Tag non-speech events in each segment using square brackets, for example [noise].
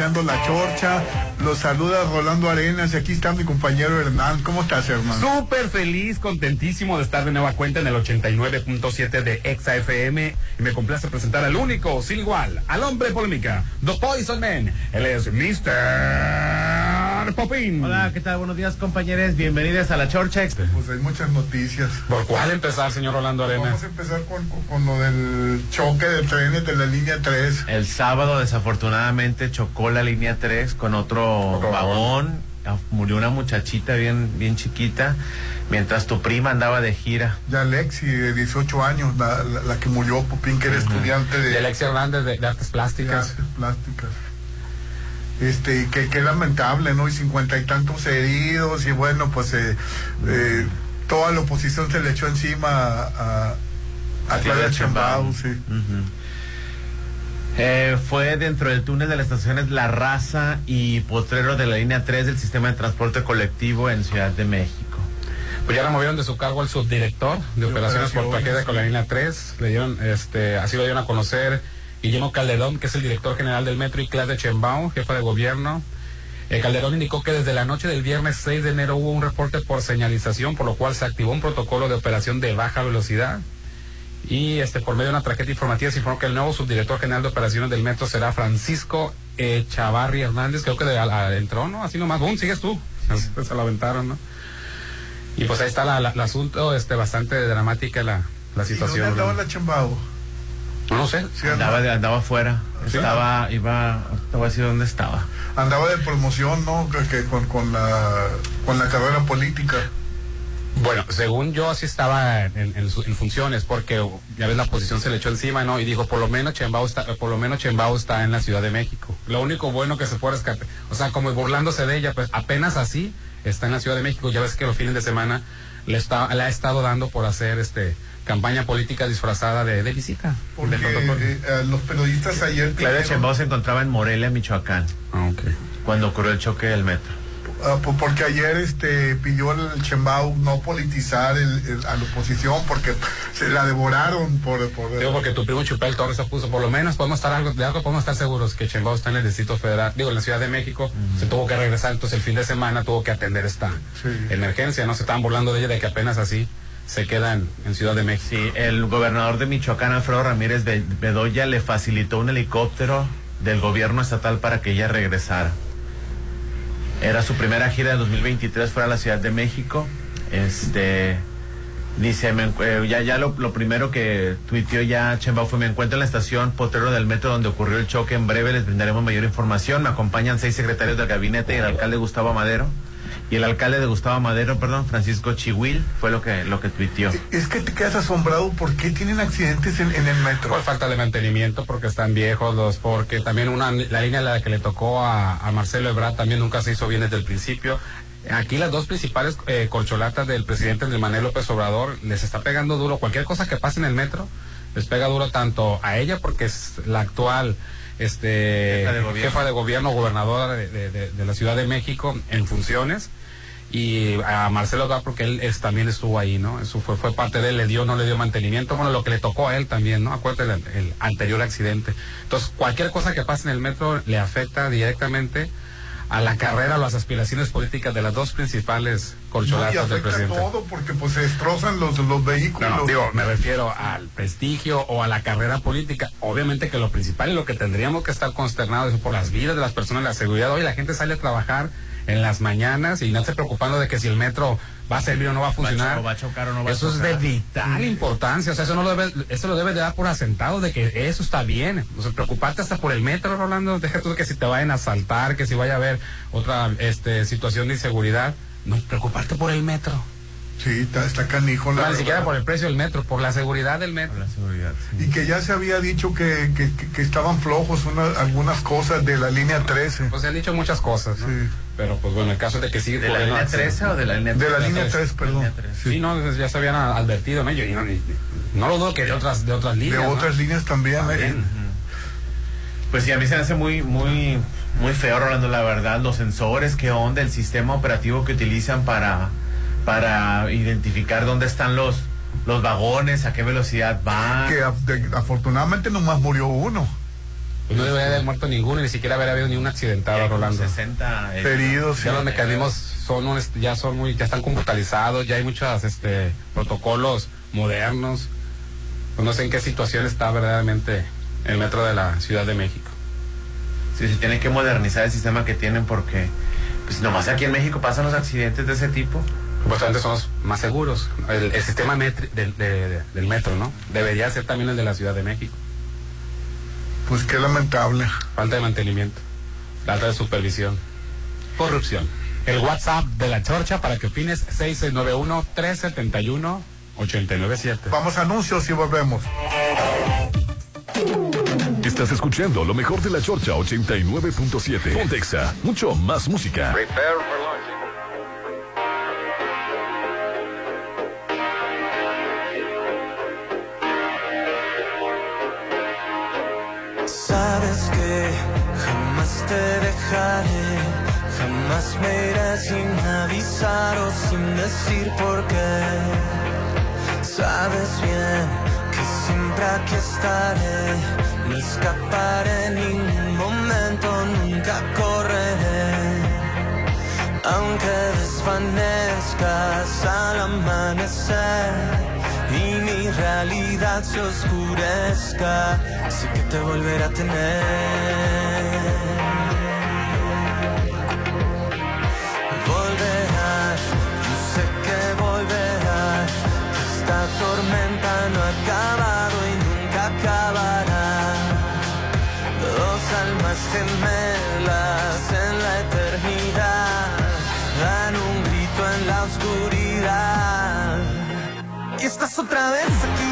La chorcha. Los saluda Rolando Arenas y aquí está mi compañero Hernán. ¿Cómo estás, Hernán? Súper feliz, contentísimo de estar de nueva cuenta en el 89.7 de Exa FM. Y me complace presentar al único, sin igual, al hombre polémica, The Poison Man. Él es Mr. Popín. Hola, ¿qué tal? Buenos días, compañeros. Bienvenidos a la Chorcha. Pues hay muchas noticias. ¿Por cuál empezar, señor Rolando Arenas? Vamos a empezar con, con- lo del choque de trenes de la línea 3. El sábado, desafortunadamente, chocó la línea 3 con otro, Otro vagón. Ah, Murió una muchachita bien, bien chiquita, mientras tu prima andaba de gira. Ya Lexi, de 18 años, la, la- la que murió, Popín, que era estudiante de, De Alexia Hernández de, de Artes de Plásticas. artes plásticas. Este, y que, que lamentable, ¿no? Y cincuenta y tantos heridos, y bueno, pues eh, eh, toda la oposición se le echó encima a, a, a Claudia Chambao, sí. Eh, fue dentro del túnel de las estaciones La Raza y Potrero de la línea 3 del sistema de transporte colectivo en Ciudad de México. Pues ya le movieron de su cargo al subdirector de operaciones por con la línea 3. Le dieron, este, así lo dieron a conocer Guillermo Calderón, que es el director general del metro, y Claudia Chembao, jefa de gobierno. Eh, Calderón indicó que desde la noche del viernes 6 de enero hubo un reporte por señalización, por lo cual se activó un protocolo de operación de baja velocidad. Y este por medio de una tarjeta informativa se informó que el nuevo subdirector general de operaciones del metro será Francisco eh, Chavarri Hernández, creo que de, a- a- entró, ¿no? Así nomás, boom, sigues tú. Se lo aventaron, ¿no? Y pues ahí está el asunto, este, bastante dramática la, la ¿Y dónde situación. andaba ¿no? la Chambao? No sé. Sí, Andaba, de- andaba afuera. ¿Sí? Estaba, iba, te voy a decir dónde estaba. andaba de promoción, ¿no? Que, que con, con la con la carrera política. Bueno, según yo así estaba en, en su- en funciones, porque ya ves la posición se le echó encima, ¿no? Y dijo, por lo menos Chembao está, por lo menos Chembao está en la Ciudad de México. Lo único bueno que se puede rescatar, o sea, como burlándose de ella, pues apenas así está en la Ciudad de México. Ya ves que los fines de semana le está, le ha estado dando por hacer este campaña política disfrazada de, de visita. Porque de eh, eh, los periodistas ayer Claudia Chembao se encontraba en Morelia, Michoacán, Ah, ok. cuando ocurrió el choque del metro. ah, po- porque ayer este pidió el Chembao no politizar el- el- a la oposición porque se la devoraron por, por Digo, porque tu primo Chupel Torres se puso, por lo menos podemos estar algo, de algo podemos estar seguros que Chembao está en el Distrito Federal, digo, en la Ciudad de México, se tuvo que regresar, entonces el fin de semana tuvo que atender esta Sí. emergencia, no se estaban burlando de ella de que apenas así se queda en, Ciudad de México. Sí, el gobernador de Michoacán, Alfredo Ramírez Be- Bedoya, le facilitó un helicóptero del gobierno estatal para que ella regresara. Era su primera gira de 2023 fuera a la Ciudad de México. Este dice, me eh, ya ya lo, lo primero que tuiteó ya Chembao fue me encuentro en la estación Potrero del metro donde ocurrió el choque. En breve les brindaremos mayor información. Me acompañan seis secretarios del gabinete y el alcalde Gustavo Madero. Y el alcalde de Gustavo Madero, perdón, Francisco Chihuil, fue lo que lo que tuiteó. es que te quedas asombrado por qué tienen accidentes en, en el metro Por falta de mantenimiento, porque están viejos, los, porque también una, la línea a la que le tocó a, a Marcelo Ebrard también nunca se hizo bien desde el principio. Aquí las dos principales eh, corcholatas del presidente Andrés Manuel López Obrador les está pegando duro. Cualquier cosa que pase en el metro les pega duro tanto a ella porque es la actual este Jefa de gobierno. jefa de gobierno, gobernadora de, de- de- de la Ciudad de México en funciones y a Marcelo Ebrard porque él es- también estuvo ahí, ¿no? Eso fue, fue parte de él, le dio, no le dio mantenimiento, bueno, lo que le tocó a él también, ¿no? Acuérdate el, el anterior accidente. Entonces, cualquier cosa que pase en el metro le afecta directamente a la carrera, a las aspiraciones políticas de las dos principales No, y corcholatas del afecta presidente. todo porque pues se destrozan los, los vehículos No, no, digo, me refiero al prestigio o a la carrera política. Obviamente que lo principal y lo que tendríamos que estar consternados es por las vidas de las personas, la seguridad. Hoy la gente sale a trabajar en las mañanas y no se preocupando de que si el metro va a servir o no va a funcionar. o va a chocar o no va a eso es de chocar. vital importancia. O sea, eso no lo debe, eso lo debe de dar por asentado de que eso está bien. O sea, preocuparte hasta por el metro, Rolando. Deja tú que si te vayan a asaltar, que si vaya a haber otra este, situación de inseguridad. No, preocuparte por el metro. Sí, está, está canijo. La no, ni siquiera por el precio del metro, por la seguridad del metro. la seguridad, Y que ya se había dicho que, que, que estaban flojos algunas cosas de la línea 13. Pues se han dicho muchas cosas, ¿no? Sí. Pero pues bueno, el caso de que sigue ¿De la línea 13 o de la línea 3? De la línea 3, perdón. Sí. no, ya se habían advertido, ¿no? Yo, no, no lo dudo que de otras, de otras líneas. De otras líneas también, ¿eh? Pues sí, a mí se me hace muy, muy, muy feo, Rolando, la verdad, los sensores, qué onda, el sistema operativo que utilizan para, para identificar dónde están los, los vagones, a qué velocidad van. Que afortunadamente nomás murió uno. Pues no debería haber muerto ninguno, ni siquiera haber habido ni un accidentado, Rolando. 60 heridos. Ya los mecanismos son ya son muy, ya están computarizados, ya hay muchos este, protocolos modernos. Pues no sé en qué situación está verdaderamente el metro de la Ciudad de México. Sí, se tiene que modernizar el sistema que tienen porque pues nomás aquí en México pasan los accidentes de ese tipo. Supuestamente son los más seguros. El, sistema del metro, ¿no? Debería ser también el de la Ciudad de México. Pues qué lamentable. Falta de mantenimiento, falta de supervisión, corrupción. El WhatsApp de la Chorcha para que opines 691-371-897. Vamos a anuncios y volvemos. Estás escuchando lo mejor de la Chorcha 89.7. Pontexa, mucho más música. Sabes que jamás te dejaré, jamás me iré sin avisar o sin decir por qué. Sabes bien que siempre aquí estaré, no escaparé en ningún momento, nunca correré. Aunque desvanezcas al amanecer y mi realidad se oscurezca, sé que te volverá a tener. Volverás, yo sé que volverás, esta tormenta no ha acabado y nunca acabará. Dos almas gemelas estás otra vez aquí,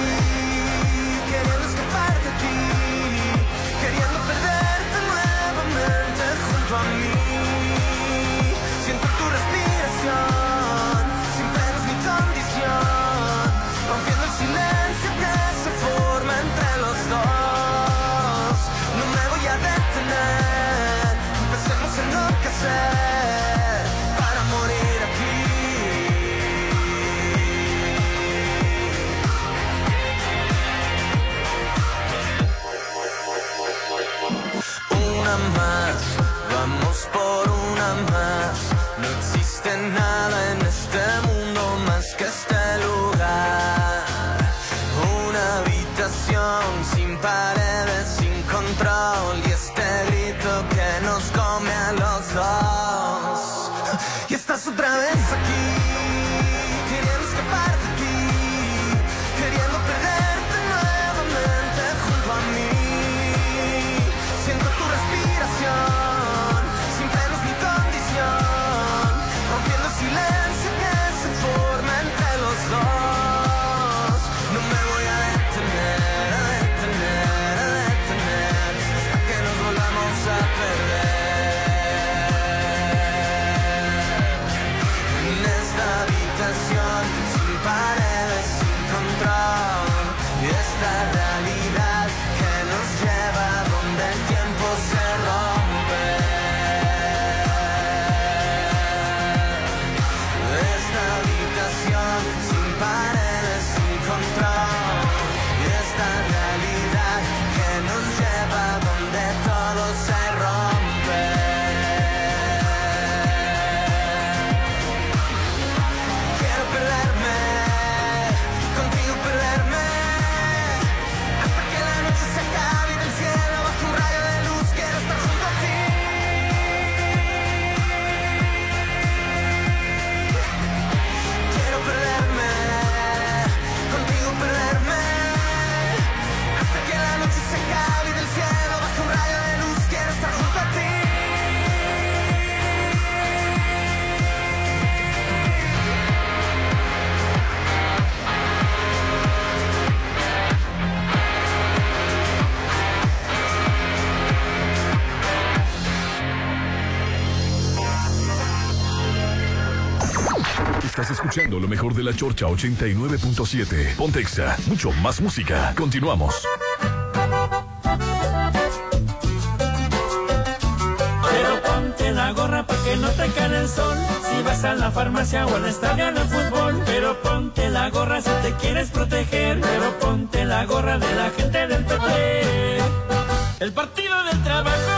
Escuchando lo mejor de la Chorcha 89.7. Pontexa, mucho más música. Continuamos. Pero ponte la gorra para que no te cae el sol. Si vas a la farmacia o al estadio de fútbol. Pero ponte la gorra si te quieres proteger. Pero ponte la gorra de la gente del PP. El partido del trabajo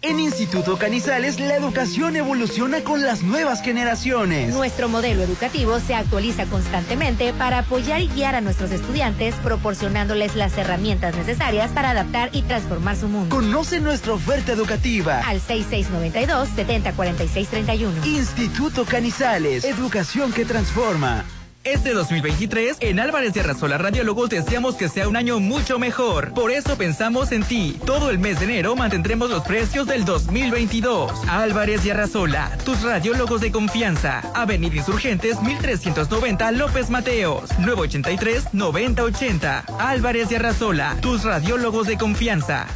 En Instituto Canizales la educación evoluciona con las nuevas generaciones. Nuestro modelo educativo se actualiza constantemente para apoyar y guiar a nuestros estudiantes, proporcionándoles las herramientas necesarias para adaptar y transformar su mundo. Conoce nuestra oferta educativa. Al 6692-704631. Instituto Canizales, educación que transforma. Este 2023, en Álvarez de Arrasola Radiólogos deseamos que sea un año mucho mejor. Por eso pensamos en ti. Todo el mes de enero mantendremos los precios del 2022. Álvarez de Arrasola, tus radiólogos de confianza. Avenida Insurgentes 1390 López Mateos, 983-9080. Álvarez de Arrasola, tus radiólogos de confianza.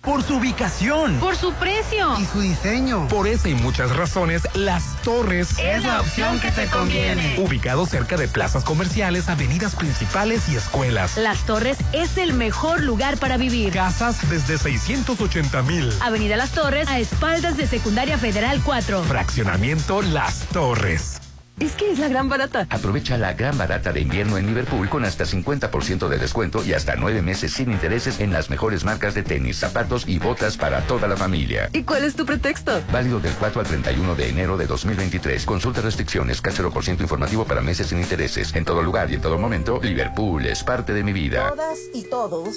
Por su ubicación. Por su precio. Y su diseño. Por esa y muchas razones, Las Torres Es la opción que te conviene. Ubicado cerca de plazas comerciales, avenidas principales y escuelas. Las Torres es el mejor lugar para vivir. Casas desde 680 mil. Avenida Las Torres, a espaldas de Secundaria Federal 4. Fraccionamiento Las Torres. Es que es la gran barata. Aprovecha la gran barata de invierno en Liverpool con hasta 50% de descuento y hasta nueve meses sin intereses en las mejores marcas de tenis, zapatos y botas para toda la familia. ¿Y cuál es tu pretexto? Válido del 4 al 31 de enero de 2023. Consulta restricciones, por informativo para meses sin intereses. En todo lugar y en todo momento, Liverpool es parte de mi vida. Todas y todos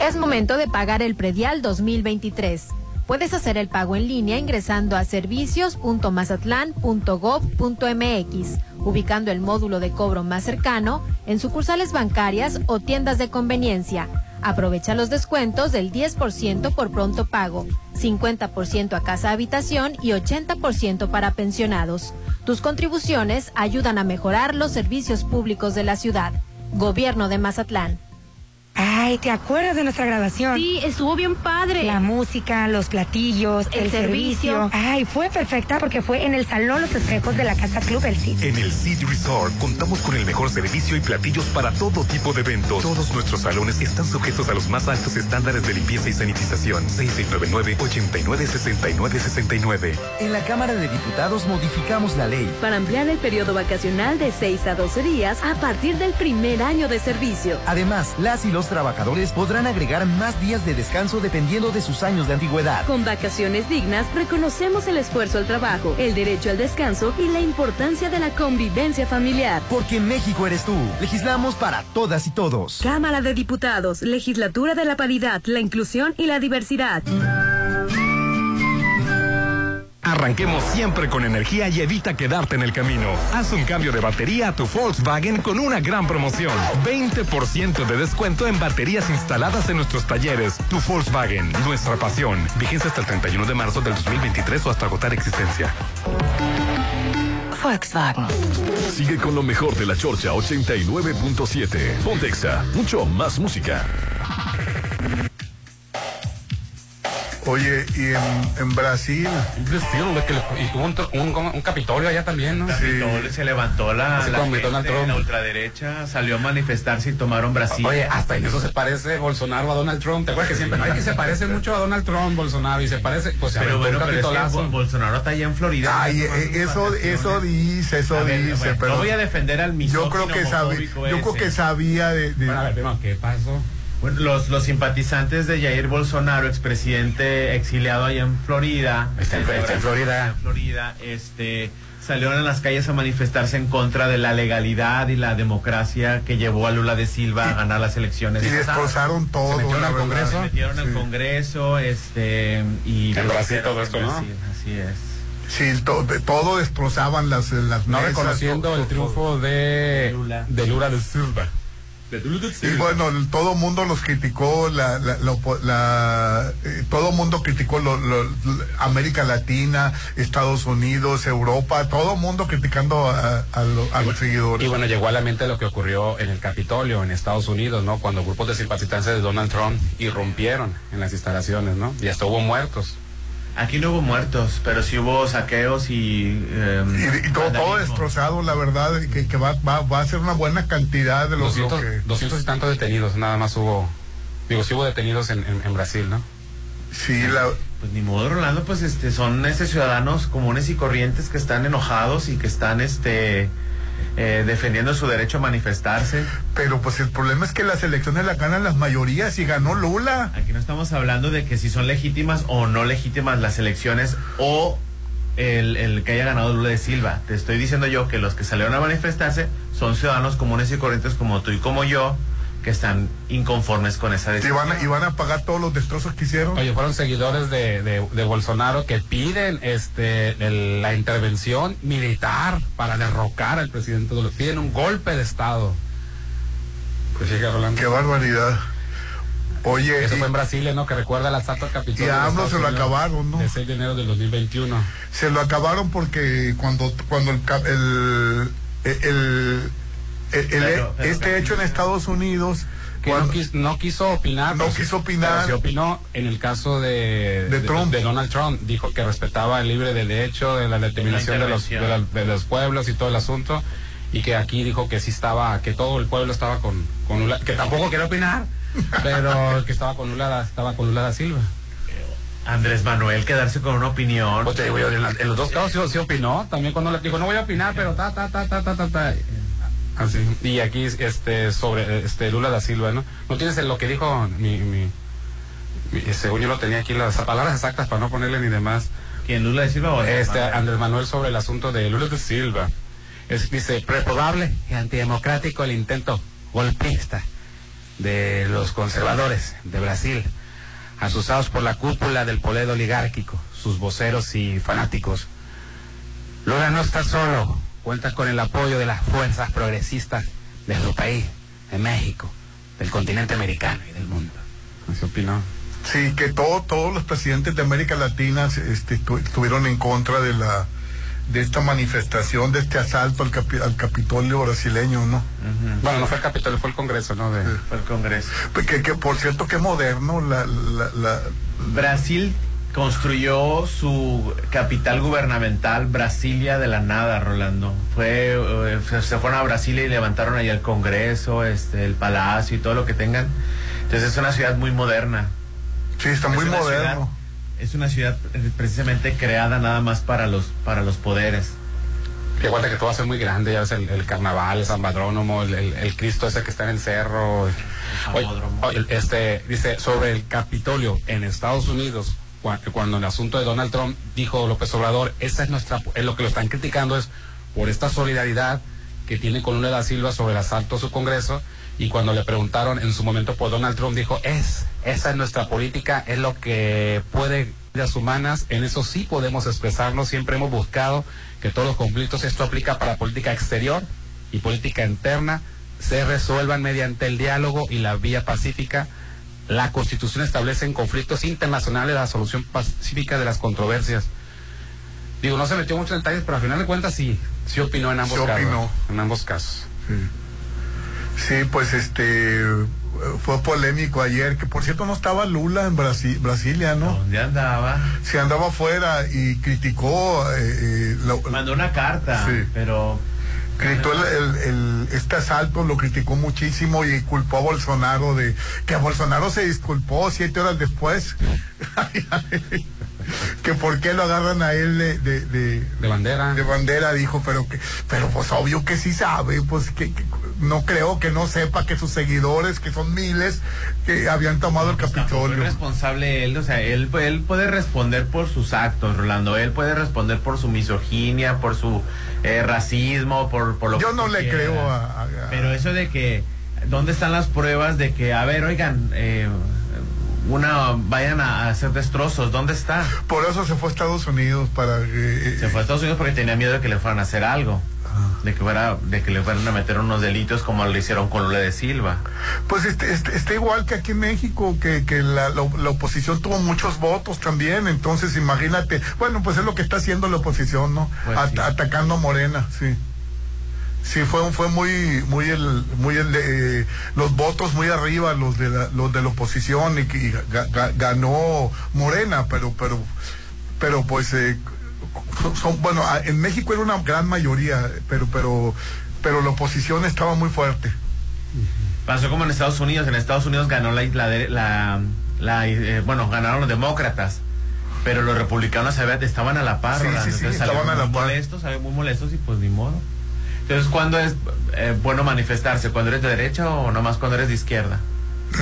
Es momento de pagar el predial 2023. Puedes hacer el pago en línea ingresando a servicios.mazatlán.gov.mx, ubicando el módulo de cobro más cercano en sucursales bancarias o tiendas de conveniencia. Aprovecha los descuentos del 10% por pronto pago, 50% a casa habitación y 80% para pensionados. Tus contribuciones ayudan a mejorar los servicios públicos de la ciudad. Gobierno de Mazatlán. Ay, ¿te acuerdas de nuestra grabación? Sí, estuvo bien padre. La música, los platillos, El el, servicio. Ay, fue perfecta porque fue en el Salón Los Espejos de la Casa Club El Cid. En el City Resort contamos con el mejor servicio y platillos para todo tipo de eventos. Todos nuestros salones están sujetos a los más altos estándares de limpieza y sanitización. 6699-896969. En la Cámara de Diputados modificamos la ley. Para ampliar el periodo vacacional de 6 a 12 días a partir del primer año de servicio. Además, las y los trabajadores podrán agregar más días de descanso dependiendo de sus años de antigüedad. Con vacaciones dignas reconocemos el esfuerzo al trabajo, el derecho al descanso y la importancia de la convivencia familiar. Porque México eres tú. Legislamos para todas y todos. Cámara de Diputados, Legislatura de la Paridad, la Inclusión y la Diversidad. Arranquemos siempre con energía y evita quedarte en el camino. Haz un cambio de batería a tu Volkswagen con una gran promoción. 20% de descuento en baterías instaladas en nuestros talleres. Tu Volkswagen, nuestra pasión. Vigencia hasta el 31 de marzo del 2023 o hasta agotar existencia. Volkswagen. Sigue con lo mejor de la Chorcha 89.7. Pontexa, mucho más música. Oye, y en, en Brasil. Brasil, que le- y tuvo un, un, un Capitolio allá también, ¿no? Capitolio, se levantó la, la gente, Donald Trump. la ultraderecha, salió a manifestarse y tomaron Brasil. Oye, hasta en eso se parece Bolsonaro a Donald Trump. ¿Te acuerdas que siempre, ay, que se parece mucho a Donald Trump, Bolsonaro, y se parece, pues se pero bueno, un pero es que Bolsonaro está allá en Florida. Ay, eh, eso, eso dice, eso ver, dice, bueno, pero no voy a defender al yo misógino creo que sabía, yo creo que sabía de, de- Bueno, a ver, primero, ¿qué pasó? Bueno, los, los simpatizantes de Jair Bolsonaro, expresidente exiliado allá en Florida, Está en- está en Florida. en Florida, este, salieron a las calles a manifestarse en contra de la legalidad y la democracia que llevó a Lula de Silva a ganar las elecciones. y destrozaron todo. metieron la al. Congreso. Se metieron al Sí. Congreso, este, y En Brasil todo esto, ¿no? Brasil, Así es. Sí, to- de- todo destrozaban las, las No mesas, reconociendo todo, el triunfo de Lula. de Lula de Silva. Y bueno, el- todo mundo los criticó, la, la, la la, eh, todo mundo criticó lo- lo- lo- América Latina, Estados Unidos, Europa, todo mundo criticando a, a lo- a los seguidores. Y bueno, llegó a la mente lo que ocurrió en el Capitolio, en Estados Unidos, ¿no? Cuando grupos de simpatizantes de Donald Trump irrumpieron en las instalaciones, ¿no? Y hasta hubo muertos. Aquí no hubo muertos, pero sí hubo saqueos y... eh, Y, y todo, destrozado, la verdad, que, que va, va, va a ser una buena cantidad de los lo 200, que... 200 y tantos detenidos, nada más hubo. Digo, sí hubo detenidos en, en- en Brasil, ¿no? Sí, la, Pues ni modo, Rolando, pues este son este ciudadanos comunes y corrientes que están enojados y que están este eh, defendiendo su derecho a manifestarse. pero pues el problema es que las elecciones las ganan las mayorías y ganó Lula. Aquí no estamos hablando de que si son legítimas o no legítimas las elecciones o el, el que haya ganado Lula de Silva. Te estoy diciendo yo que los que salieron a manifestarse son ciudadanos comunes y corrientes como tú y como yo que están inconformes con esa Y decisión. van, a, y van a pagar todos los destrozos que hicieron. Oye, fueron seguidores de, de- de Bolsonaro que piden este el- la intervención militar para derrocar al presidente. Lula. Piden un golpe de Estado. Pues sigue Rolando. Qué barbaridad. Oye, Eso y fue en Brasilia, ¿no? Que recuerda el asalto al Capitolio. Y a de AMLO se lo Unidos acabaron, ¿no? El 6 de enero del 2021. se lo acabaron porque cuando, cuando el, el, el, el- el- Pero- pero este hecho en Estados Unidos, Que cuando- no, quis- no quiso opinar. No quiso opinar. pero sí opinó en el caso de, De Trump. de Donald Trump. Dijo que respetaba el libre de derecho, de la determinación de los, la- de los pueblos y todo el asunto. Y que aquí dijo que sí estaba, que todo el pueblo estaba con, con Lula, que tampoco quería opinar, pero que estaba con Lula, estaba con Lula da Silva. Andrés Manuel quedarse con una opinión. Pues te digo yo, en, la- en los dos casos sí, sí opinó. También cuando le dijo, no voy a opinar, pero ta, ta, ta, ta, ta, ta, ta. Así. Y aquí, este, sobre este Lula da Silva, ¿no? No tienes lo que dijo mi, mi, mi- según yo lo tenía aquí, las palabras exactas para no ponerle ni demás. ¿Quién Lula de Silva o Este, Manuel? Andrés Manuel sobre el asunto de Lula da Silva. Es, dice, reprobable y antidemocrático el intento golpista de los conservadores de Brasil, asusados por la cúpula del poder oligárquico, sus voceros y fanáticos. Lula no está solo, cuenta con el apoyo de las fuerzas progresistas de su país, de México, del continente americano y del mundo. Así opinó. sí, que todo, todos los presidentes de América Latina este, estu- estuvieron en contra de la de esta manifestación, de este asalto al, capi- al Capitolio brasileño, ¿no? Bueno, no fue el Capitolio, fue el Congreso, ¿no? De... Fue el Congreso. Que, que por cierto, que moderno, la, la, la- Brasil construyó su capital gubernamental, Brasilia, de la nada, Rolando. Fue, eh, se- fueron a Brasilia y levantaron ahí el Congreso, este, el Palacio y todo lo que tengan. Entonces es una ciudad muy moderna. sí, está Es muy moderno. ciudad- es una ciudad eh, precisamente creada nada más para los, para los poderes. Que aguanta que todo va a ser muy grande, ya ves el, el carnaval, el San Badrónomo, el, el- el Cristo ese que está en el cerro. Oye, oye, este, dice, sobre el Capitolio en Estados Unidos, cua- cuando el asunto de Donald Trump dijo López Obrador, esa es nuestra, es lo que lo están criticando es por esta solidaridad que tiene con Lula da Silva sobre el asalto a su Congreso, y cuando le preguntaron en su momento por Donald Trump, dijo, es, esa es nuestra política, es lo que puede vidas humanas, en eso sí podemos expresarnos, siempre hemos buscado que todos los conflictos, esto aplica para política exterior y política interna, se resuelvan mediante el diálogo y la vía pacífica. La Constitución establece en conflictos internacionales la solución pacífica de las controversias. Digo, no se metió mucho en detalles, pero al final de cuentas sí, Sí opinó en ambos Sí casos. opinó. En ambos casos. Sí, pues este fue polémico ayer, que por cierto no estaba Lula en Brasi- Brasilia, ¿no? ¿Dónde andaba? Se andaba afuera y criticó eh, eh, Mandó una carta, Sí. pero Criticó el, el- el- este asalto, lo criticó muchísimo y culpó a Bolsonaro de que a Bolsonaro se disculpó siete horas después. [laughs] que por qué lo agarran a él de, de, de- De bandera. de bandera, dijo, pero que, pero pues obvio que sí sabe, pues que, que no creo que no sepa que sus seguidores, que son miles, que habían tomado el es Capitolio. responsable él, o sea, él, él puede responder por sus actos, Rolando, él puede responder por su misoginia, por su eh, racismo, por, por lo Yo que no le creo a- Pero eso de que, ¿dónde están las pruebas de que, a ver, oigan, eh, una, vayan a hacer destrozos, ¿dónde está? Por eso se fue a Estados Unidos para eh, Se fue a Estados Unidos porque tenía miedo de que le fueran a hacer algo. De que, fuera, de que le fueran a meter unos delitos como lo hicieron con Lula de Silva. Pues este, este- está igual que aquí en México, que, que la, la- la oposición tuvo muchos votos también, entonces imagínate, bueno, pues es lo que está haciendo la oposición, ¿no? Pues At- sí. Atacando a Morena, sí. Sí, fue, fue muy, muy el, muy el de, eh, los votos muy arriba, los de la, los de la oposición y, que- ganó Morena, pero, pero, pero pues, eh, son- son, bueno, a- en México era una gran mayoría, pero, pero, pero la oposición estaba muy fuerte. Pasó como en Estados Unidos. En Estados Unidos ganó la, la, la- la, eh, bueno, ganaron los demócratas. Pero los republicanos estaban a la par. Sí, estaban salieron a la muy par. molestos, salieron muy molestos y pues ni modo. Entonces, ¿cuándo es eh, bueno manifestarse? ¿Cuando eres de derecha o nomás cuando eres de izquierda?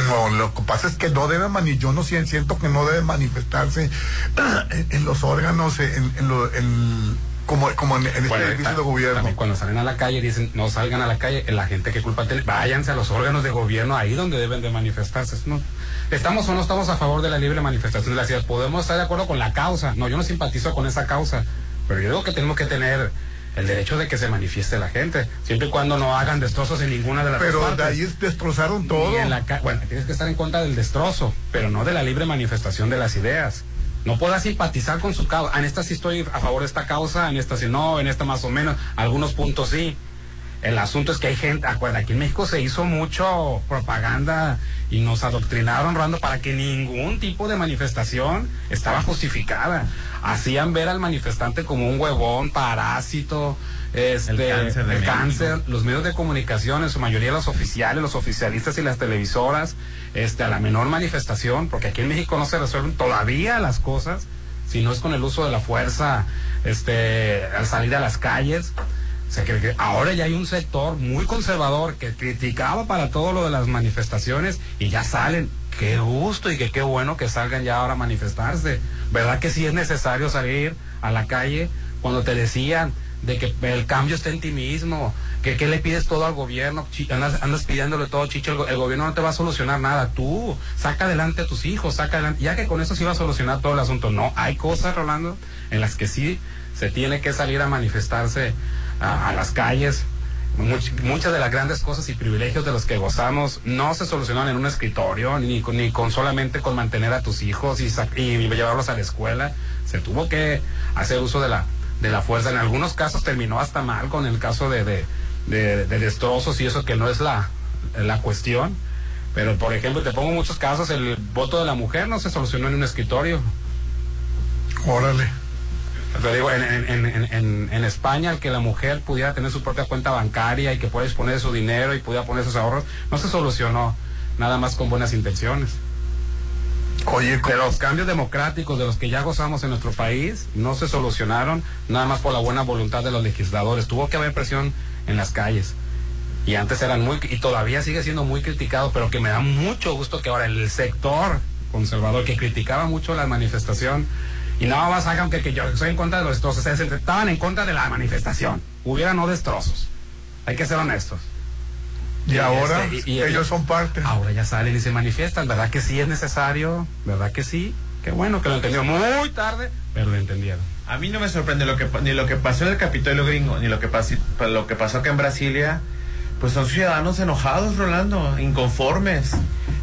No, lo que pasa es que no debe mani yo no si- siento que no debe manifestarse en, [clears throat] en los órganos, en, en lo- en- como, como en, en este edificio de gobierno. También cuando salen a la calle dicen no salgan a la calle, la gente que culpa tiene, váyanse a los órganos de gobierno ahí donde deben de manifestarse. No, estamos o no estamos a favor de la libre manifestación de la ciudad, podemos estar de acuerdo con la causa. No, yo no simpatizo con esa causa, pero yo digo que tenemos que tener el derecho de que se manifieste la gente, siempre y cuando no hagan destrozos en ninguna de las Pero dos de ahí destrozaron todo. En la bueno, tienes que estar en contra del destrozo, pero no de la libre manifestación de las ideas. No puedas simpatizar con su causa. En esta sí estoy a favor de esta causa, en esta sí no, en esta más o menos. Algunos puntos sí. El asunto es que hay gente, acuerda, aquí en México se hizo mucho propaganda y nos adoctrinaron, Rando, para que ningún tipo de manifestación estaba justificada. Hacían ver al manifestante como un huevón, parásito, este, El cáncer el cáncer, los medios de comunicación, en su mayoría los oficiales, los oficialistas y las televisoras, este, a la menor manifestación, porque aquí en México no se resuelven todavía las cosas, si no es con el uso de la fuerza, este, al salir a las calles. Que, que ahora ya hay un sector muy conservador que criticaba para todo lo de las manifestaciones y ya salen. Qué gusto y que qué bueno que salgan ya ahora a manifestarse. ¿Verdad que sí es necesario salir a la calle cuando te decían de que el cambio está en ti mismo, que, que le pides todo al gobierno, andas, andas pidiéndole todo, chicho, el, el gobierno no te va a solucionar nada, tú saca adelante a tus hijos, saca adelante, ya que con eso sí va a solucionar todo el asunto, no, hay cosas, Rolando, en las que sí se tiene que salir a manifestarse a, las calles. Much- muchas de las grandes cosas y privilegios de los que gozamos no se solucionan en un escritorio, ni ni con solamente con mantener a tus hijos y, y llevarlos a la escuela. Se tuvo que hacer uso de la, de la fuerza. En algunos casos terminó hasta mal con el caso de- de destrozos y eso que no es la, la cuestión. Pero, por ejemplo, te pongo muchos casos, el voto de la mujer no se solucionó en un escritorio. Órale. Te digo, en, en- en- en- en- en España, el que la mujer pudiera tener su propia cuenta bancaria y que pueda disponer de su dinero y pudiera poner sus ahorros, no se solucionó nada más con buenas intenciones. Oye, de los cambios democráticos de los que ya gozamos en nuestro país, no se solucionaron nada más por la buena voluntad de los legisladores. Tuvo que haber presión en las calles. Y antes eran muy, y todavía sigue siendo muy criticado, pero que me da mucho gusto que ahora el sector conservador que criticaba mucho la manifestación, y nada más hagan que, que yo soy en contra de los destrozos, estaban en contra de la manifestación. Hubiera no destrozos. Hay que ser honestos. Y ahora este, y- y- ellos son parte. Ahora ya salen y se manifiestan, ¿verdad que sí es necesario? ¿Verdad que sí? Qué bueno que lo entendieron muy tarde, pero lo entendieron. A mí no me sorprende lo que ni lo que pasó en el Capitolio gringo, ni lo que pasó lo que pasó acá en Brasilia. Pues son ciudadanos enojados, Rolando, inconformes.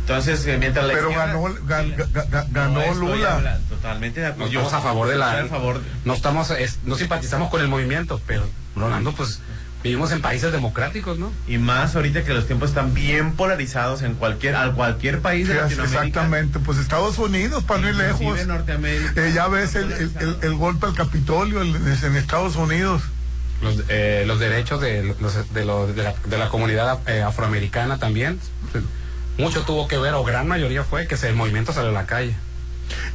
Entonces, eh, mientras la Pero ganó, gan- ganó Lula. totalmente de acuerdo. estamos a favor de la. favor de- No estamos, es- no simpatizamos con el movimiento, pero Rolando, pues vivimos en países democráticos, ¿no? Y más ahorita que los tiempos están bien polarizados en cualquier, a cualquier país de Sí, Latinoamérica. exactamente, pues Estados Unidos, para no ir lejos. Norteamérica. Eh, ya ves el, el- el- el golpe al Capitolio en Estados Unidos. Los, eh, los derechos de, los- de, lo- de la, de la comunidad eh, afroamericana también. Mucho tuvo que ver, o gran mayoría fue, que se, el movimiento salió a la calle.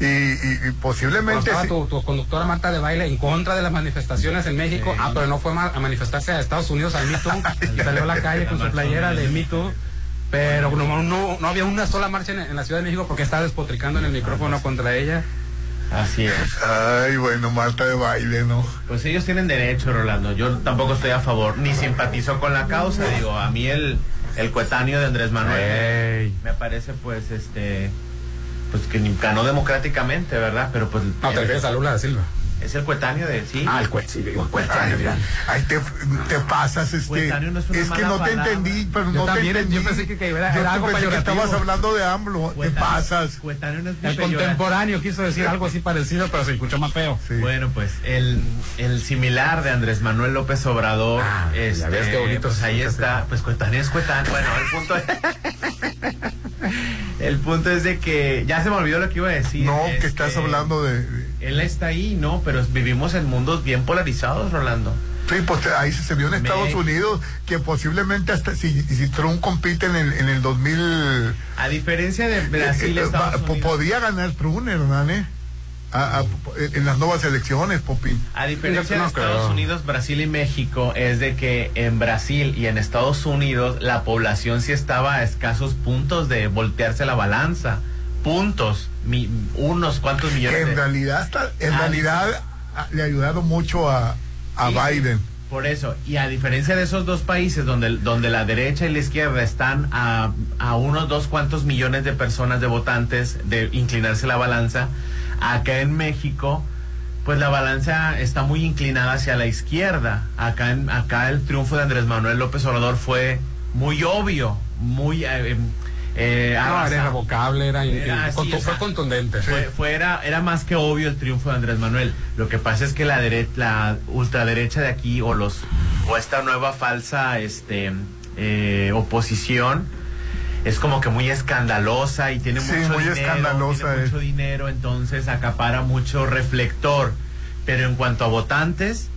Y, y- y posiblemente. Sí- tu, tu conductora Marta de baile en contra de las manifestaciones en México, ah, pero no fue a manifestarse a Estados Unidos al Me Too, y salió a la calle con su playera de Me Too, pero no, no, no había una sola marcha en, en la Ciudad de México porque estaba despotricando en el micrófono contra ella. Así es. Ay, bueno, Marta de baile, ¿no? Pues ellos tienen derecho, Rolando. Yo tampoco estoy a favor, ni simpatizo con la causa. Digo, a mí el, el coetáneo de Andrés Manuel me parece, pues, este, pues que ganó democráticamente, ¿verdad? Pero pues. No, te refieres a Lula da Silva. Es el coetáneo de, sí. Ah, el cuet, sí, digo, coetáneo, ya. ay, te, te pasas, este. Coetáneo no es una es que mala no te entendí, pero Yo no también, te entendí. yo pensé que- que era- Yo era te algo pensé que estabas hablando de AMLO. Te pasas. Coetáneo no es El peyorativo. contemporáneo quiso decir algo así parecido, pero se escuchó más feo. Sí. Bueno, pues el, el similar de Andrés Manuel López Obrador, Ah, ya este, ves qué bonito pues ahí está, pues coetáneo es coetáneo. Bueno, el punto es, [laughs] [laughs] el punto es de que ya se me olvidó lo que iba a decir. No, este, que estás hablando de. de- Él está ahí, no, pero vivimos en mundos bien polarizados, Rolando. Sí, pues ahí se, vio en Estados. Unidos que posiblemente hasta si, si Trump compite en el, en el 2000. A diferencia de Brasil, eh, eh, Estados va- po- Unidos. podría ganar Trump, Hernán, ¿eh? A- a- en las nuevas elecciones, Popín. A diferencia de Estados. Unidos, Brasil y México, es de que en Brasil y en Estados Unidos la población sí estaba a escasos puntos de voltearse la balanza. Puntos. mi- unos cuantos Que millones en de... realidad, está- en Ah, realidad le ayudaron mucho a, a Sí. Biden. Por eso, y a diferencia de esos dos países donde, donde la derecha y la izquierda están a, a unos dos cuantos millones de personas de votantes de inclinarse la balanza, acá en México, pues la balanza está muy inclinada hacia la izquierda. Acá, en, acá el triunfo de Andrés Manuel López Obrador fue muy obvio, muy... eh, eh, No, arrasa- era irrevocable, era, contu- fue contundente. fue, fue- era, era más que obvio el triunfo de Andrés Manuel. Lo que pasa es que la dere- la ultraderecha de aquí o los o esta nueva falsa este eh, oposición es como que muy escandalosa y tiene Sí, mucho muy dinero, escandalosa tiene mucho dinero, entonces acapara mucho reflector. Pero en cuanto a votantes,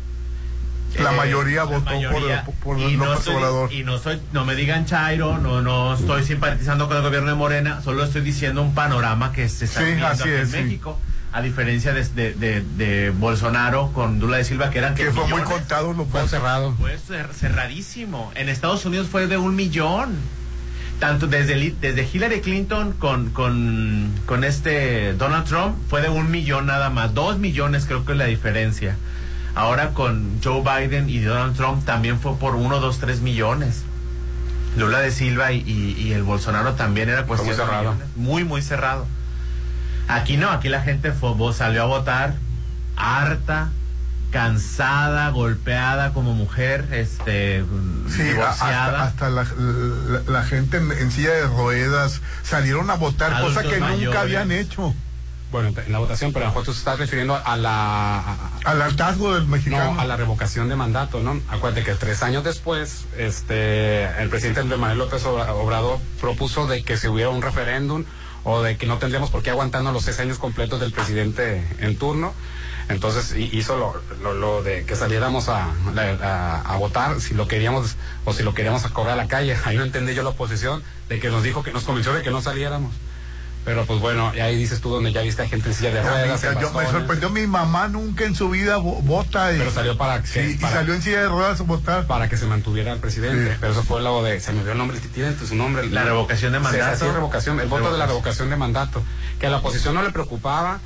La eh, mayoría la votó por- mayoría. por y no López Obrador. Y no soy, no me digan Chairo, no, no estoy simpatizando con el gobierno de Morena, solo estoy diciendo un panorama que se está Sí, aquí es, en sí. México. A diferencia de, de, de- de Bolsonaro con Lula de Silva, que eran Que fue muy contado los Fue cerrado. Fue cer- cerradísimo. En Estados Unidos fue de un millón. Tanto desde, desde Hillary Clinton con, con, con este Donald Trump fue de un millón nada más. Dos millones creo que es la diferencia. Ahora con Joe Biden y Donald Trump también fue por uno, dos, tres millones. Lula de Silva y, y- y el Bolsonaro también era cuestión muy cerrado. millones. Muy, muy cerrado. Aquí no, aquí la gente fue, salió a votar harta, cansada, golpeada como mujer, este, Sí, divorciada. hasta, hasta la, la- la gente en, en silla de ruedas salieron a votar, cosa que nunca habían hecho. Bueno, en la votación, pero a lo mejor tú estás refiriendo a la... a- Al hartazgo del mexicano. No, a la revocación de mandato, ¿no? Acuérdate que tres años después, este, el presidente Andrés Manuel López Obra- Obrador propuso de que se hubiera un referéndum o de que no tendríamos por qué aguantarnos los seis años completos del presidente en turno. Entonces hi- hizo lo, lo, lo de que saliéramos a, la- a, a votar si lo queríamos o si lo queríamos a correr a la calle. Ahí no entendí yo la oposición de que nos dijo que nos convenció de que no saliéramos. Pero pues bueno, y ahí dices tú donde ya viste a gente en silla de ruedas. yo, me sorprendió, mi mamá nunca en su vida vo- vota. Y, Pero salió para que- Sí, y salió en silla de ruedas a votar. para que se mantuviera el presidente. Sí. Pero eso fue lo de, se me olvidó el nombre, tiene su nombre. La revocación de mandato. así es, revocación, el voto de la revocación de mandato. Que a la oposición no le preocupaba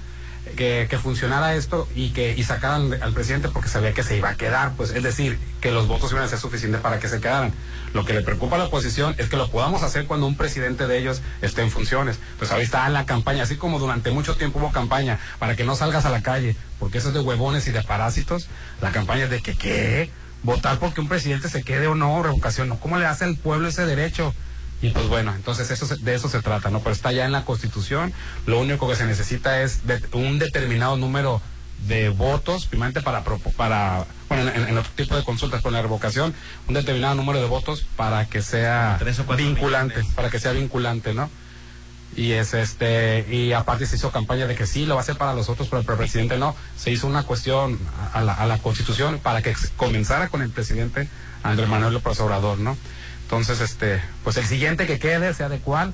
que, funcionara esto y que y sacaran al presidente porque sabía que se iba a quedar, pues es decir, que los votos iban a ser suficientes para que se quedaran. Lo que le preocupa a la oposición es que lo podamos hacer cuando un presidente de ellos esté en funciones. Pues ahí está la campaña, así como durante mucho tiempo hubo campaña para que no salgas a la calle, porque eso es de huevones y de parásitos. La campaña es de que, ¿qué? Votar porque un presidente se quede o no, revocación, no. ¿Cómo le hace al pueblo ese derecho? Y pues bueno, entonces eso de eso se trata, ¿no? Pero está ya en la Constitución. Lo único que se necesita es de- un determinado número de votos, primeramente para, para bueno, en, otro tipo de consultas con la revocación, un determinado número de votos para que sea vinculante, para que sea vinculante, ¿no? Y es este, y aparte se hizo campaña de que sí, lo va a hacer para los otros, pero el presidente no. Se hizo una cuestión a la, a la constitución para que comenzara con el presidente Andrés Manuel López Obrador, ¿no? Entonces, este, pues el siguiente que quede, sea de cuál,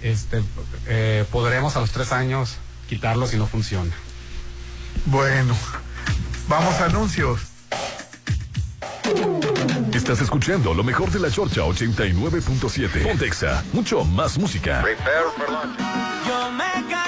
este, eh, podremos a los tres años quitarlo si no funciona. Bueno, vamos a anuncios. Estás escuchando lo mejor de la Chorcha 89.7. Pontexa, mucho más música. Yo me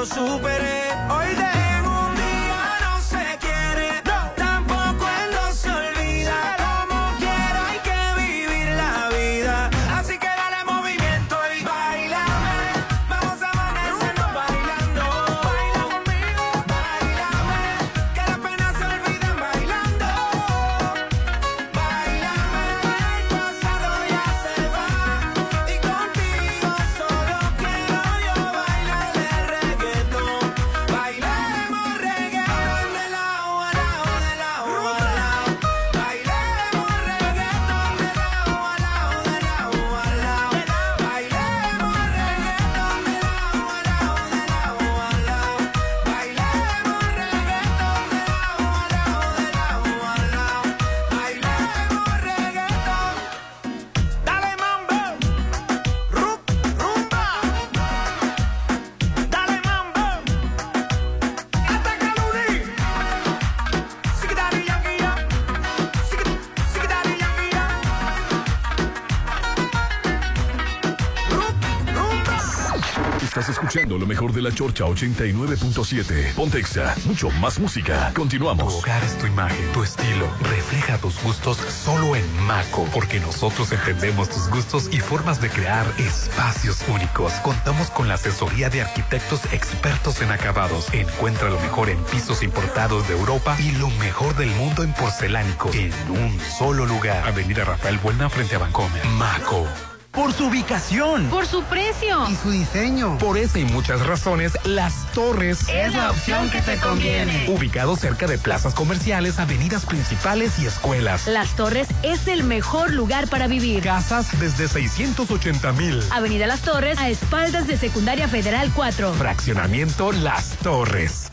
lo de la Chorcha 89.7. Pontexa, mucho más música. Continuamos. Tu es tu imagen, tu estilo. Refleja tus gustos solo en Maco, porque nosotros entendemos tus gustos y formas de crear espacios únicos. Contamos con la asesoría de arquitectos expertos en acabados. Encuentra lo mejor en pisos importados de Europa y lo mejor del mundo en porcelánico en un solo lugar. Avenida Rafael Buena frente a Bancomer. Maco. Por su ubicación. Por su precio. Y su diseño. Por esa y muchas razones, Las Torres es la opción que te conviene. Ubicado cerca de plazas comerciales, avenidas principales y escuelas. Las Torres es el mejor lugar para vivir. Casas desde 680 mil. Avenida Las Torres, a espaldas de Secundaria Federal 4. Fraccionamiento Las Torres.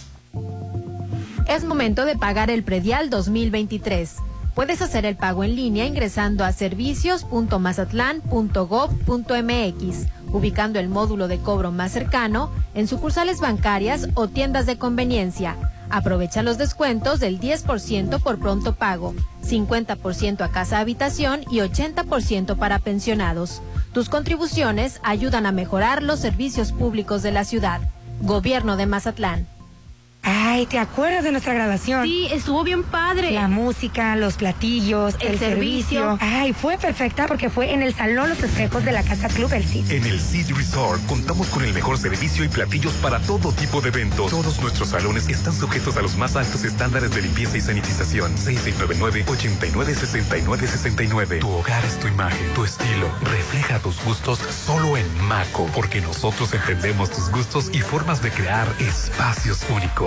Es momento de pagar el predial 2023. Puedes hacer el pago en línea ingresando a servicios.mazatlán.gov.mx, ubicando el módulo de cobro más cercano en sucursales bancarias o tiendas de conveniencia. Aprovecha los descuentos del 10% por pronto pago, 50% a casa habitación y 80% para pensionados. Tus contribuciones ayudan a mejorar los servicios públicos de la ciudad. Gobierno de Mazatlán. Ay, ¿te acuerdas de nuestra grabación? Sí, estuvo bien padre. La música, los platillos, el, servicio. Ay, fue perfecta porque fue en el Salón Los Espejos de la Casa Club El Cid. En el Cid Resort contamos con el mejor servicio y platillos para todo tipo de eventos. Todos nuestros salones están sujetos a los más altos estándares de limpieza y sanitización. 6699-896969. Tu hogar es tu imagen, tu estilo. Refleja tus gustos solo en Maco, porque nosotros entendemos tus gustos y formas de crear espacios únicos.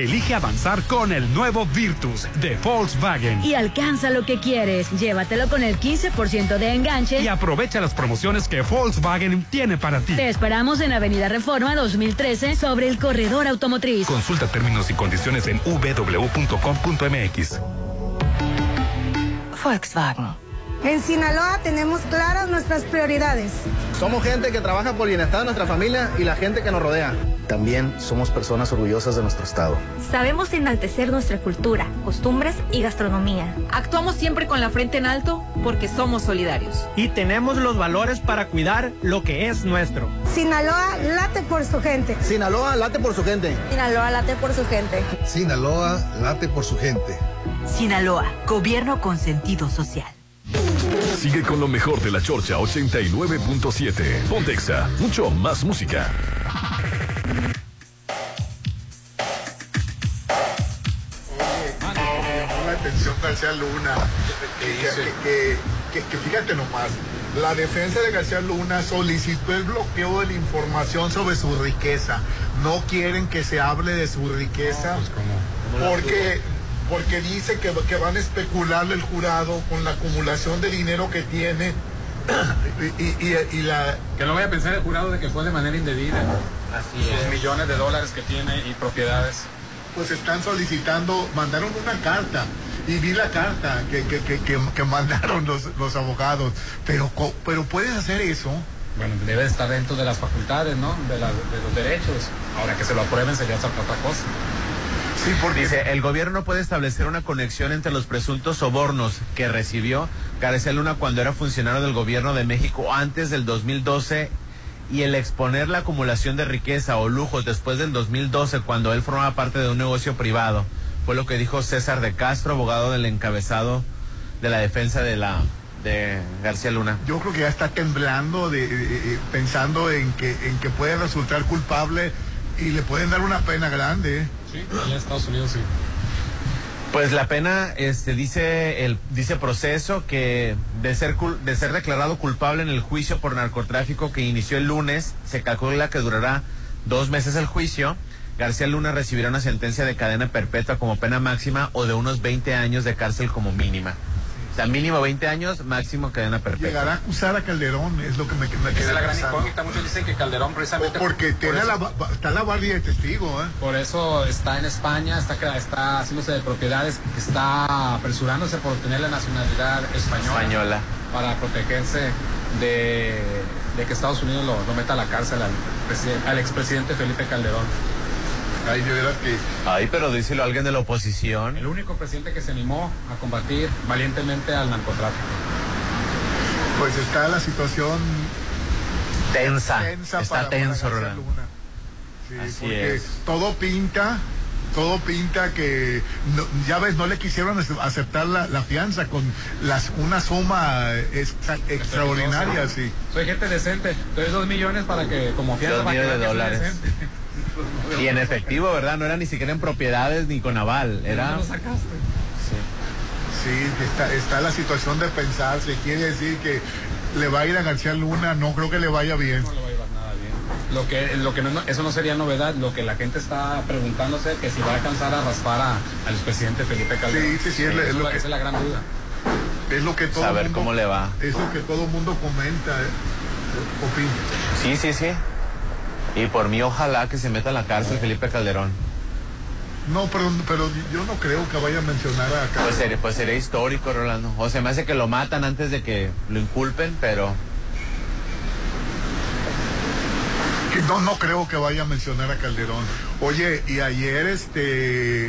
Elige avanzar con el nuevo Virtus de Volkswagen. Y alcanza lo que quieres. Llévatelo con el 15% de enganche. Y aprovecha las promociones que Volkswagen tiene para ti. Te esperamos en Avenida Reforma 2013 sobre el corredor automotriz. Consulta términos y condiciones en www.com.mx. Volkswagen. En Sinaloa tenemos claras nuestras prioridades. Somos gente que trabaja por el bienestar de nuestra familia y la gente que nos rodea. También somos personas orgullosas de nuestro estado. Sabemos enaltecer nuestra cultura, costumbres y gastronomía. Actuamos siempre con la frente en alto porque somos solidarios. Y tenemos los valores para cuidar lo que es nuestro. Sinaloa late por su gente. Sinaloa late por su gente. Sinaloa late por su gente. Sinaloa late por su gente. Sinaloa, gobierno con sentido social. Sigue con lo mejor de la Chorcha 89.7. Pontexa, mucho más música. la atención García Luna. Que, que, que, fíjate nomás, la defensa de García Luna solicitó el bloqueo de la información sobre su riqueza. No quieren que se hable de su riqueza porque, porque dice que, que van a especular el jurado con la acumulación de dinero que tiene [clears throat] y, y, y, la... Que no vaya a pensar el jurado de que fue de manera indebida. Así Los millones de dólares que tiene y propiedades. Pues están solicitando, mandaron una carta y vi la carta que, que, que, que mandaron los, los abogados. Pero, pero puedes hacer eso. Bueno, debe estar dentro de las facultades, ¿no? De, la, de los derechos. Ahora que se lo aprueben sería otra cosa. Dice, el gobierno puede establecer una conexión entre los presuntos sobornos que recibió García Luna cuando era funcionario del gobierno de México antes del 2012 y el exponer la acumulación de riqueza o lujos después del 2012 cuando él formaba parte de un negocio privado. Fue lo que dijo César de Castro, abogado del encabezado de la defensa de la de García Luna. Yo creo que ya está temblando de, de, pensando en que en que puede resultar culpable y le pueden dar una pena grande. En Estados Unidos sí. Pues la pena, este, dice el dice proceso que de ser de ser declarado culpable en el juicio por narcotráfico que inició el lunes, se calcula que durará dos meses el juicio. García Luna recibirá una sentencia de cadena perpetua como pena máxima o de unos 20 años de cárcel como mínima. Sea, mínimo 20 años, máximo cadena perpetua. Llegará a acusar a Calderón, es lo que me, me queda la gran incógnita. Muchos dicen que Calderón precisamente... O porque tiene la, está la guardia de testigo, ¿eh? Por eso está en España, está, está haciéndose de propiedades, está apresurándose por obtener la nacionalidad española. Española. Para protegerse de, de que Estados Unidos lo, lo, meta a la cárcel al, al expresidente Felipe Calderón. Ay, de veras que... Ay, pero díselo a alguien de la oposición. El único presidente que se animó a combatir valientemente al narcotráfico. Pues está la situación tensa. tensa está para- tenso, para García Rolando. Luna. Sí, Así porque es. todo pinta, todo pinta que, no- ya ves, no le quisieron ace- aceptar la, la fianza con las una suma extra- extraordinaria, sí. Soy gente decente. Entonces dos millones para que, como fianza, Dos para que de dólares. Y en efectivo, ¿verdad? No era ni siquiera en propiedades ni con aval. Era. ¿Dónde lo sacaste? Sí, está, está la situación de pensar, se quiere decir que le va a ir a García Luna, no creo que le vaya bien. No le va a llevar nada bien. Lo que, lo que no, eso no sería novedad. Lo que la gente está preguntándose que si va a alcanzar a raspar a- al expresidente Felipe Calderón. Sí, sí, sí, es lo que- esa es la gran duda. Es lo que todo Saber mundo, cómo le va. Es lo que todo mundo comenta, eh, opina. Sí, sí, sí. Y por mí, ojalá que se meta a la cárcel Felipe Calderón. No, pero, pero yo no creo que vaya a mencionar a Pues Calderón. sería, pues sería histórico, Rolando. O se me hace que lo matan antes de que lo inculpen, pero. No, no creo que vaya a mencionar a Calderón. Oye, y ayer este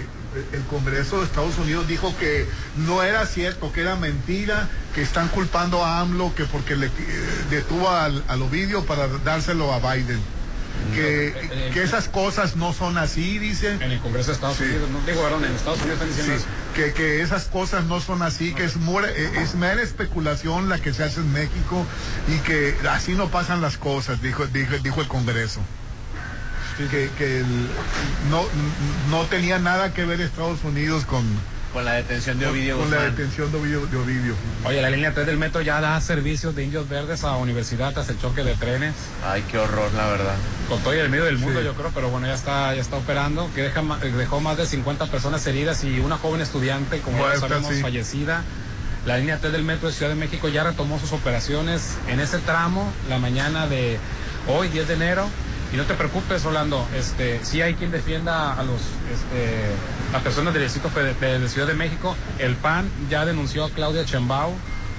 el Congreso de Estados Unidos dijo que no era cierto, que era mentira, que están culpando a AMLO que porque le eh, detuvo al, al Ovidio para dárselo a Biden. Que, que esas cosas no son así, dice. En el Congreso de Estados Sí. Unidos. No digo, varón, en Estados Unidos están diciendo Sí, eso. que, que esas cosas no son así, que es, mura- eh, es mera especulación la que se hace en México y que así no pasan las cosas, dijo, dijo, dijo el Congreso. Que, que el- no, no tenía nada que ver Estados Unidos con, Con la detención de Ovidio con la detención de Ovidio. de Ovidio. Oye, la línea 3 del metro ya da servicios de indios verdes a universidad tras el choque de trenes. Ay, qué horror, la verdad. Con todo y el medio del mundo, Sí. yo creo, pero bueno, ya está, ya está operando, que deja, ma- dejó más de 50 personas heridas y una joven estudiante, como ya sabemos, sí. fallecida. La línea 3 del metro de Ciudad de México ya retomó sus operaciones en ese tramo la mañana de hoy, 10 de enero. Y no te preocupes, Rolando, este, sí hay quien defienda a los, este, a personas del distrito de, Ciudad de México. El PAN ya denunció a Claudia Chembao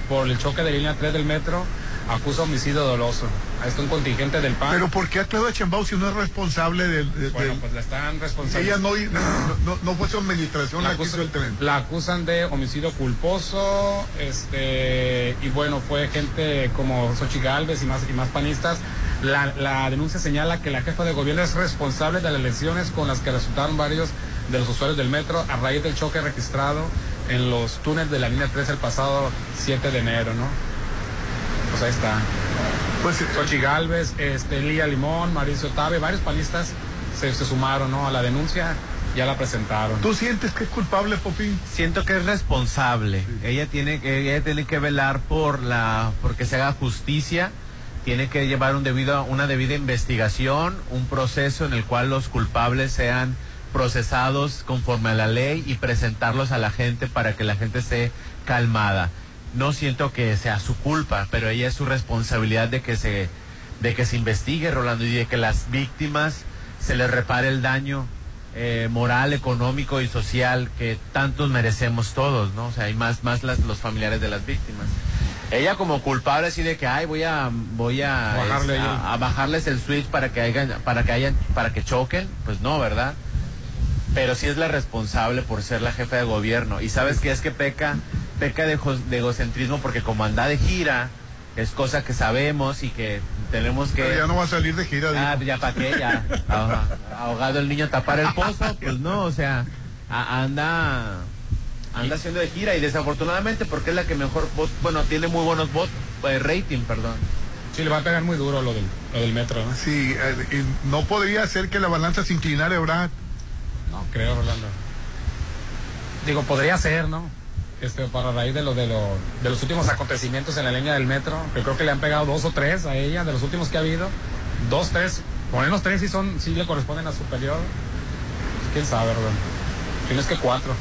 por el choque de línea 3 del metro, acusa homicidio doloso. Esto un contingente del PAN. Pero ¿por qué a Claudia Chembao si no es responsable del... de- Bueno, del- pues la están responsable. ella no, no, no- no fue su administración la, que hizo el tren. la acusan de homicidio culposo, este, y bueno, fue gente como Xochitl Galvez y más, y más panistas. La, la denuncia señala que la jefa de gobierno es responsable de las lesiones con las que resultaron varios de los usuarios del metro a raíz del choque registrado en los túneles de la línea 3 el pasado 7 de enero, ¿no? Pues ahí está. Pues, eh, Xochitl Galvez, este, Lía Limón, Mauricio Tabe, varios panistas se, se sumaron ¿no? a la denuncia, ya la presentaron. ¿Tú sientes que es culpable, Popín? Siento que es responsable. Ella tiene que ella tiene que velar por la porque se haga justicia. Tiene que llevar un debido una debida investigación, un proceso en el cual los culpables sean procesados conforme a la ley y presentarlos a la gente para que la gente esté calmada. No siento que sea su culpa, pero ella es su responsabilidad de que se de que se investigue, Rolando, y de que las víctimas se les repare el daño eh, moral, económico y social que tantos merecemos todos, ¿no? O sea, hay más, más las, los familiares de las víctimas. Ella como culpable así de que ay voy a voy a, Bajarle es- ahí. a, a bajarles el switch para que hayan para que hayan para que choquen, pues no, ¿verdad? Pero sí es la responsable por ser la jefa de gobierno y sabes que es que peca peca de, egocentrismo porque como anda de gira es cosa que sabemos y que tenemos que Pero ya no va a salir de gira. Ah, ya para qué, ya. Ahogado el niño tapar el pozo, pues no, o sea, a- anda anda haciendo de gira y desafortunadamente porque es la que mejor vot- bueno, tiene muy buenos votos, rating, perdón. Sí, le va a pegar muy duro lo del, lo del metro, ¿no? Sí, eh, y no podría ser que la balanza se inclinara, ¿verdad? No creo, Rolando. Digo, podría ser, ¿no? Este, para raíz de, lo, de, lo, de los últimos acontecimientos en la línea del metro, que creo que le han pegado dos o tres a ella, de los últimos que ha habido. Dos, tres. Por menos tres sí, son, sí le corresponden a superior. Quién sabe, Rolando. Tienes que cuatro.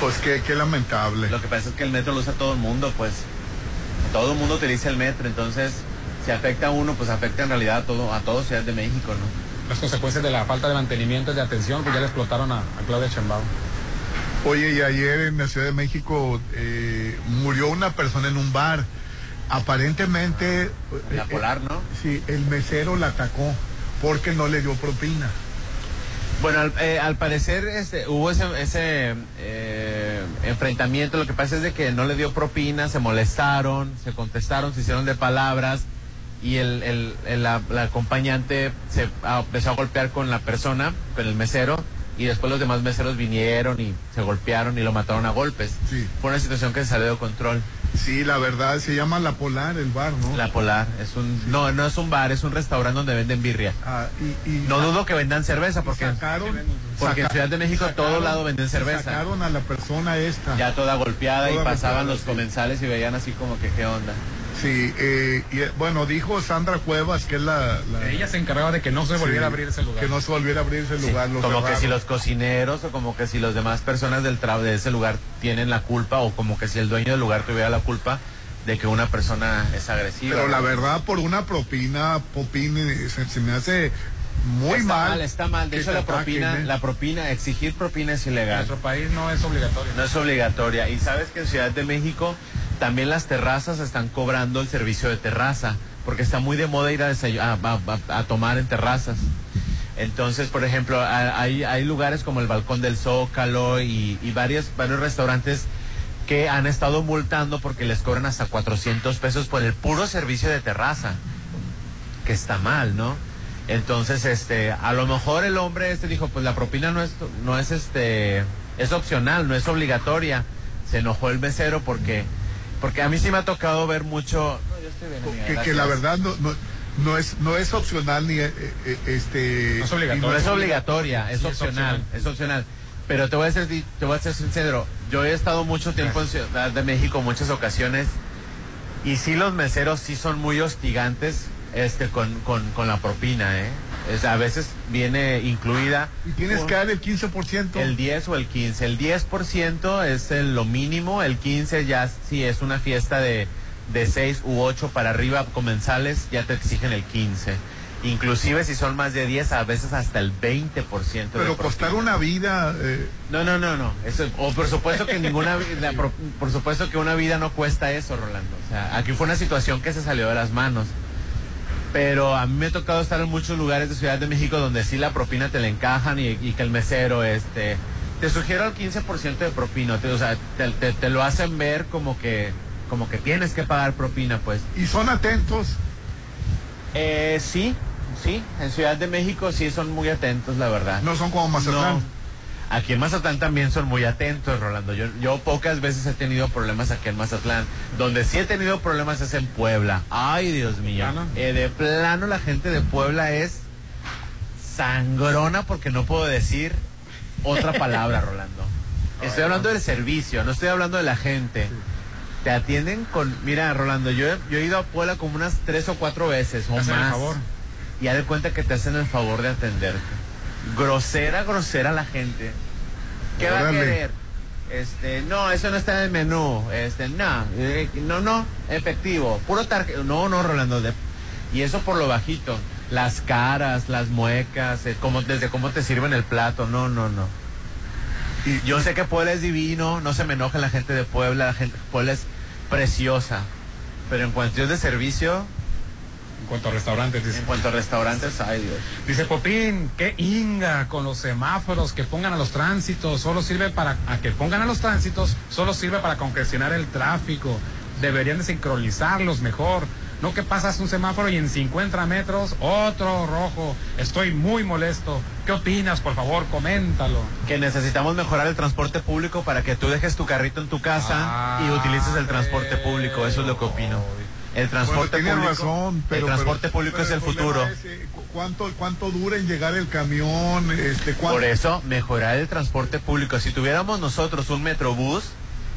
Pues qué, qué lamentable. Lo que pasa es que el metro lo usa todo el mundo, pues. Todo el mundo utiliza el metro, entonces si afecta a uno, pues afecta en realidad a todo a todo Ciudad de México, ¿no? Las consecuencias de la falta de mantenimiento y de atención, pues ya le explotaron a, a Claudia Chambao. Oye, y ayer en la Ciudad de México eh, murió una persona en un bar. Aparentemente. En la eh, Polar, ¿no? Sí, el mesero la atacó porque no le dio propina. Bueno, al, eh, al parecer este, hubo ese, ese eh, enfrentamiento. Lo que pasa es de que no le dio propina, se molestaron, se contestaron, se hicieron de palabras y el, el- el- la, la acompañante se ah, empezó a golpear con la persona, con el mesero, y después los demás meseros vinieron y se golpearon y lo mataron a golpes. Fue una situación que se salió de control. Sí, la verdad, se llama La Polar, el bar, ¿no? La Polar es un no no es un bar, es un restaurante donde venden birria. Ah, y, y- no dudo que vendan cerveza porque sacaron, porque en Ciudad de México a todo sacaron- lado venden cerveza. Sacaron a la persona esta. Ya toda golpeada y pasaban golpeada, los sí. comensales y veían así como que qué onda. Sí, eh, y, eh, bueno, dijo Sandra Cuevas que es la... la- Ella se encargaba de que no se volviera Sí, a abrir ese lugar. Que no se volviera a abrir ese lugar. como que si los cocineros o como que si los demás personas del tra- de ese lugar tienen la culpa o como que si el dueño del lugar tuviera la culpa de que una persona es agresiva. Pero la verdad, por una propina, Popín, eh, se, se me hace muy está mal. mal. Está mal. De hecho, la ataquen, propina, ¿eh? la propina, exigir propina es En ilegal. nuestro país no es obligatorio. No es obligatoria. Y sabes que en Ciudad de México también las terrazas están cobrando el servicio de terraza, porque está muy de moda ir a, a, tomar en terrazas. Entonces, por ejemplo, hay, hay lugares como el Balcón del Zócalo y, y varios, varios restaurantes que han estado multando porque les cobran hasta 400 pesos por el puro servicio de terraza, que está mal, ¿no? Entonces, este, a lo mejor el hombre este dijo, pues la propina no es, no es este, es opcional, no es obligatoria. Se enojó el mesero porque, porque a mí sí me ha tocado ver mucho. No, yo estoy bien, amiga, que, la verdad no, no, no es no es opcional ni eh, eh, este No es No obligatoria, es Sí, es opcional, opcional. es opcional. Pero te voy a ser, te voy a ser sincero, yo he estado mucho tiempo en Ciudad de México, muchas ocasiones, y sí los meseros sí son muy hostigantes este con, con, con la propina, ¿eh? Es- a veces viene incluida y tienes que dar el 15%. el 10 o el 15. El 10% es el- lo mínimo, el 15 ya si es una fiesta de, de 6 u 8 para arriba comensales, ya te exigen el 15. Inclusive si son más de 10, a veces hasta el 20%. de pero costar una vida eh, No, no, no, no. Eso, o por supuesto que ninguna vi- la pro- por supuesto que una vida no cuesta eso, Rolando. O sea, aquí fue una situación que se salió de las manos. Pero a mí me ha tocado estar en muchos lugares de Ciudad de México donde sí la propina te la encajan y, y que el mesero este te sugiero el 15% de propina, te- o sea, te, te- te lo hacen ver como que como que tienes que pagar propina, pues. y son atentos. Eh, sí, sí, en Ciudad de México sí son muy atentos, la verdad. No son como Mazatlán. No. Aquí en Mazatlán también son muy atentos, Rolando. Yo, yo pocas veces he tenido problemas aquí en Mazatlán. Donde sí he tenido problemas es en Puebla. Ay, Dios mío. Eh, de plano la gente de Puebla es sangrona porque no puedo decir otra [laughs] palabra, Rolando. Estoy hablando del servicio, no estoy hablando de la gente. Te atienden con... Mira, Rolando, yo, he- yo he ido a Puebla como unas tres o cuatro veces o Te hacen el más. favor. Y haz de cuenta que te hacen el favor de atenderte. Grosera, grosera la gente. ¿Qué va a querer? Este, no, eso no está en el menú. Este, no, eh, no, no, efectivo, puro tarjeta. No, no, Rolando. de- y eso por lo bajito. Las caras, las muecas, eh, cómo- desde cómo te sirven el plato. No, no, no. Y Yo sé que Puebla es divino, no se me enoja la gente de Puebla, la gente Puebla es preciosa. Pero en cuestión de servicio, En cuanto a restaurantes, dice. en cuanto a restaurantes, ay Dios. Dice Popín, qué inga con los semáforos que pongan a los tránsitos, solo sirve para, a que pongan a los tránsitos, solo sirve para congestionar el tráfico. Deberían de sincronizarlos mejor. No que pasas un semáforo y en 50 metros otro rojo. Estoy muy molesto. ¿Qué opinas? Por favor, coméntalo. que necesitamos mejorar el transporte público para que tú dejes tu carrito en tu casa Ah, y utilices el transporte público. Eso es lo que opino. El transporte Bueno, público, razón, pero el transporte pero- público pero es el futuro. es, eh, cu- ¿Cuánto cuánto dura en llegar el camión? Este, cuánto- Por eso, mejorar el transporte público. Si tuviéramos nosotros un metrobús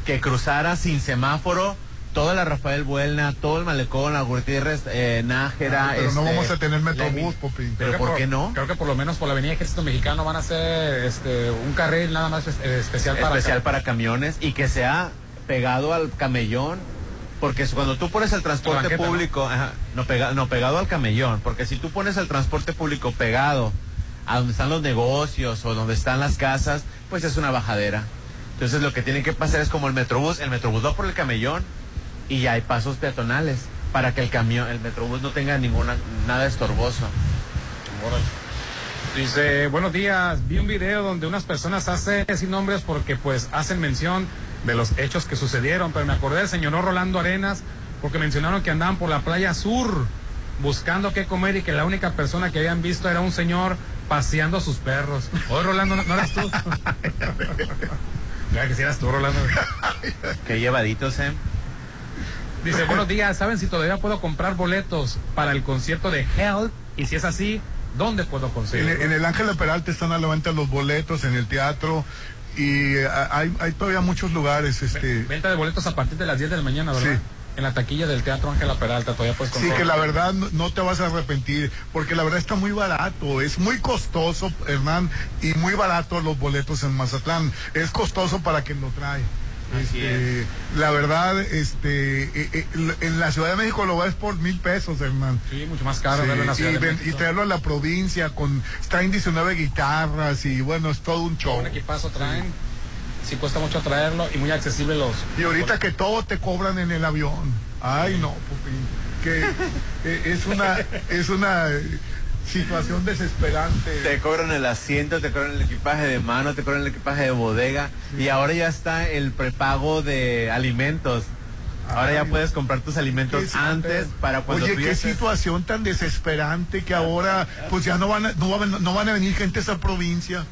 que cruzara sin semáforo toda la Rafael Buelna, todo el malecón, la Gutiérrez, eh, Nájera. Ah, pero no este, vamos a tener metrobús, Popín. Pero ¿por qué no? Creo que por lo menos por la Avenida Ejército Mexicano van a hacer este, un carril nada más eh, especial para... especial para camiones y que sea pegado al camellón. Porque cuando tú pones el transporte banqueta, ¿no? público, ajá, ¿no? pega- no, pegado al camellón, porque si tú pones el transporte público pegado a donde están los negocios o donde están las casas, pues es una bajadera. Entonces lo que tiene que pasar es como el metrobús, el metrobús va por el camellón y ya hay pasos peatonales para que el camión, el metrobús no tenga ninguna nada estorboso. Dice, buenos días, vi un video donde unas personas hacen sin nombres porque pues hacen mención de los hechos que sucedieron, pero me acordé del señor Rolando Arenas porque mencionaron que andaban por la playa sur buscando qué comer y que la única persona que habían visto era un señor paseando a sus perros. Oye, Rolando, ¿no, no eras tú? Mira que si eras tú, Rolando. Qué llevaditos, ¿eh? Dice, buenos días, ¿saben si todavía puedo comprar boletos para el concierto de Hell? Y si es así, ¿dónde puedo En, conseguir? el- en el Ángel de Peralta están a la venta los boletos en el teatro y eh, hay, hay todavía muchos lugares. este Venta de boletos a partir de las 10 de la mañana, ¿verdad? Sí. En la taquilla del Teatro Ángela Peralta todavía puedes Sí, comprar. que la verdad no, no te vas a arrepentir, porque la verdad está muy barato, es muy costoso, Hernán, y muy barato los boletos en Mazatlán. Es costoso para quien lo trae. Este, La verdad, este, eh, eh, en la Ciudad de México lo ves por mil pesos, Hernán. Sí, mucho más caro Sí, verlo en la Ciudad y, de ven- México. y traerlo a la provincia con traen 19 guitarras y bueno es todo un show Un equipazo traen. Sí cuesta mucho traerlo y muy accesible los... y ahorita que todo te cobran en el avión ay no Pupín, que eh, es una es una situación desesperante Te cobran el asiento, te cobran el equipaje de mano, te cobran el equipaje de bodega y ahora ya está el prepago de alimentos. Ahora ya puedes comprar tus alimentos antes para cuando Oye, qué situación tan desesperante que ahora pues ya no van a, no, van, no van a venir gente a esa provincia.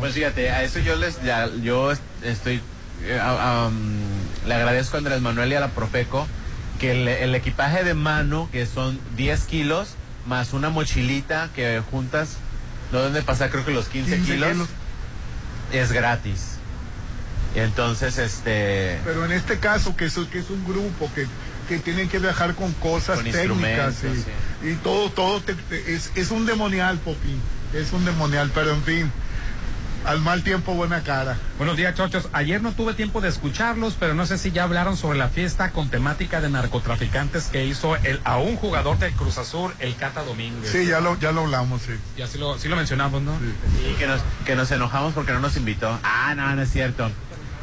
Pues fíjate, a eso yo les ya, yo est- estoy eh, am, le agradezco a Andrés Manuel y a la Profeco que el, el equipaje de mano que son 10 kilos más una mochilita que juntas no deben de pasar creo que los 15, 15 kilos, kilos. es gratis. Entonces este Pero en este caso, que es, que es un grupo que, que tienen que viajar con cosas Con técnicas instrumentos, y, y todo, todo te- te- es, es un demonial, Popín. Es un demonial, pero en fin, al mal tiempo, buena cara. Buenos días, chochos. Ayer no tuve tiempo de escucharlos, pero no sé si ya hablaron sobre la fiesta con temática de narcotraficantes que hizo el a un jugador del Cruz Azul, el Cata Domínguez. Sí, ya lo, ya lo hablamos, sí. Ya sí lo, sí lo mencionamos, ¿no? y que nos que nos enojamos porque no nos invitó. Ah, no, no es cierto.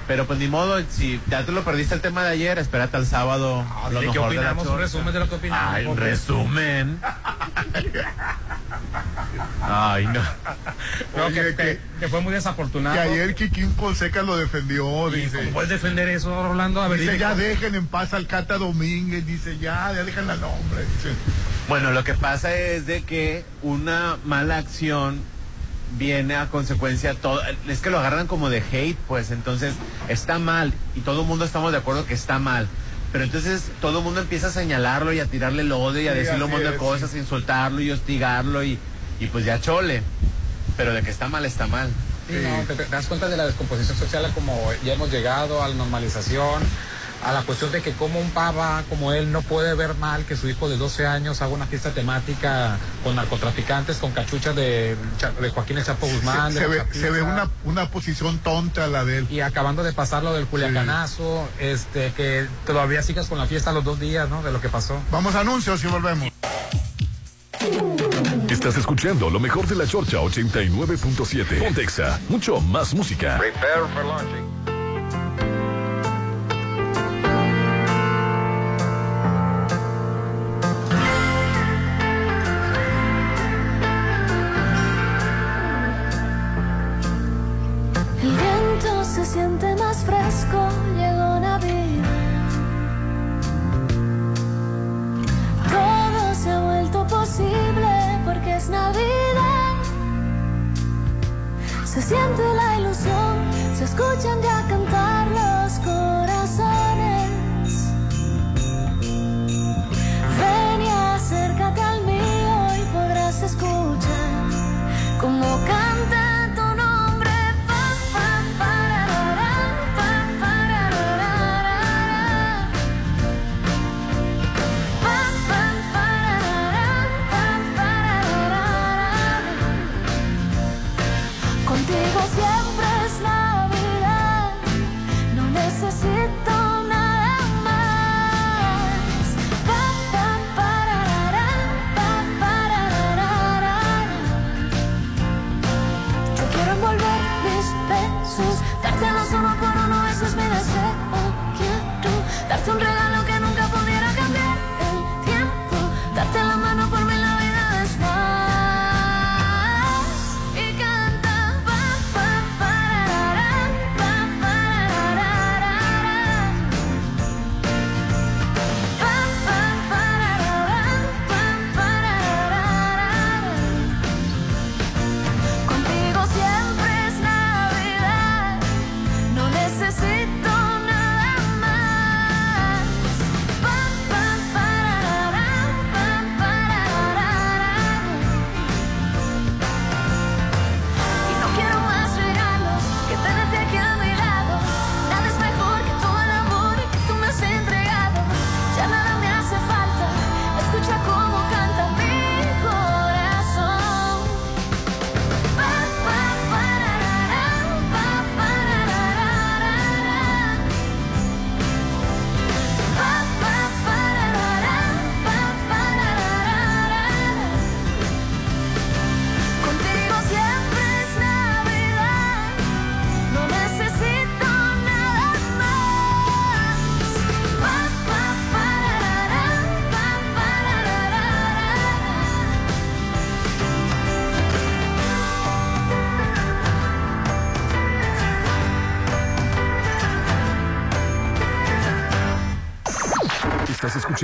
Pero pues ni modo, si ya tú lo perdiste el tema de ayer, espérate al sábado. lo ¿De qué mejor de la opinamos? Un resumen de lo que opinamos. Ay, un resumen. [laughs] Ay, no. [laughs] No, Oye, que, que- que- que fue muy desafortunado. Que ayer Kikín Fonseca lo defendió, ¿Y dice. ¿Cómo puedes defender eso, Rolando? A ver, Dice, dime ya cómo- dejen en paz al Cata Domínguez, dice, ya, ya dejen al hombre. Dice. Bueno, lo que pasa es de que una mala acción viene a consecuencia todo es que lo agarran como de hate, pues entonces está mal y todo el mundo estamos de acuerdo que está mal. Pero entonces todo el mundo empieza a señalarlo y a tirarle el odio y a Sí, decirle un montón de cosas, sí. insultarlo y hostigarlo y, y pues ya chole. Pero de que está mal, está mal. Sí, no, te, te das cuenta de la descomposición social a como ya hemos llegado a la normalización, a la cuestión de que como un pava como él no puede ver mal que su hijo de 12 años haga una fiesta temática con narcotraficantes, con cachuchas de, de Joaquín El Chapo Guzmán. se, de se ve, Chapiza, se ve una, una posición tonta la de él. Y acabando de pasar lo del Culiacanazo, este, que todavía sigas con la fiesta los dos días, ¿no? De lo que pasó. Vamos a anuncios y volvemos. Estás escuchando lo mejor de la Chorcha 89.7. Pontexa, mucho más música. Prepare for launching. Siente la ilusión, se escuchan ya cantar los corazones. Ven y acércate al mío y podrás escuchar como canta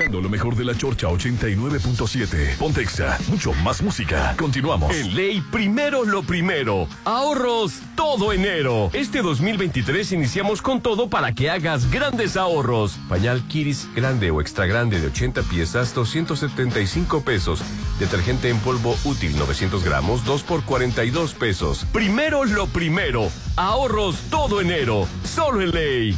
lo mejor de la Chorcha 89.7. Pontexa, mucho más música. Continuamos. En ley, primero lo primero. Ahorros todo enero. Este 2023 iniciamos con todo para que hagas grandes ahorros. Pañal Kiris grande o extra grande de 80 piezas, 275 pesos. Detergente en polvo útil 900 gramos, 2 por 42 pesos. Primero lo primero. Ahorros todo enero. Solo en ley.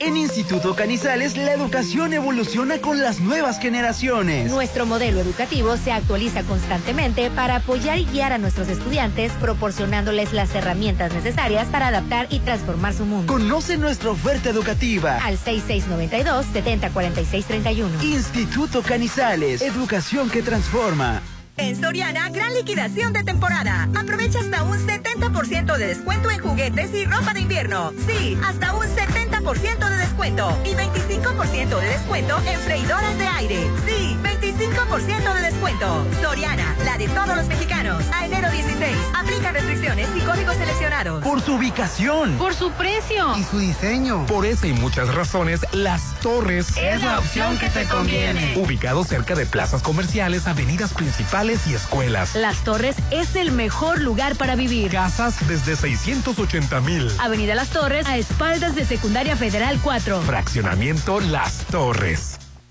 En Instituto Canizales la educación evoluciona con las nuevas generaciones. Nuestro modelo educativo se actualiza constantemente para apoyar y guiar a nuestros estudiantes, proporcionándoles las herramientas necesarias para adaptar y transformar su mundo. Conoce nuestra oferta educativa. Al 6692-704631. Instituto Canizales, educación que transforma. En Soriana, gran liquidación de temporada. Aprovecha hasta un 70% de descuento en juguetes y ropa de invierno. Sí, hasta un 70% de descuento. Y 25% de descuento en freidoras de aire. Sí, 25% de descuento. Soriana, la de todos los mexicanos. A enero 16. Aplica restricciones y códigos seleccionados. Por su ubicación. Por su precio. Y su diseño. Por esa y muchas razones, Las Torres Es la opción que te conviene. Ubicado cerca de plazas comerciales, avenidas principales y escuelas. Las Torres es el mejor lugar para vivir. Casas desde 680 mil. Avenida Las Torres, a espaldas de Secundaria Federal 4. Fraccionamiento Las Torres.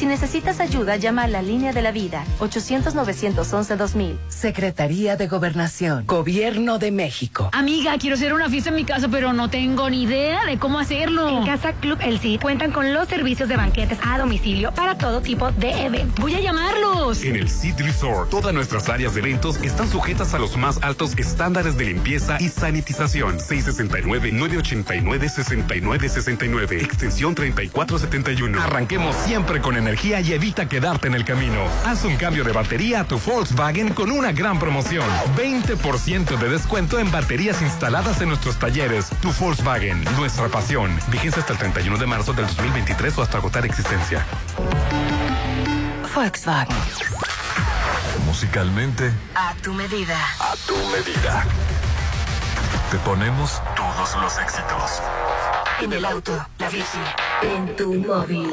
Si necesitas ayuda, llama a la línea de la vida, 800-911-2000. Secretaría de Gobernación, Gobierno de México. Amiga, quiero hacer una fiesta en mi casa, pero no tengo ni idea de cómo hacerlo. En Casa Club El Cid cuentan con los servicios de banquetes a domicilio para todo tipo de eventos. Voy a llamarlos. En el City Resort, todas nuestras áreas de eventos están sujetas a los más altos estándares de limpieza y sanitización. 669-989-6969. Extensión 3471. Arranquemos siempre con energía y evita quedarte en el camino. Haz un cambio de batería a tu Volkswagen con una gran promoción. 20% de descuento en baterías instaladas en nuestros talleres. Tu Volkswagen, nuestra pasión. Vigencia hasta el 31 de marzo del 2023 o hasta agotar existencia. Volkswagen. Musicalmente, A tu medida. a tu medida. Te ponemos todos los éxitos. En el auto, la bici, en tu móvil.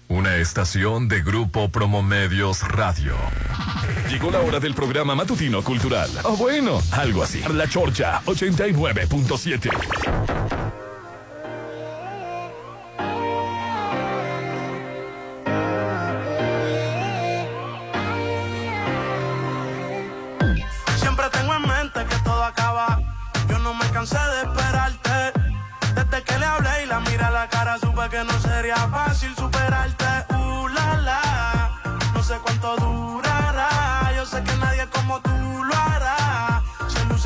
Una estación de Grupo Promomedios Radio. Llegó la hora del programa matutino cultural. O bueno, algo así. La Chorcha 89.7.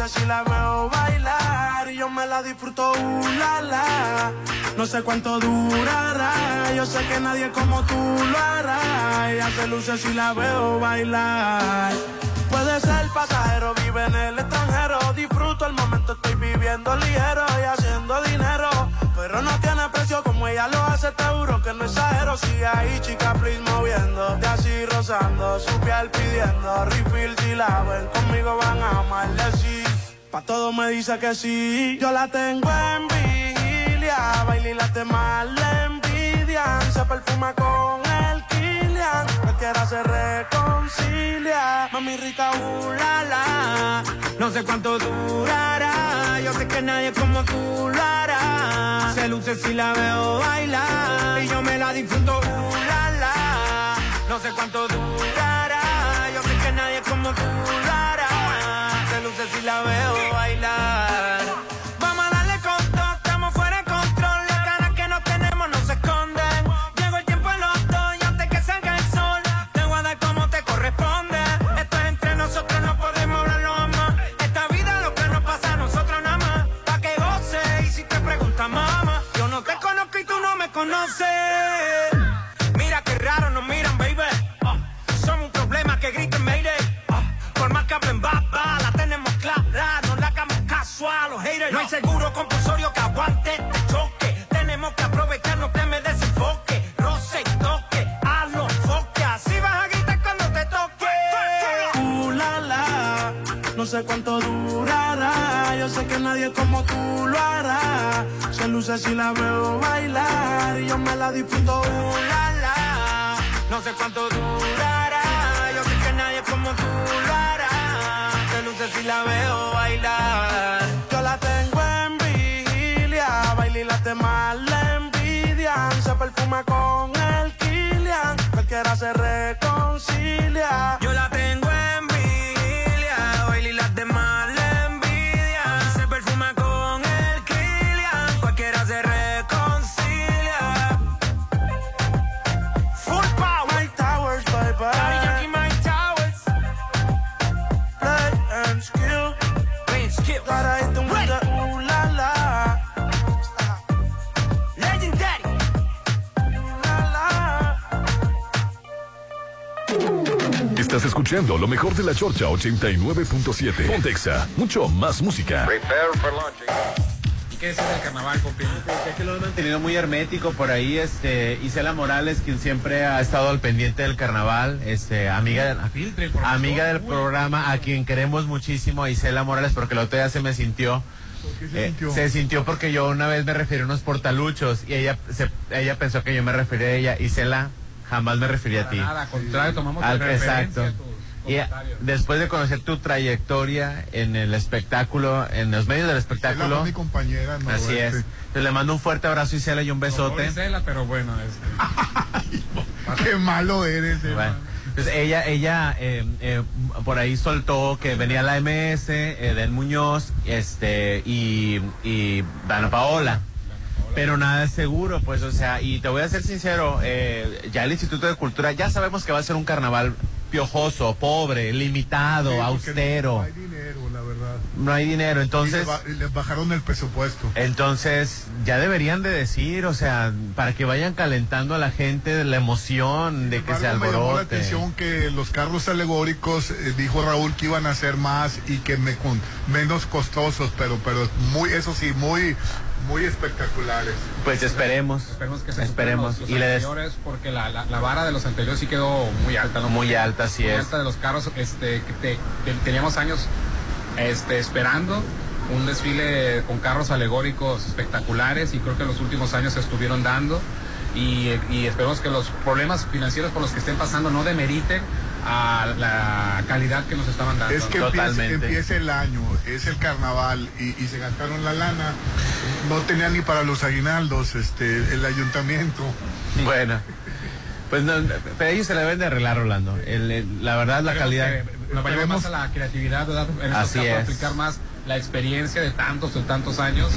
Luce si la veo bailar y yo me la disfruto. Uh, la, la. No sé cuánto durará. Yo sé que nadie como tú lo hará. Ella se luce si la veo bailar. Puede ser pasajero, vive en el extranjero. Disfruto el momento, estoy viviendo ligero y haciendo dinero. Pero no tiene precio como ella lo hace, te juro que no exagero. Sigue ahí, chica, please, moviendo. así rozando, su piel pidiendo. Refill si la ven conmigo van a amarle sí. Pa' todo me dice que sí. Yo la tengo en vigilia, baila y la tema la envidia. Se perfuma con el Kilian. Cualquiera se reconcilia. Mami rica, uh, la. No sé cuánto durará. Yo sé que nadie como tú lo hará. Se luce si la veo bailar. Y yo me la disfruto, uh, la. No sé cuánto durará. Yo sé que nadie como tú lo hará. Luce si la veo bailar. Vamos a darle con todo, estamos fuera de control. Las ganas que no tenemos no se esconden. Llegó el tiempo en los dos y antes que salga el sol, te voy a dar como te corresponde. Esto es entre nosotros, no podemos hablarlo más. Esta vida lo que nos pasa a nosotros nada más. Pa' que goce y si te preguntas, mamá, yo no te conozco y tú no me conoces. No hay seguro compulsorio que aguante este choque. Tenemos que aprovechar, no te me desenfoque. Roce y toque, a los foques. Así vas a gritar cuando te toque. Uh, la, la. No sé cuánto durará. Yo sé que nadie como tú lo hará. Se luce si la veo bailar. Y yo me la disfruto. Uh, la, la. No sé cuánto durará. Yo sé que nadie como tú lo hará. Se luce si la veo bailar. Perfuma con el Kilian. Cualquiera se reconcilia. Escuchando lo mejor de la Chorcha 89.7. Pontexa, mucho más música. Prepare for launching. ¿Y qué decir del carnaval, compi? que lo han mantenido muy hermético por ahí, este, Isela Morales, quien siempre ha estado al pendiente del carnaval, este, amiga, Filtre amiga del programa, a quien queremos muchísimo, a Isela Morales, porque el otro día se me sintió. qué se eh, sintió? se sintió porque yo una vez me referí a unos portaluchos y ella se, ella pensó que yo me refería a ella. Isela, jamás me referí a ti. Nada, al contrario, tomamos Al- exacto. tus Y eh, después de conocer tu trayectoria en el espectáculo, en los medios del espectáculo, mi compañera, ¿no? así es. Este, Entonces, le mando un fuerte abrazo Isela y un besote. Por Isela, pero bueno, este, [laughs] Qué malo eres, Eva. Bueno, entonces ella, ella eh, eh, por ahí soltó que venía la MS, eh, Den Muñoz, este, y, y Dana Paola. Pero nada es seguro, pues, o sea, y te voy a ser sincero, eh, ya el Instituto de Cultura, ya sabemos que va a ser un carnaval piojoso, pobre, limitado, Sí, austero. No hay dinero, la verdad. No hay dinero, entonces... les bajaron el presupuesto. Entonces, ya deberían de decir, o sea, para que vayan calentando a la gente de la emoción de que se Algo me llamó la alborote. atención que los carros alegóricos, eh, dijo Raúl que iban a ser más y que me, con, menos costosos, pero pero muy eso sí, muy muy espectaculares. Pues esperemos. esperemos que se Esperemos. los, Y los le des- anteriores, porque la, la, la vara de los anteriores sí quedó muy alta, ¿no? Muy alta, Muy es. alta de los carros, este, que te- te- teníamos años este, esperando un desfile con carros alegóricos espectaculares y creo que en los últimos años se estuvieron dando y, y esperemos que los problemas financieros por los que estén pasando no demeriten a la calidad que nos estaban dando. Es que empieza, empieza el año, es el carnaval y, y se gastaron la lana. No tenían ni para los aguinaldos este el ayuntamiento. Bueno. Pues no, pero ellos se la deben de arreglar, Rolando. El- el- la verdad, la calidad. que Nos vayamos más a la creatividad, ¿verdad? En Así casos, es. aplicar más la experiencia de tantos, de tantos años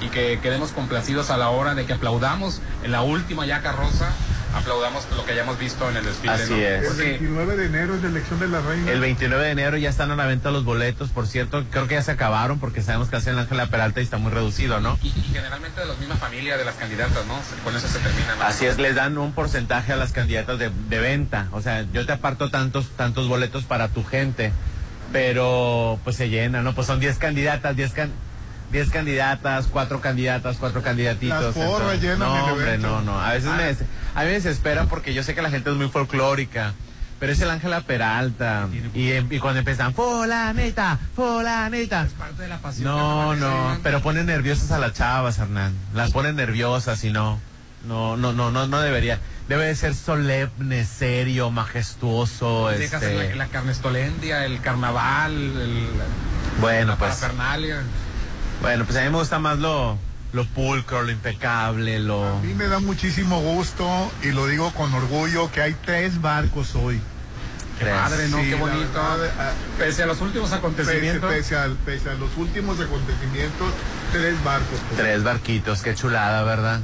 y que quedemos complacidos a la hora de que aplaudamos en la última ya carroza, aplaudamos lo que hayamos visto en el desfile. Así ¿no? es. El Porque 29 de enero es la elección de la reina. El 29 de enero ya están a la venta los boletos, por cierto, creo que ya se acabaron porque sabemos que hacen Ángela Peralta y está muy reducido, ¿no? y, y generalmente de la misma familia de las candidatas, ¿no? Con eso se termina. ¿no? Así es, les dan un porcentaje a las candidatas de, de venta. O sea, yo te aparto tantos, tantos boletos para tu gente, pero pues se llena, ¿no? Pues son 10 candidatas, 10 can, 10 candidatas, cuatro candidatas, cuatro candidatitos. Las porras llenan no, el hombre, evento. no, no. A veces me, des- a mí me desespera porque yo sé que la gente es muy folclórica. Pero es el Ángela Peralta. Y, y cuando empiezan, fulanita, fulanita. parte de la pasión. No, no, pero ponen nerviosas a las chavas, Hernán. Las ponen nerviosas y no. No, no, no, no, no debería. Debe de ser solemne, serio, majestuoso. Dejas este... la, la carnestolendia, el carnaval, el, Bueno, la pues. parafernalia. Bueno, pues a mí me gusta más lo, lo pulcro, lo impecable, lo. A mí me da muchísimo gusto y lo digo con orgullo que hay tres barcos hoy. Qué padre, ¿no? Sí, Qué bonito. verdad, ah, Pese a los últimos acontecimientos. Pese, pese al- pese a los últimos acontecimientos, tres barcos. Tres barquitos, qué chulada, ¿verdad?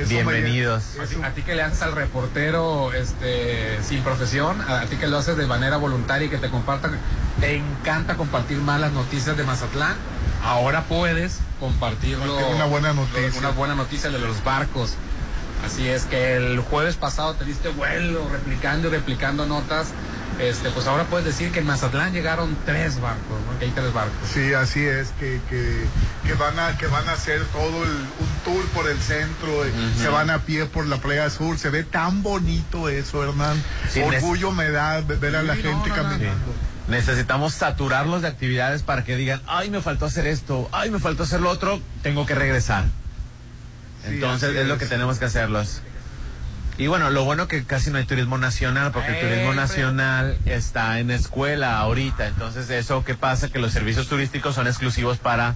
Eso Bienvenidos. A ti, a ti que le haces al reportero este sin profesión, a, ti que lo haces de manera voluntaria y que te compartan, te encanta compartir más las noticias de Mazatlán. Ahora puedes compartirlo. Una buena noticia. Una buena noticia de los barcos. Así es que el jueves pasado te diste vuelo replicando y replicando notas. Este, pues ahora puedes decir que en Mazatlán llegaron tres barcos, ¿no? Que hay tres barcos. Sí, así es, que, que, que van a que van a hacer todo el, un tour por el centro, eh, se van a pie por la playa sur, se ve tan bonito eso, Hernán. Sí, Orgullo me da ver a la Sí, no, gente no, no. caminando. Necesitamos saturarlos de actividades para que digan, ay, me faltó hacer esto, ay, me faltó hacer lo otro, tengo que regresar. Sí, Entonces es lo que tenemos que hacerlos. Y bueno, lo bueno que casi no hay turismo nacional, porque el turismo nacional está en escuela ahorita. Entonces, eso que pasa, que los servicios turísticos son exclusivos para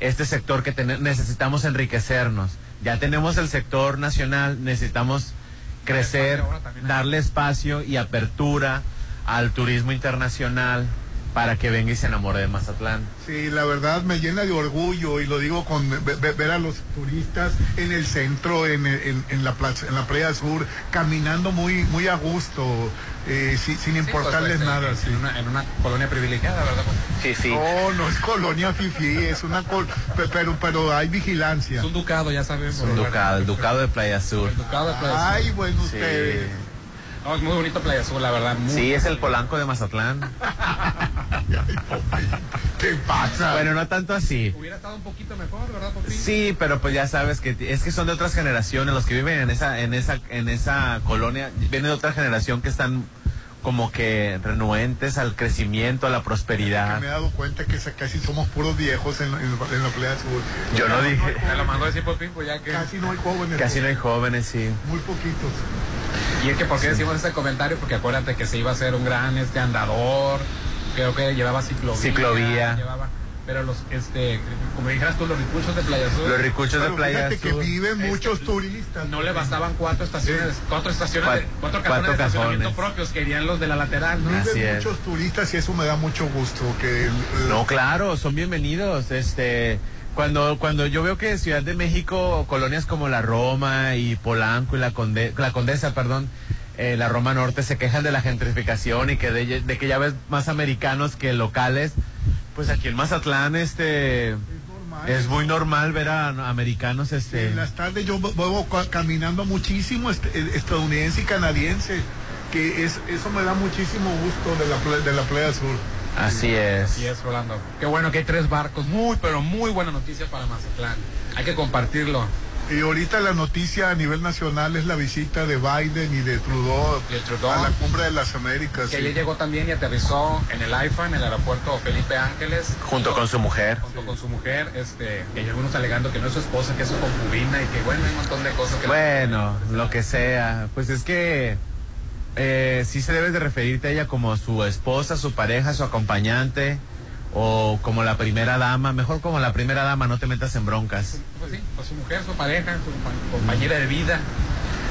este sector que necesitamos enriquecernos. Ya tenemos el sector nacional, necesitamos crecer, darle espacio y apertura al turismo internacional para que venga y se enamore de Mazatlán. Sí, la verdad me llena de orgullo y lo digo con ve- ve- ver a los turistas en el centro, en, el- en, en la plaza, en la playa sur, caminando muy muy a gusto, eh, si- sin importarles pues, nada. en, sí. en una, en una colonia privilegiada, ¿verdad? Sí, sí. No, no es colonia fifi, es una col pe- pero pero hay vigilancia. Es un ducado, ya sabes. Un ducado, el ducado de Playa Sur. ducado de Playa Sur. Ay, bueno, Sí. No, es muy bonito Playa Azul, la verdad. Muy Sí, es el Polanco de Mazatlán. [laughs] ¿Qué pasa? Bueno, no tanto así. Hubiera estado un poquito mejor, ¿verdad, Popín? Sí, pero pues ya sabes que es que son de otras generaciones los que viven en esa en esa en esa colonia vienen de otra generación que están como que renuentes al crecimiento, a la Que prosperidad. me he dado cuenta que casi somos puros viejos en, en- en la playa sur. Yo no dije. Me lo mandó a decir Popín, pues ya que... Casi no hay jóvenes. Casi no hay jóvenes, sí. Muy poquitos. Y es que, ¿por qué decimos este comentario? Porque acuérdate que se iba a hacer un gran este andador, creo que llevaba ciclovía. Ciclovía. llevaba- pero los, este, como dijeras tú, los ricuchos de Playa Sur. Los ricuchos de Playa fíjate que Sur. viven muchos turistas. No le bastaban cuatro estaciones, cuatro estaciones, Cuat- de- cuatro cuatro de estacionamiento cajones. propios, querían los de la lateral, ¿no? Así Viven es. muchos turistas y eso me da mucho gusto. Que No, claro, son bienvenidos. Este, cuando cuando yo veo que Ciudad de México, colonias como la Roma y Polanco y la Conde- la Condesa, perdón, eh, la Roma Norte se quejan de la gentrificación y que de, de que ya ves más americanos que locales. Pues aquí en Mazatlán, este, es muy normal ver a americanos, este. En las tardes yo voy caminando muchísimo este- eh, estadounidense y canadiense, que es, eso me da muchísimo gusto de la, de la playa sur. Así es. Así es, Rolando. Qué bueno que hay tres barcos. Muy, pero muy buena noticia para Mazatlán. Hay que compartirlo. Y ahorita la noticia a nivel nacional es la visita de Biden y de Trudeau, Y Trudeau. a la cumbre de las Américas. Que sí. ayer llegó también y aterrizó en el AIFA, en el aeropuerto Felipe Ángeles. Junto con su mujer. Junto con su mujer, este, que hay algunos alegando que no es su esposa, que es su concubina y que bueno, hay un montón de cosas que... Bueno, lo que sea. Pues es que eh, sí se debe de referirte a ella como su esposa, su pareja, su acompañante o como la primera dama. Mejor como la primera dama, no te metas en broncas. Pues sí, pues su mujer, su pareja, su compa- compañera de vida.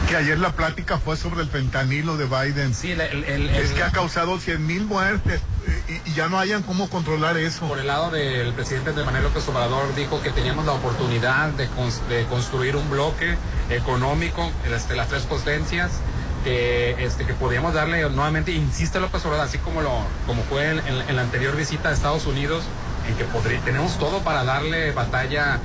Que ayer la plática fue sobre el fentanilo de Biden. Sí, el, el- el- Es el- que ha causado 100 mil muertes y, y ya no hayan cómo controlar eso. Por el lado del presidente de Manuel López Obrador dijo que teníamos la oportunidad de, cons- de construir un bloque económico este, las tres potencias que, este, que podíamos darle nuevamente, insiste López Obrador, así como, lo, como fue en, la anterior visita a Estados Unidos, en que tenemos todo para darle batalla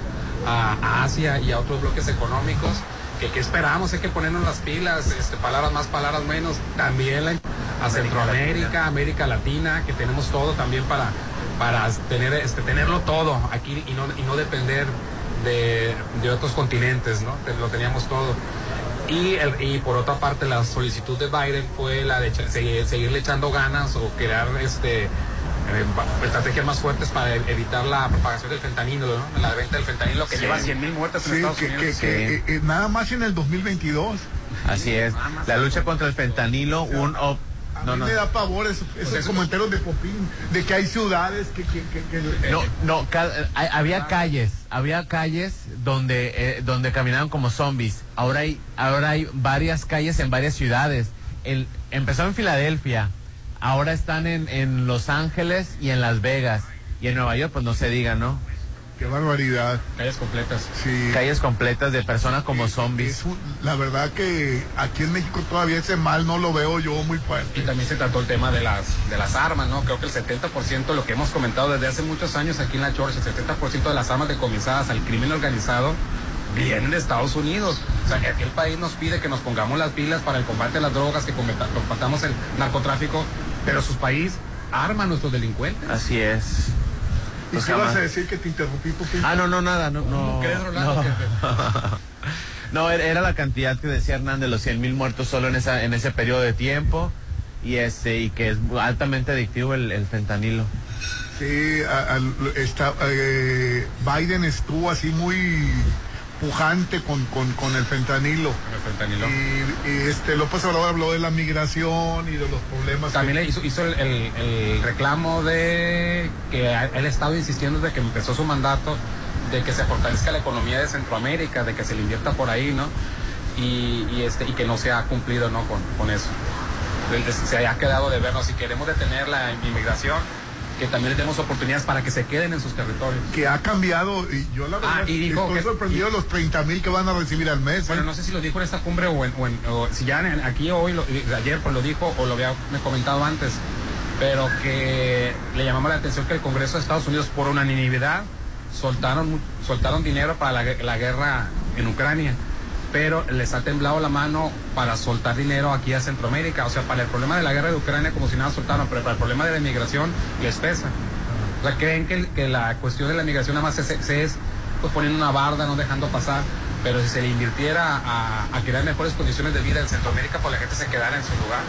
a, Asia y a otros bloques económicos. Que, que esperamos, hay que ponernos las pilas, este, palabras más, palabras menos, también a Centroamérica, América Latina, que tenemos todo también para, para tener, este, tenerlo todo aquí y no, y no depender de, de otros continentes, ¿no? Lo teníamos todo. Y, el- y por otra parte, la solicitud de Biden fue la de echa- seguir- seguirle echando ganas o crear este eh, estrategias más fuertes para e- evitar la propagación del fentanilo, ¿no? La venta del fentanilo que Sí. lleva 100 mil muertes en Sí, Estados que, Unidos. que- que, eh, eh, nada más en el 2022. Así es. La lucha contra el fentanilo, un... op- no, mí no. me da pavor esos, esos comentarios de Popín, de que hay ciudades que... que, que- que- No, no, eh, había calles, había calles donde, eh, donde caminaban como zombies. Ahora hay, ahora hay varias calles en varias ciudades. El, empezó en Filadelfia, ahora están en, en Los Ángeles y en Las Vegas. Y en Nueva York, pues no se diga, ¿no? Qué barbaridad. Calles completas. Sí. Calles completas de personas como zombies. Es un- la verdad que aquí en México todavía ese mal no lo veo yo muy Y fuerte. también se trató el tema de las, de las armas, ¿no? Creo que el 70%, lo que hemos comentado desde hace muchos años aquí en la Chorcha, el 70% de las armas decomisadas al crimen organizado vienen de Estados Unidos. O sea, que aquí el país nos pide que nos pongamos las pilas para el combate a las drogas, que combata- combatamos el narcotráfico, pero sus países arman a nuestros delincuentes. Así es. ¿Y qué vas a decir que te interrumpí, Popín? Ah, no, no, nada, no, no. No. [laughs] No, era la cantidad que decía Hernández, los 100 mil muertos solo en, esa, en ese periodo de tiempo y este y que es altamente adictivo el, el fentanilo. Sí, a- está, eh, Biden estuvo así muy pujante con, con, con el fentanilo. El fentanilo. Y, y, este López Obrador habló de la migración y de los problemas. También que- le hizo, hizo el, el- el reclamo de que él ha estado insistiendo desde que empezó su mandato de que se fortalezca la economía de Centroamérica, de que se le invierta por ahí, ¿no? Y, y este, y que no se ha cumplido, ¿no? Con, con eso. Se ha quedado de vernos. Si queremos detener la inmigración, que también le demos oportunidades para que se queden en sus territorios. que ha cambiado y yo la verdad Ah, y dijo estoy que- sorprendido de los 30 mil que van a recibir al mes. Bueno, ¿eh? no sé si lo dijo en esta cumbre o, en, o en- o si ya en- aquí hoy, lo- ayer pues lo dijo o lo había me comentado antes, pero que le llamamos la atención que el Congreso de Estados Unidos por unanimidad soltaron, soltaron dinero para la, la guerra en Ucrania, pero les ha temblado la mano para soltar dinero aquí a Centroamérica, o sea, para el problema de la guerra de Ucrania como si nada soltaron, pero para el problema de la inmigración les pesa. O sea, creen que, que la cuestión de la migración nada más se es pues poniendo una barda, no dejando pasar, pero si se le invirtiera a, a crear mejores condiciones de vida en Centroamérica, pues la gente se quedara en su lugar.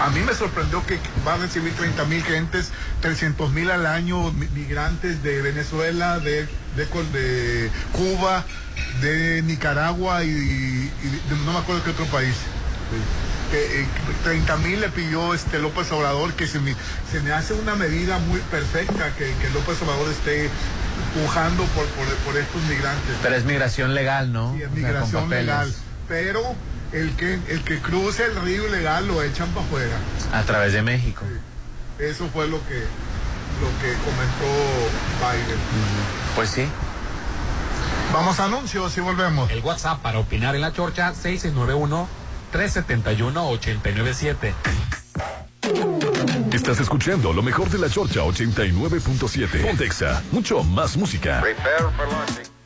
A mí me sorprendió que va a recibir 30 mil gentes, 300 mil al año mi- migrantes de Venezuela, de, de, Cuba, de Nicaragua y, y de- no me acuerdo qué otro país. Que, eh, 30 mil le pidió este López Obrador, que se me, se me hace una medida muy perfecta que, que López Obrador esté pujando por, por, por estos migrantes. Pero es migración legal, ¿no? Sí, es O sea, con migración legal. Pero el que, el que cruce el río ilegal lo echan para afuera. A través de México. Eso fue lo que, lo que comentó Biden. Pues sí. Vamos a anuncios y volvemos. El WhatsApp para opinar en la chorcha 6691-371-897. Estás escuchando lo mejor de la Chorcha 89.7. Pontexa, mucho más música. Prepare for launching.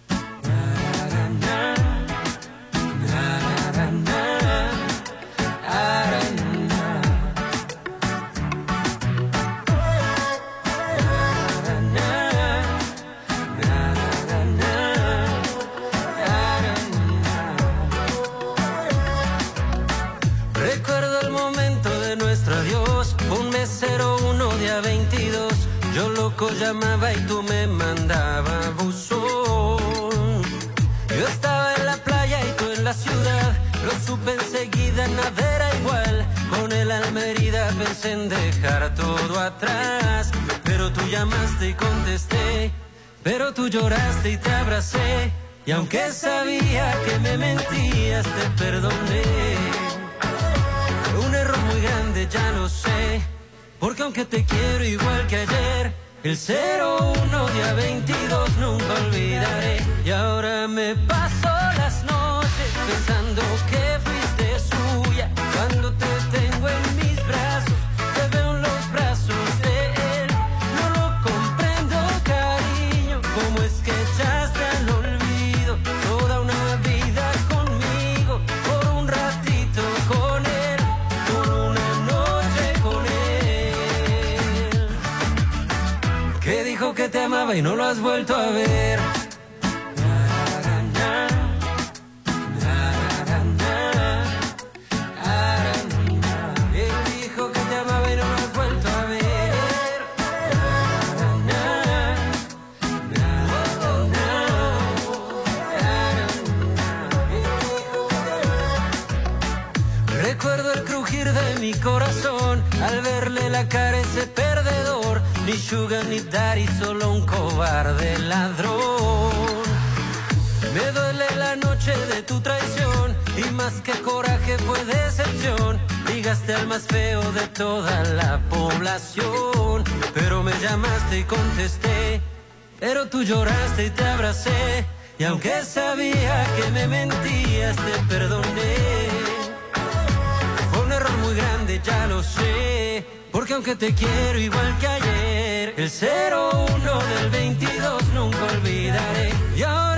Llamaba y tú me mandabas buzón. Yo estaba en la playa y tú en la ciudad. Lo supe enseguida, nada era igual. Con el alma herida pensé en dejar todo atrás. Pero tú llamaste y contesté. Pero tú lloraste y te abracé. Y aunque sabía que me mentías, te perdoné. Un error muy grande, ya lo sé. Porque aunque te quiero igual que ayer, el 01 día 22 nunca olvidaré. Y ahora me paso las noches pensando que fuiste suya. Cuando te tengo en mis Y no lo has vuelto a ver. El hijo que te amaba y no lo has vuelto a ver. Recuerdo el crujir de mi corazón al verle la cara ese pequeño ni sugar ni daddy, solo un cobarde ladrón. Me duele la noche de tu traición y más que coraje fue decepción. Ligaste al más feo de toda la población, pero me llamaste y contesté, pero tú lloraste y te abracé. Y aunque sabía que me mentías, te perdoné. Fue un error muy grande, ya lo sé. Porque aunque te quiero igual que ayer, el 01 del 22 nunca olvidaré. Y ahora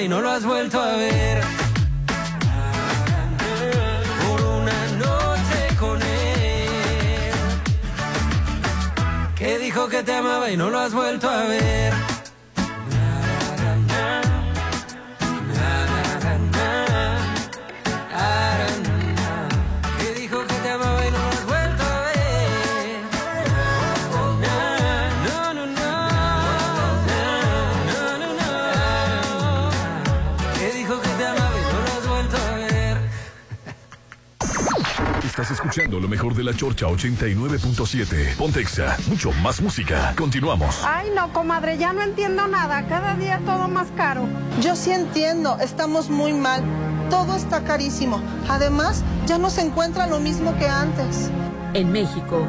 y no lo has vuelto a ver. Por una noche con él. Que dijo que te amaba y no lo has vuelto a ver. Estás escuchando lo mejor de la Chorcha 89.7. Pontexa, mucho más música. Continuamos. Ay, no, comadre, ya no entiendo nada. Cada día todo más caro. Yo sí entiendo, estamos muy mal. Todo está carísimo. Además, ya no se encuentra lo mismo que antes. En México,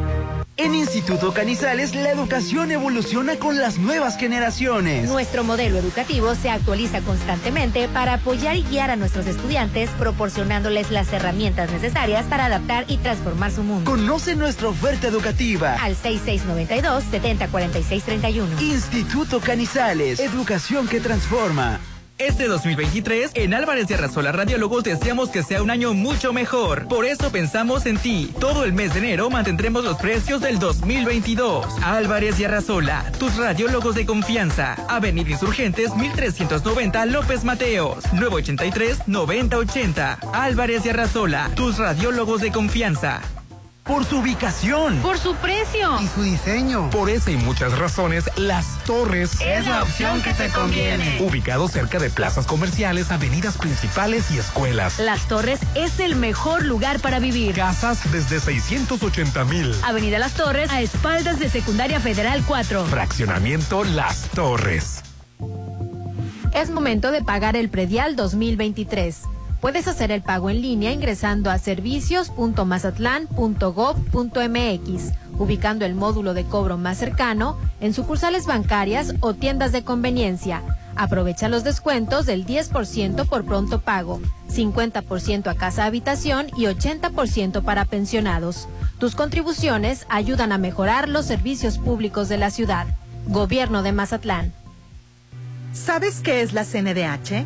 En Instituto Canizales la educación evoluciona con las nuevas generaciones. Nuestro modelo educativo se actualiza constantemente para apoyar y guiar a nuestros estudiantes, proporcionándoles las herramientas necesarias para adaptar y transformar su mundo. Conoce nuestra oferta educativa. Al 6692-704631. Instituto Canizales, educación que transforma. Este 2023, en Álvarez y Arrasola Radiólogos deseamos que sea un año mucho mejor. Por eso pensamos en ti. Todo el mes de enero mantendremos los precios del 2022. Álvarez y Arrasola, tus radiólogos de confianza. Avenida Insurgentes 1390 López Mateos. 983-9080. Álvarez y Arrasola, tus radiólogos de confianza. Por su ubicación. Por su precio. Y su diseño. Por esa y muchas razones, Las Torres Es la opción que te conviene. Ubicado cerca de plazas comerciales, avenidas principales y escuelas. Las Torres es el mejor lugar para vivir. Casas desde 680 mil. Avenida Las Torres, a espaldas de Secundaria Federal 4. Fraccionamiento Las Torres. Es momento de pagar el predial 2023. Puedes hacer el pago en línea ingresando a servicios.mazatlán.gov.mx, ubicando el módulo de cobro más cercano en sucursales bancarias o tiendas de conveniencia. Aprovecha los descuentos del 10% por pronto pago, 50% a casa habitación y 80% para pensionados. Tus contribuciones ayudan a mejorar los servicios públicos de la ciudad. Gobierno de Mazatlán. ¿Sabes qué es la CNDH?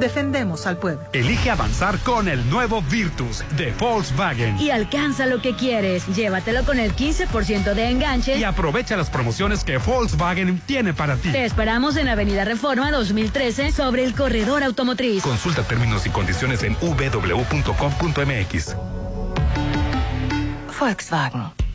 Defendemos al pueblo. Elige avanzar con el nuevo Virtus de Volkswagen. Y alcanza lo que quieres. Llévatelo con el 15% de enganche. Y aprovecha las promociones que Volkswagen tiene para ti. Te esperamos en Avenida Reforma 2013 sobre el corredor automotriz. Consulta términos y condiciones en www.com.mx. Volkswagen.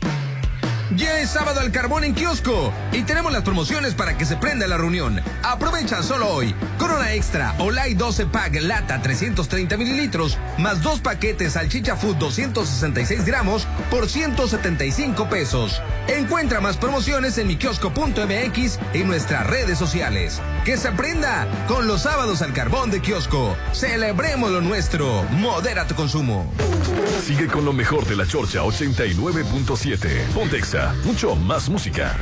Ya es sábado al carbón en kiosco y tenemos las promociones para que se prenda la reunión. Aprovecha solo hoy. Corona Extra Olay 12 Pack Lata 330 mililitros más dos paquetes salchicha food 266 gramos por 175 pesos. Encuentra más promociones en mi kiosco.mx y nuestras redes sociales. Que se prenda con los sábados al carbón de kiosco. Celebremos lo nuestro. Modera tu consumo. Sigue con lo mejor de la Chorcha 89.7. Mucho más música.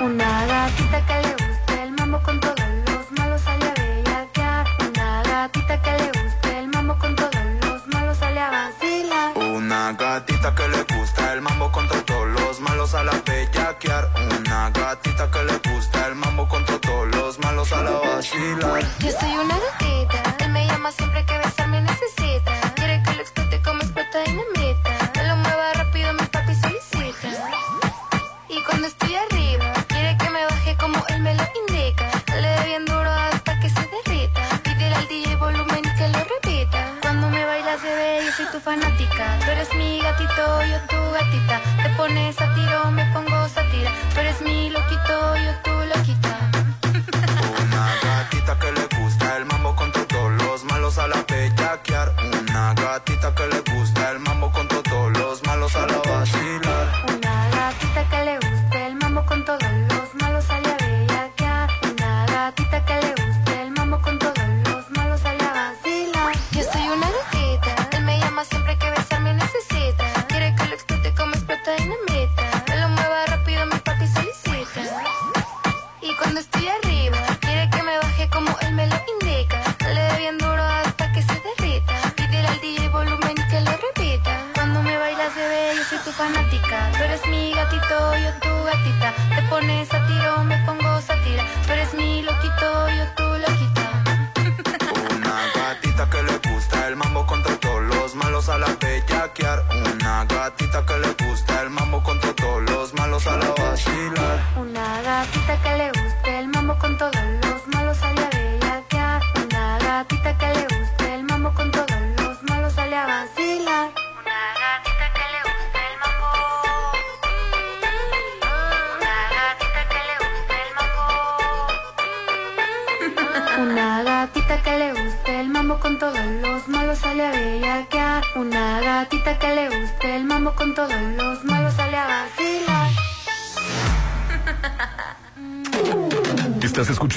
Una gatita que le guste el mambo con todos los malos sale a bellaquear. Una gatita que le guste el mambo con todos los malos sale a vacilar. Una gatita que le gusta el mambo contra todos los malos a la bellaquear. Gatita que le gusta el mambo contra todos los malos a la vacilar. Yo soy una gatita, él me llama siempre que besarme necesita. Quiere que lo explote como explota dinamita. Que lo mueva rápido, mi papi solicita. Y cuando estoy arriba, quiere que me baje como él me lo indica. Le dé bien duro hasta que se derrita. Pídele al DJ volumen y que lo repita. Cuando me bailas, bebé, yo soy tu fanática. Tú eres mi gatito, yo tu gatita. Te pones a tiro, me pongo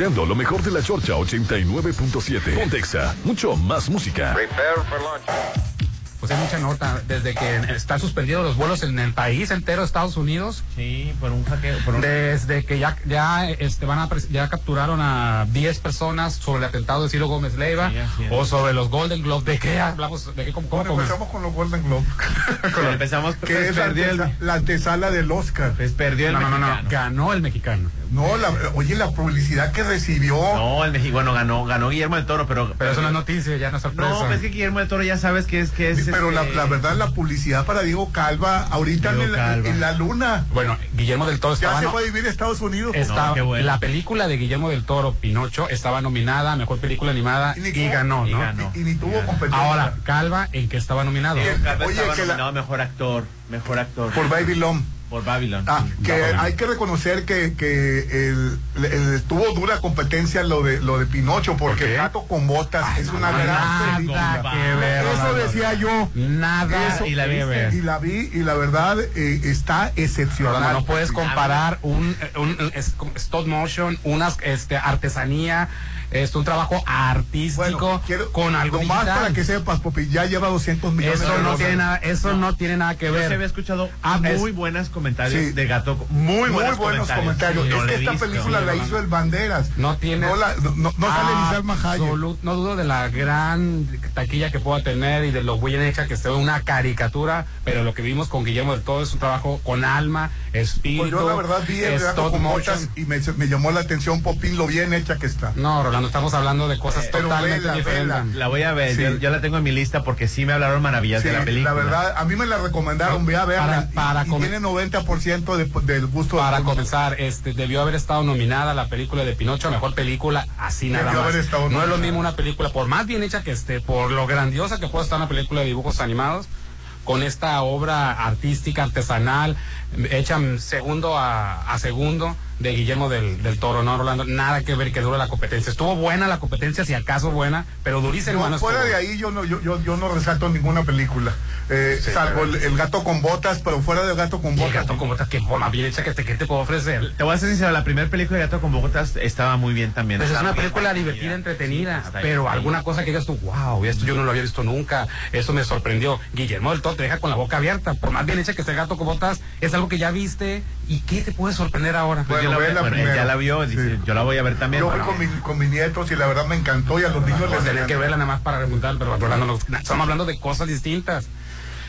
escuchando lo mejor de la Chorcha 89.7. Pontexa, mucho más música. Pues hay mucha nota. Desde que están suspendidos los vuelos en el país entero Estados Unidos. Sí, por un hackeo. por un- Desde que ya ya este van a pres- ya capturaron a 10 personas sobre el atentado de Ciro Gómez Leiva Sí, o sobre los Golden Globes. ¿De qué hablamos? ¿De qué cómo, cómo Bueno, empezamos con los Golden Globe. [laughs] Pero empezamos que es la, antesala del Oscar. Pues perdió el No, no, no, ganó el mexicano. No, la, oye, la publicidad que recibió. No, el mexicano bueno, ganó, ganó Guillermo del Toro, pero. Pero eso no es noticia, ya no es sorpresa. No, pues es que Guillermo del Toro ya sabes que es que es. Pero la, este, la verdad, la publicidad para Diego Calva, ahorita Diego en, la- Calva. en la luna. Bueno, Guillermo del Toro Ya estaba se no- fue a vivir a Estados Unidos. estaba- No, qué bueno. la película de Guillermo del Toro, Pinocho, estaba nominada a mejor película animada Y ni y, tuvo- ganó, y ¿no? ganó. Y, y ni tuvo competencia. Ahora, Calva, ¿en qué estaba nominado? Calva Oye, estaba que la- nominado mejor actor, mejor actor. por Babylon. Por Babylon. Ah, que Babylon. hay que reconocer que, que el, el- tuvo dura competencia lo de lo de Pinocho porque ¿Por? Gato con botas es una no, gran nada película. que ver, Eso decía yo. Nada Eso- ¿Y la ver. Y la vi y la verdad eh, está excepcional. No puedes comparar un, un- un es- como stop motion, unas este, artesanía, es un trabajo artístico Bueno, quiero, con algo digital. para que sepas, Popi, ya lleva 200 millones Eso de no tiene nada, eso no, tiene nada que Yo ver. se había escuchado Ah, muy es- buenos comentarios Sí. de Gato. Muy, Muy buenos, comentarios. Sí, es que esta visto. película la hizo el Banderas. No tiene. No, la- no, no sale ni Salma Hayek. Absolut- no dudo de la gran taquilla que pueda tener y de lo bien hecha que esté una caricatura, pero lo que vimos con Guillermo del Todo es un trabajo con alma, espíritu. Pues yo la verdad vi el gato stop con motion. botas y me, me llamó la atención Popín lo bien hecha que está. No, Rolando, cuando estamos hablando de cosas totalmente vela, diferentes. vela. La voy a ver, Sí. yo, yo la tengo en mi lista porque sí me hablaron maravillas Sí, de la película. la verdad, a mí me la recomendaron, voy a verla. Para- para y, y comer- tiene 90% de- del gusto Para comenzar, este debió haber estado nominada la película de Pinocho a mejor película, así nada Debió más. haber estado No es lo mismo una película, por más bien hecha que esté, por lo grandiosa que pueda estar una película de dibujos animados, con esta obra artística, artesanal, hecha mm, segundo a, a segundo de Guillermo del, del Toro, ¿no, Rolando? Nada que ver que dure la competencia. Estuvo buena la competencia, si acaso buena, pero durísima. No, no fuera estuvo. de ahí yo no, yo, yo, yo no resalto ninguna película. Eh, salvo el, el gato con botas, pero fuera del gato con Y el botas. gato con botas, que forma bien hecha que te, que te puedo ofrecer. Te voy a ser sincero, la primera película de Gato con Botas estaba muy bien también. Pues es una película divertida, entretenida, pero ahí. alguna cosa que digas tú, wow, esto yo no lo había visto nunca, eso me sorprendió. Guillermo del Toro te deja con la boca abierta, por más bien hecha que esté el gato con botas, es algo que ya viste, ¿y qué te puede sorprender ahora? Pues yo Bueno, la- bueno, ya la vio, dice, Sí. yo la voy a ver también. Yo voy Bueno, con, mi- con mis nietos y la verdad me encantó y a los niños les Pues tener que verla nada más para remontar, pero no- estamos hablando de cosas distintas.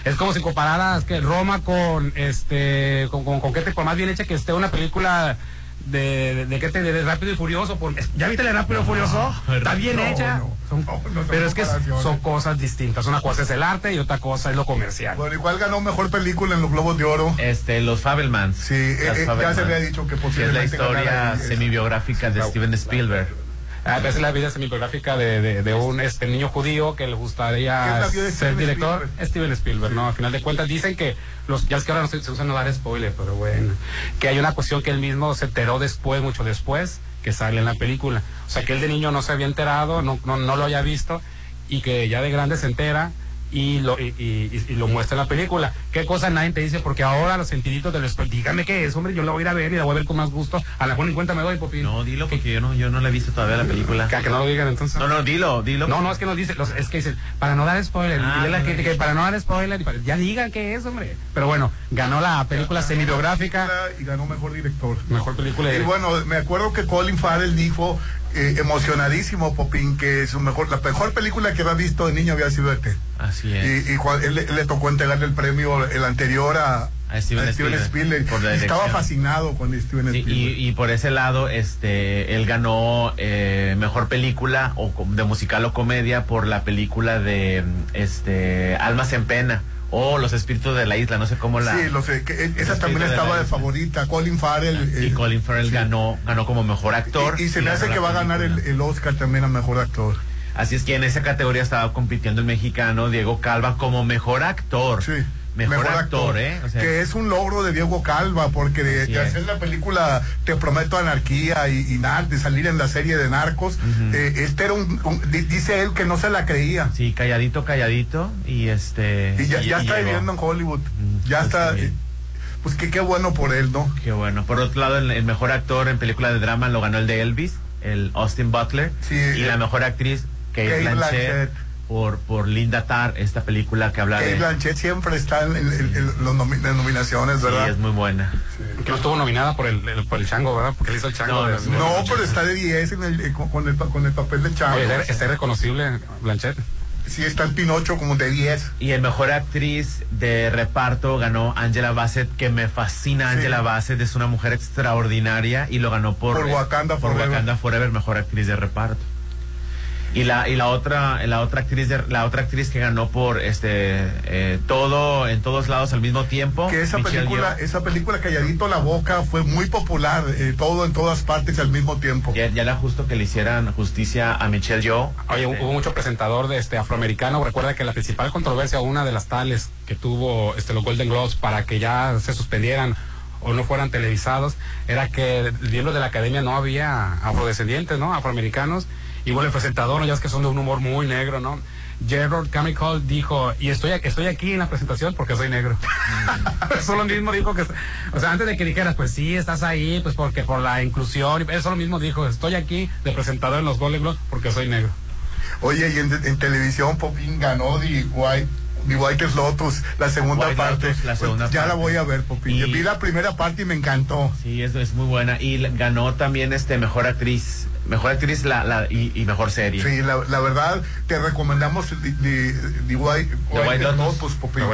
Es como si compararas que Roma con este con, con, con qué te por más bien hecha que esté una película de, de, de qué te de Rápido y Furioso, por, ¿ya viste el Rápido y Furioso? Está bien hecha. Son- son pero es que son cosas distintas. Una cosa es el arte y otra cosa es lo comercial. Bueno, igual ganó mejor película en los Globos de Oro. Este, los Fabelmans. Sí, eh, Las eh, ya Fabelmans. se había dicho que Que es la historia semi-biográfica de Steven Spielberg. Ah, esa es la vida semibiográfica de, de, de un este niño judío que le ¿Qué es gustaría ser Steven director. Spielberg? Steven Spielberg, ¿no? A final de cuentas dicen que los ya es que ahora no se, se usan no dar spoiler, pero bueno, que hay una cuestión que él mismo se enteró después, mucho después, que sale en la película. O sea, que él de niño no se había enterado, no, no, no lo había visto y que ya de grande se entera y lo, y, y- y lo muestra en la película. ¿Qué cosa nadie te dice? Porque ahora los sentiditos del spoiler, dígame qué es, hombre, yo la voy a ir a ver y la voy a ver con más gusto. A la mejor ni cuenta me doy, Popín. No, dilo porque yo no, yo no la he visto todavía la película. Que, que no lo digan entonces. No, no, dilo, dilo. No, no, es que nos dice, los- es que dicen, para no dar spoiler, Ah, dile a la no, crítica, no. para no dar spoiler, y para- ya digan qué es, hombre. Pero bueno, ganó la película semibiográfica, Y ganó mejor director. mejor película Y bueno, me acuerdo que Colin Farrell dijo eh, emocionadísimo, Popín, que su mejor, la mejor película que había visto de niño había sido ET. Así es. Y, y Juan- él, le- le tocó entregarle el premio, el anterior a, A Steven Spielberg, Spielberg. Estaba fascinado con Steven Sí, Spielberg. y, y por ese lado, este, él ganó eh, mejor película o de musical o comedia por la película de este Almas en Pena o Los Espíritus de la Isla, no sé cómo la. Sí, lo sé, que e- esa también de estaba de favorita. Colin Farrell. Y eh, Colin Farrell sí. ganó, ganó como mejor actor. Y, y se me hace que va a ganar el, el Oscar también a mejor actor. Así es que en esa categoría estaba compitiendo el mexicano Diego Calva como mejor actor. Sí. Mejor, actor, ¿eh? O sea, que es un logro de Diego Calva, porque de, hacer la película Te Prometo Anarquía y, y nar- de salir en la serie de Narcos, eh, este era un, un- di- dice él que no se la creía. Sí, calladito, calladito. Y este. Y ya, ya está viviendo en Hollywood. Mm, ya pues está. sí. eh, Pues que qué bueno por él, ¿no? Qué bueno. Por otro lado, el, el mejor actor en película de drama lo ganó el de Elvis, el Austin Butler. Sí, y eh, la mejor actriz, Kate, Kate Blanchett, Blanchett. Por, por Linda Tarr, esta película que habla Kate de. Blanchett siempre está en, en- en- en los nomi- las nominaciones, Sí, ¿verdad? es muy buena. Que no estuvo nominada por el, el- por el chango, ¿verdad? Porque él hizo el chango. No, de- no, pero está de 10 en el- eh, con, el, pa- con el papel de Chango. Oye, está- está irreconocible, Blanchet. Sí, está en Pinocho como de 10. Y el mejor actriz de reparto ganó Angela Bassett, que me fascina Sí. Angela Bassett, es una mujer extraordinaria y lo ganó por, Por Wakanda por Forever. Wakanda Forever, mejor actriz de reparto. Y la y la otra la otra actriz de, la otra actriz que ganó por este eh, todo en todos lados al mismo tiempo. Que esa Michelle película, Yeoh. esa película Calladito la Boca fue muy popular, eh, todo en todas partes al mismo tiempo. ya, ya era justo que le hicieran justicia a Michelle Yeoh. Oye, hubo mucho presentador de este afroamericano. Recuerda que la principal controversia, una de las tales que tuvo este los Golden Globes para que ya se suspendieran o no fueran televisados, era que miembros de la academia no había afrodescendientes, ¿no? Afroamericanos. Y bueno, el presentador, ¿no? ya es que son de un humor muy negro, ¿no? Gerard Carmichael dijo, y estoy, estoy aquí en la presentación porque soy negro. [laughs] eso lo mismo dijo que, o sea, antes de que dijeras, pues sí, estás ahí, pues porque por la inclusión, y eso lo mismo dijo, estoy aquí de presentador en los Golden Globes porque soy negro. Oye, y en, en televisión Popín ganó The White, The White Lotus, la segunda White parte. Lotus, la Pues segunda ya la voy a ver, Popín. Y- Yo vi la primera parte y me encantó. Sí, eso es muy buena y ganó también este mejor actriz, mejor actriz la, la y, y mejor serie. Sí, la, la verdad, te recomendamos The, The- The White,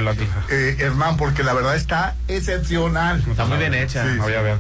Lotus. Eh, Hernán, porque la verdad está excepcional. Está muy bien hecha. Sí, No voy a ver.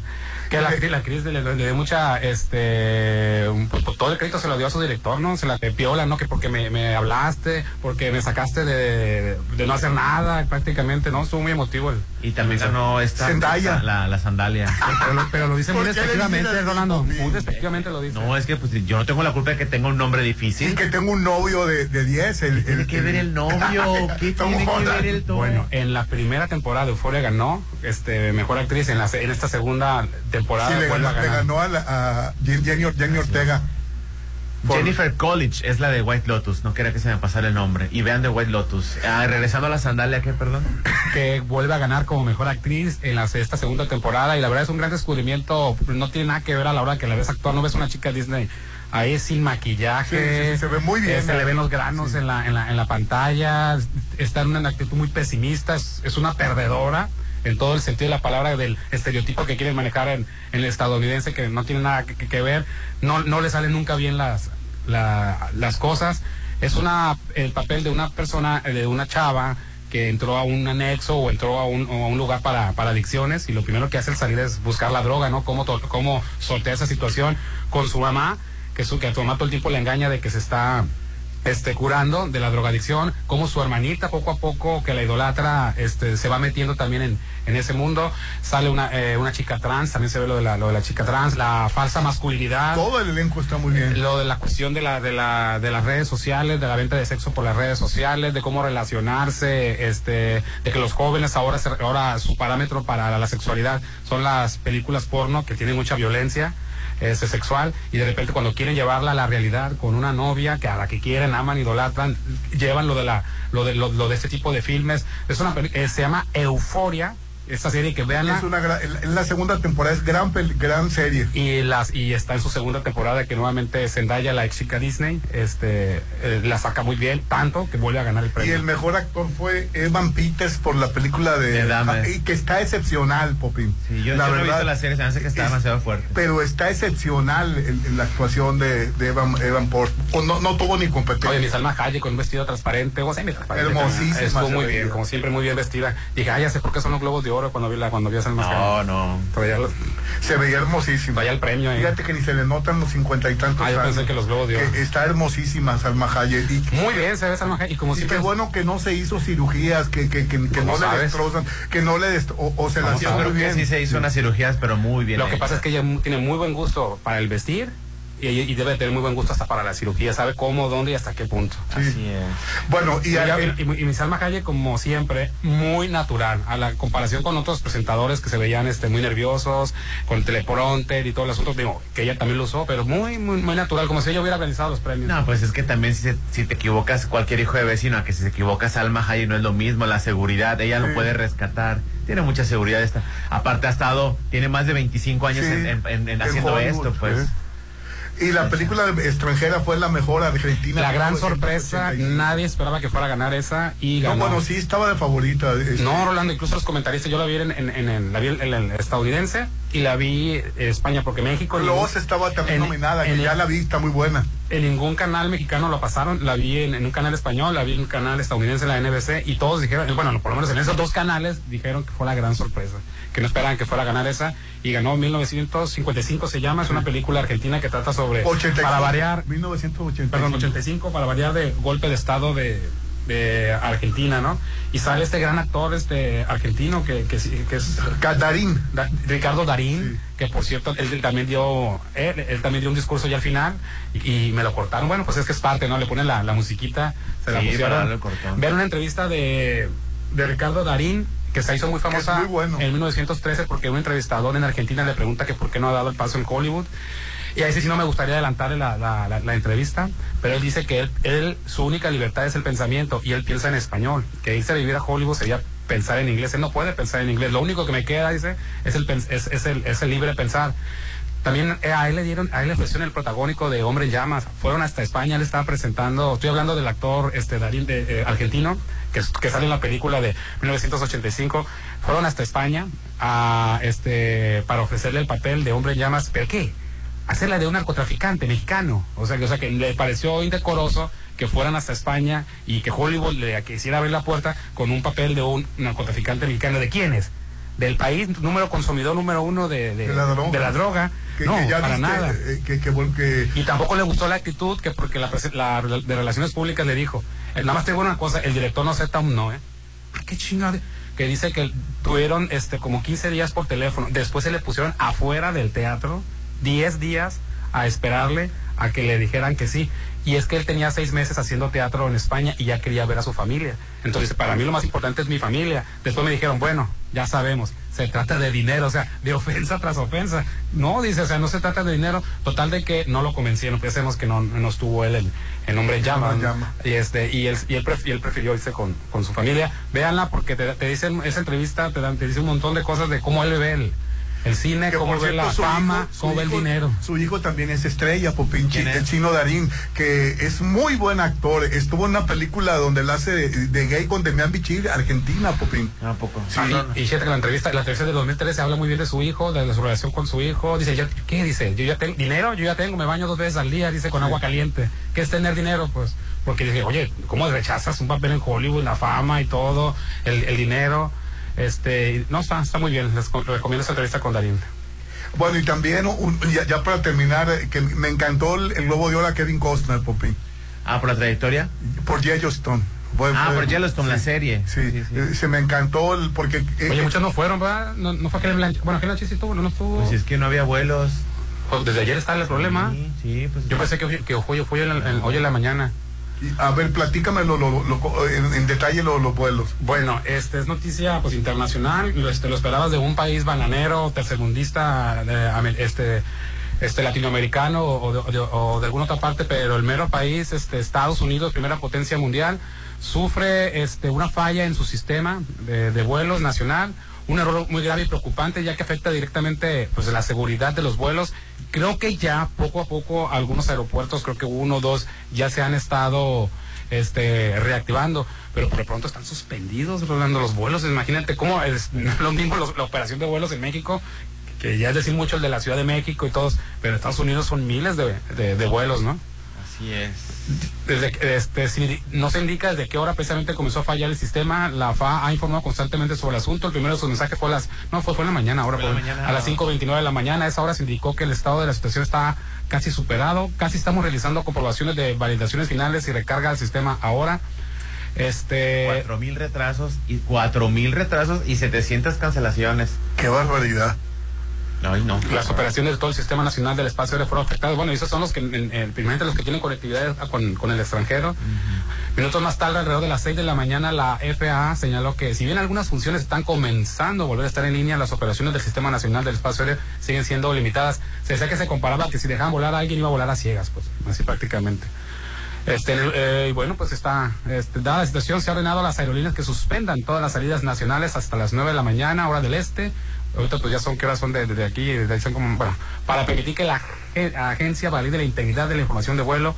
Que la, la actriz le, le- le dio mucha, este, un- todo el crédito se lo dio a su director, ¿no? Se la te piola, ¿no? Que porque me, me hablaste, porque me sacaste de, de no hacer nada, prácticamente, ¿no? Estuvo muy emotivo el... Y también ganó esta Zendaya. La, la sandalia. [laughs] Pero lo, pero lo dice muy ¿Por qué le despectivamente, Rolando. Muy despectivamente lo dice. No, es que pues yo no tengo la culpa de que tenga un nombre difícil. Y que tengo un novio de, de 10. El, tiene que ver el novio? ¿Qué tiene que ver el todo? Bueno, en la primera temporada de Euphoria ganó este mejor actriz, en, la, en esta segunda temporada Sí, le ganó, a le ganar. ganó a, la, a Jenny, Jenny- Jenny Ortega. Por- Jennifer Coolidge es la de White Lotus, no quería que se me pasara el nombre. Y vean de White Lotus. Ah, regresando a la sandalia, ¿qué, perdón? que vuelve a ganar como mejor actriz en la, esta segunda temporada y la verdad es un gran descubrimiento, no tiene nada que ver a la hora que la ves actuar, no ves una chica Disney ahí sin maquillaje, Sí, sí, sí, se ve muy bien, eh, se le ¿eh? ven los granos en, la, en, la, en la pantalla, está en una actitud muy pesimista, es, es una perdedora en todo el sentido de la palabra del estereotipo que quieren manejar en, el estadounidense que no tiene nada que, ver, no, no le salen nunca bien las, la- las cosas. Es una el papel de una persona, de una chava que entró a un anexo o entró a un, a un lugar para, para adicciones y lo primero que hace al salir es buscar la droga, ¿no? Cómo, to- cómo sortea esa situación con su mamá, que, su, que a su mamá todo el tiempo le engaña de que se está este curando de la drogadicción, como su hermanita poco a poco que la idolatra este se va metiendo también en, en ese mundo, sale una, eh, una chica trans, también se ve lo de la, lo de la chica trans, la falsa masculinidad. Todo el elenco está muy bien. Lo de la cuestión de la, de la, de las redes sociales, de la venta de sexo por las redes sociales, de cómo relacionarse, este, de que los jóvenes ahora, se- ahora su parámetro para la sexualidad son las películas porno que tienen mucha violencia este, sexual y de repente cuando quieren llevarla a la realidad con una novia que a la que quieren, aman, idolatran, llevan lo de la, lo de, lo, lo de este tipo de filmes. Es una eh, se llama Euforia, esta serie que veanla. Es una gran- en la segunda temporada es gran, gran serie. y las y está en su segunda temporada que nuevamente Zendaya la ex chica Disney este eh, la saca muy bien tanto que vuelve a ganar el Y premio el mejor actor fue Evan Peters por la película de, De Dahmer. y que está excepcional, Popín. Sí, yo, la yo no he verdad, visto la serie, se me hace que está es- demasiado fuerte. pero está excepcional el- el- la actuación de, de Evan, Evan Port. No, no tuvo ni competencia. Oye, mi Salma Hayek con un vestido transparente, o transparente. Hermosísima Estuvo muy bien, como siempre muy bien vestida. Dije, ay, ya sé por qué son los globos de oro cuando vi la cuando vi a Salma No, Hayek. no. Traía, los- Se veía hermosísima. traía el premio ahí. Fíjate que ni se le notan los cincuenta y tantos Ah, yo años. pensé que los globos de oro. Que está hermosísima Salma Hayek. Y, Muy bien, se ve Salma Hayek y como y siempre qué bueno que no se hizo cirugías, que, que, que, que ¿Cómo no le sabes? destrozan, que no le destro- o, o se la ¿Cómo hacían Yo muy creo que bien. sí se hizo unas cirugías, pero muy bien. Lo que pasa es que ella mu- tiene muy buen gusto para el vestir y, y debe tener muy buen gusto hasta para la cirugía, sabe cómo, dónde y hasta qué punto. Así es. Bueno, y, Y, a- y, y mi Salma Hayek, como siempre, muy natural, a la comparación con otros presentadores que se veían este, muy nerviosos, con el teleprompter y todo el asunto, digo, que ella también lo usó, pero muy, muy, muy natural, como si ella hubiera organizado los premios. No, pues es que también si, se- si te equivocas, cualquier hijo de vecino, a que si se equivoca Salma Hayek no es lo mismo, la seguridad, ella lo puede rescatar, tiene mucha seguridad esta. Aparte ha estado, tiene más de 25 años Sí, en, en- en- en en haciendo esto, pues. Y la película extranjera fue la mejor Argentina. La gran 1985. sorpresa, nadie esperaba que fuera a ganar esa y No, ganó. bueno, sí estaba de favorita. este, No, Rolando, incluso los comentaristas, yo la vi en, en, en- en- la vi en el estadounidense y la vi en España, porque México... ningún- estaba también en- nominada, en- que ya la vi, está muy buena. En ningún canal mexicano lo pasaron, la vi en, en un canal español, la vi en un canal estadounidense, la NBC, y todos dijeron, bueno, por lo menos en esos dos canales dijeron que fue la gran sorpresa, que no esperaban que fuera a ganar esa, y ganó 1955 se llama, es una película argentina que trata sobre, 85, para variar, 1985. perdón, 85, para variar de golpe de estado de, de Argentina, ¿no? Y sale este gran actor este argentino que, que, que es Catarín. Da- Ricardo Darín, que por cierto, él, también dio, él, él también dio un discurso ya al final y, y me lo cortaron. Bueno, pues es que es parte, ¿no? Le ponen la, la musiquita, se la Sí, pusieron. Ver una entrevista de, de Ricardo Darín, que se hizo muy famosa muy bueno. en 1913 porque un entrevistador en Argentina le pregunta que por qué no ha dado el paso en Hollywood. Y ahí sí, sí no me gustaría adelantarle la, la, entrevista, pero él dice que él, él, su única libertad es el pensamiento y él piensa en español, que irse a vivir a Hollywood sería pensar en inglés, él no puede pensar en inglés, lo único que me queda, dice, es el, es, es el, es el libre pensar. También eh, a él le dieron, a él le ofrecieron el protagónico de Hombre en Llamas. Fueron hasta España, él estaba presentando, estoy hablando del actor este Darín de, eh, argentino, que, que sale en la película de 1985. Fueron hasta España a este para ofrecerle el papel de Hombre en Llamas. ¿Pero qué? Hacerla de un narcotraficante mexicano. O sea, que, o sea, que le pareció indecoroso que fueran hasta España y que Hollywood le quisiera abrir la puerta con un papel de un narcotraficante mexicano. ¿De quiénes? del país, número consumidor número uno de, de, De la droga. de la droga. Que, no, que ya para nada. eh, que, Y tampoco le gustó la actitud que porque la, la de Relaciones Públicas le dijo, eh, nada más te digo una cosa, el director no acepta un no, ¿eh? ¿Qué chingada? Que dice que tuvieron este como 15 días por teléfono, después se le pusieron afuera del teatro, 10 días a esperarle a que le dijeran que sí. Y es que él tenía seis meses haciendo teatro en España y ya quería ver a su familia. Entonces, para mí lo más importante es mi familia. Después me dijeron, bueno, ya sabemos, se trata de dinero, o sea, de ofensa tras ofensa. No, dice, o sea, no se trata de dinero. Total de que no lo convencieron, pensemos que no, no estuvo él el, el nombre llama. No, ¿no? llama. Y, este, y, él, y, él pref- y él prefirió irse con, con su familia. Véanla porque te, te dicen, esa entrevista te, dan, te dice un montón de cosas de cómo él ve el, el cine, que cómo por ve cierto, la su fama, cómo ve el dinero. Su hijo también es estrella, Popín, ¿Quién es? el chino Darín, que es muy buen actor. Estuvo en una película donde él hace de, de gay con Demian Bichir, Argentina, Popín. ¿A poco? Sí. Ah, y, y fíjate que la entrevista, la entrevista de 2013 habla muy bien de su hijo, de, de su relación con su hijo. Dice, ya- ¿qué dice? Yo ya tengo dinero, yo ya tengo, me baño dos veces al día, dice, con agua caliente. ¿Qué es tener dinero? Pues, porque dije, oye, ¿cómo rechazas un papel en Hollywood, la fama y todo, el, el dinero? Este, no, está, está muy bien, les co- recomiendo esa entrevista con Darín. Bueno, y también, un- ya, ya para terminar, eh, que me encantó el, el Globo de Oro a Kevin Costner, Popín, Ah, por la trayectoria. por Yellowstone. Fue- Ah, fue- por Yellowstone, la serie. Sí, eh, se me encantó el, porque... eh, Oye, muchos no fueron, ¿verdad? No, no fue aquel Blanche. Bueno, aquel sí estuvo, no, no estuvo. Pues es que no había vuelos. Pues desde ayer está el problema. Sí, sí, pues. Yo pensé que, hoy- que hoy, fue en, en- hoy en la mañana. A ver, platícame lo, lo- lo- en, en detalle lo- los vuelos. Bueno, este es noticia pues internacional, este, lo esperabas de un país bananero, tercermundista, este, este latinoamericano o de, de- alguna otra parte, pero el mero país, este, Estados Unidos, primera potencia mundial, sufre este, una falla en su sistema de vuelos nacional, un error muy grave y preocupante ya que afecta directamente pues la seguridad de los vuelos. Creo que ya poco a poco algunos aeropuertos, creo que uno o dos ya se han estado este reactivando, pero por de pronto están suspendidos Rolando los vuelos. Imagínate cómo es [laughs] lo mismo los- la operación de vuelos en México, que ya es decir mucho el de la Ciudad de México y todos, pero en Estados Unidos son miles de- de vuelos, ¿no? Así es. Desde, este, si no se indica desde qué hora precisamente comenzó a fallar el sistema. La FA ha informado constantemente sobre el asunto. El primero de sus mensajes fue a las, no, fue, fue en la mañana, ahora Fue la mañana. a las 5.29 de la mañana. A esa hora se indicó que el estado de la situación está casi superado. Casi estamos realizando comprobaciones de validaciones finales y recarga del sistema ahora. Este, Cuatro mil retrasos y cuatro mil retrasos y 700 cancelaciones. Qué barbaridad. Ay, no. las operaciones de todo el sistema nacional del espacio aéreo fueron afectadas. Bueno, y esos son los que, en- en- primeramente los que tienen conectividad con, con el extranjero. Minutos más tarde, alrededor de las 6 de la mañana, la FAA señaló que si bien algunas funciones están comenzando a volver a estar en línea, las operaciones del sistema nacional del espacio aéreo siguen siendo limitadas. Se decía que se comparaba que si dejaban volar a alguien iba a volar a ciegas, pues, así prácticamente. Este, eh, y bueno, pues está, este, dada la situación, se ha ordenado a las aerolíneas que suspendan todas las salidas nacionales hasta las 9 de la mañana, hora del este. Ahorita pues ya son, ¿qué horas son de, de aquí? De ahí son como, bueno, para permitir que la agen- agencia valide la integridad de la información de vuelo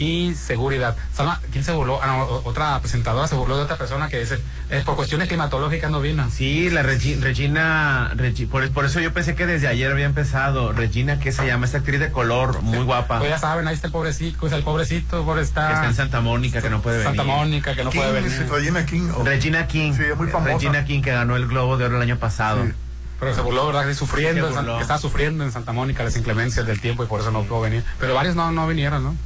y seguridad. Salma, ¿quién se burló? Ah, no, otra presentadora se burló de otra persona que dice, eh, por cuestiones climatológicas no vino. Sí, la Regi- Regina, Regi- por, por eso yo pensé que desde ayer había empezado. Regina, ¿qué se llama? Esta actriz de color, muy guapa. Pues ya saben, ahí está el pobrecito, es el pobrecito, pobre que está en Santa Mónica, que no puede Santa venir. Mónica, que no King, puede venir. es Regina King. oh. Regina King. Sí, es muy famosa. Regina King, que ganó el Globo de Oro el año pasado. Sí. Pero se burló, ¿verdad? Que Sufriendo, San- burló. estaba sufriendo en Santa Mónica las inclemencias del tiempo y por eso no pudo venir. Pero varios no, no vinieron, ¿no?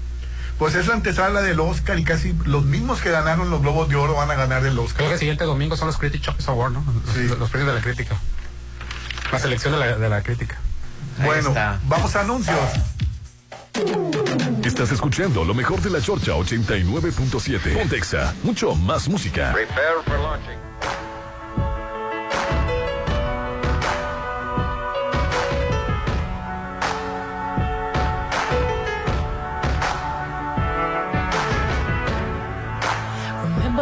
Pues es la antesala del Oscar y casi los mismos que ganaron los Globos de Oro van a ganar el Oscar. Creo que el siguiente domingo son los Critic Choice Awards, ¿no? Los, Sí. los premios de la crítica. La selección de la, de la crítica. Ahí Bueno, está. vamos a anuncios. Estás escuchando lo mejor de la Chorcha 89.7. Pontexa, mucho más música. Prepare for launching.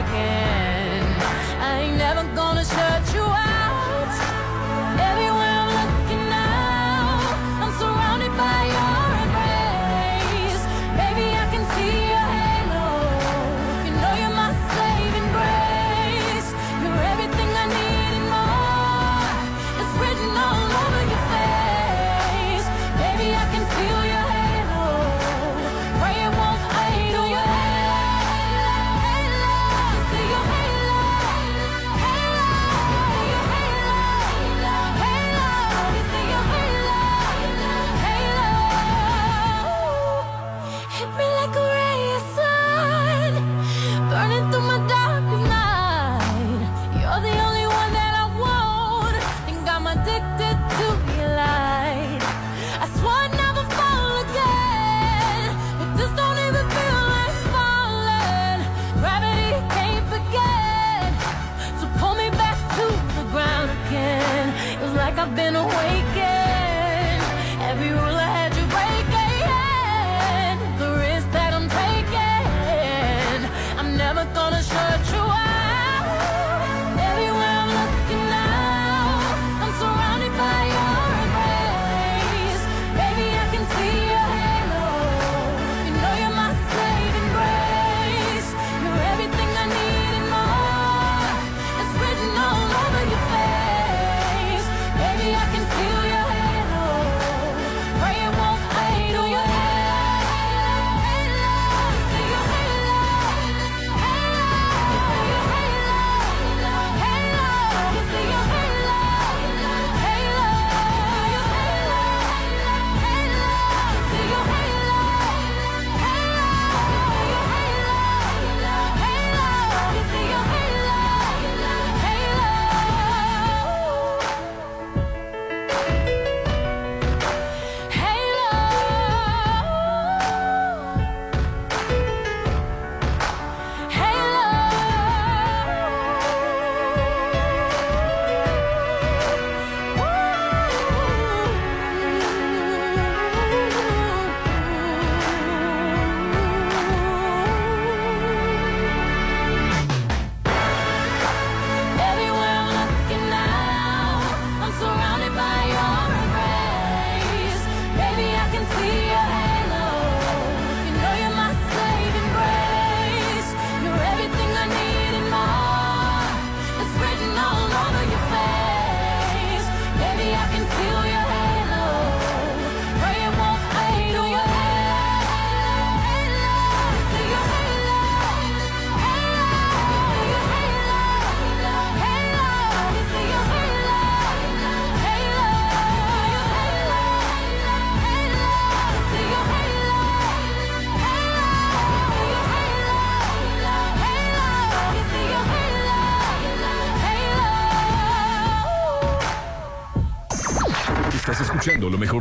again. I ain't never gonna shut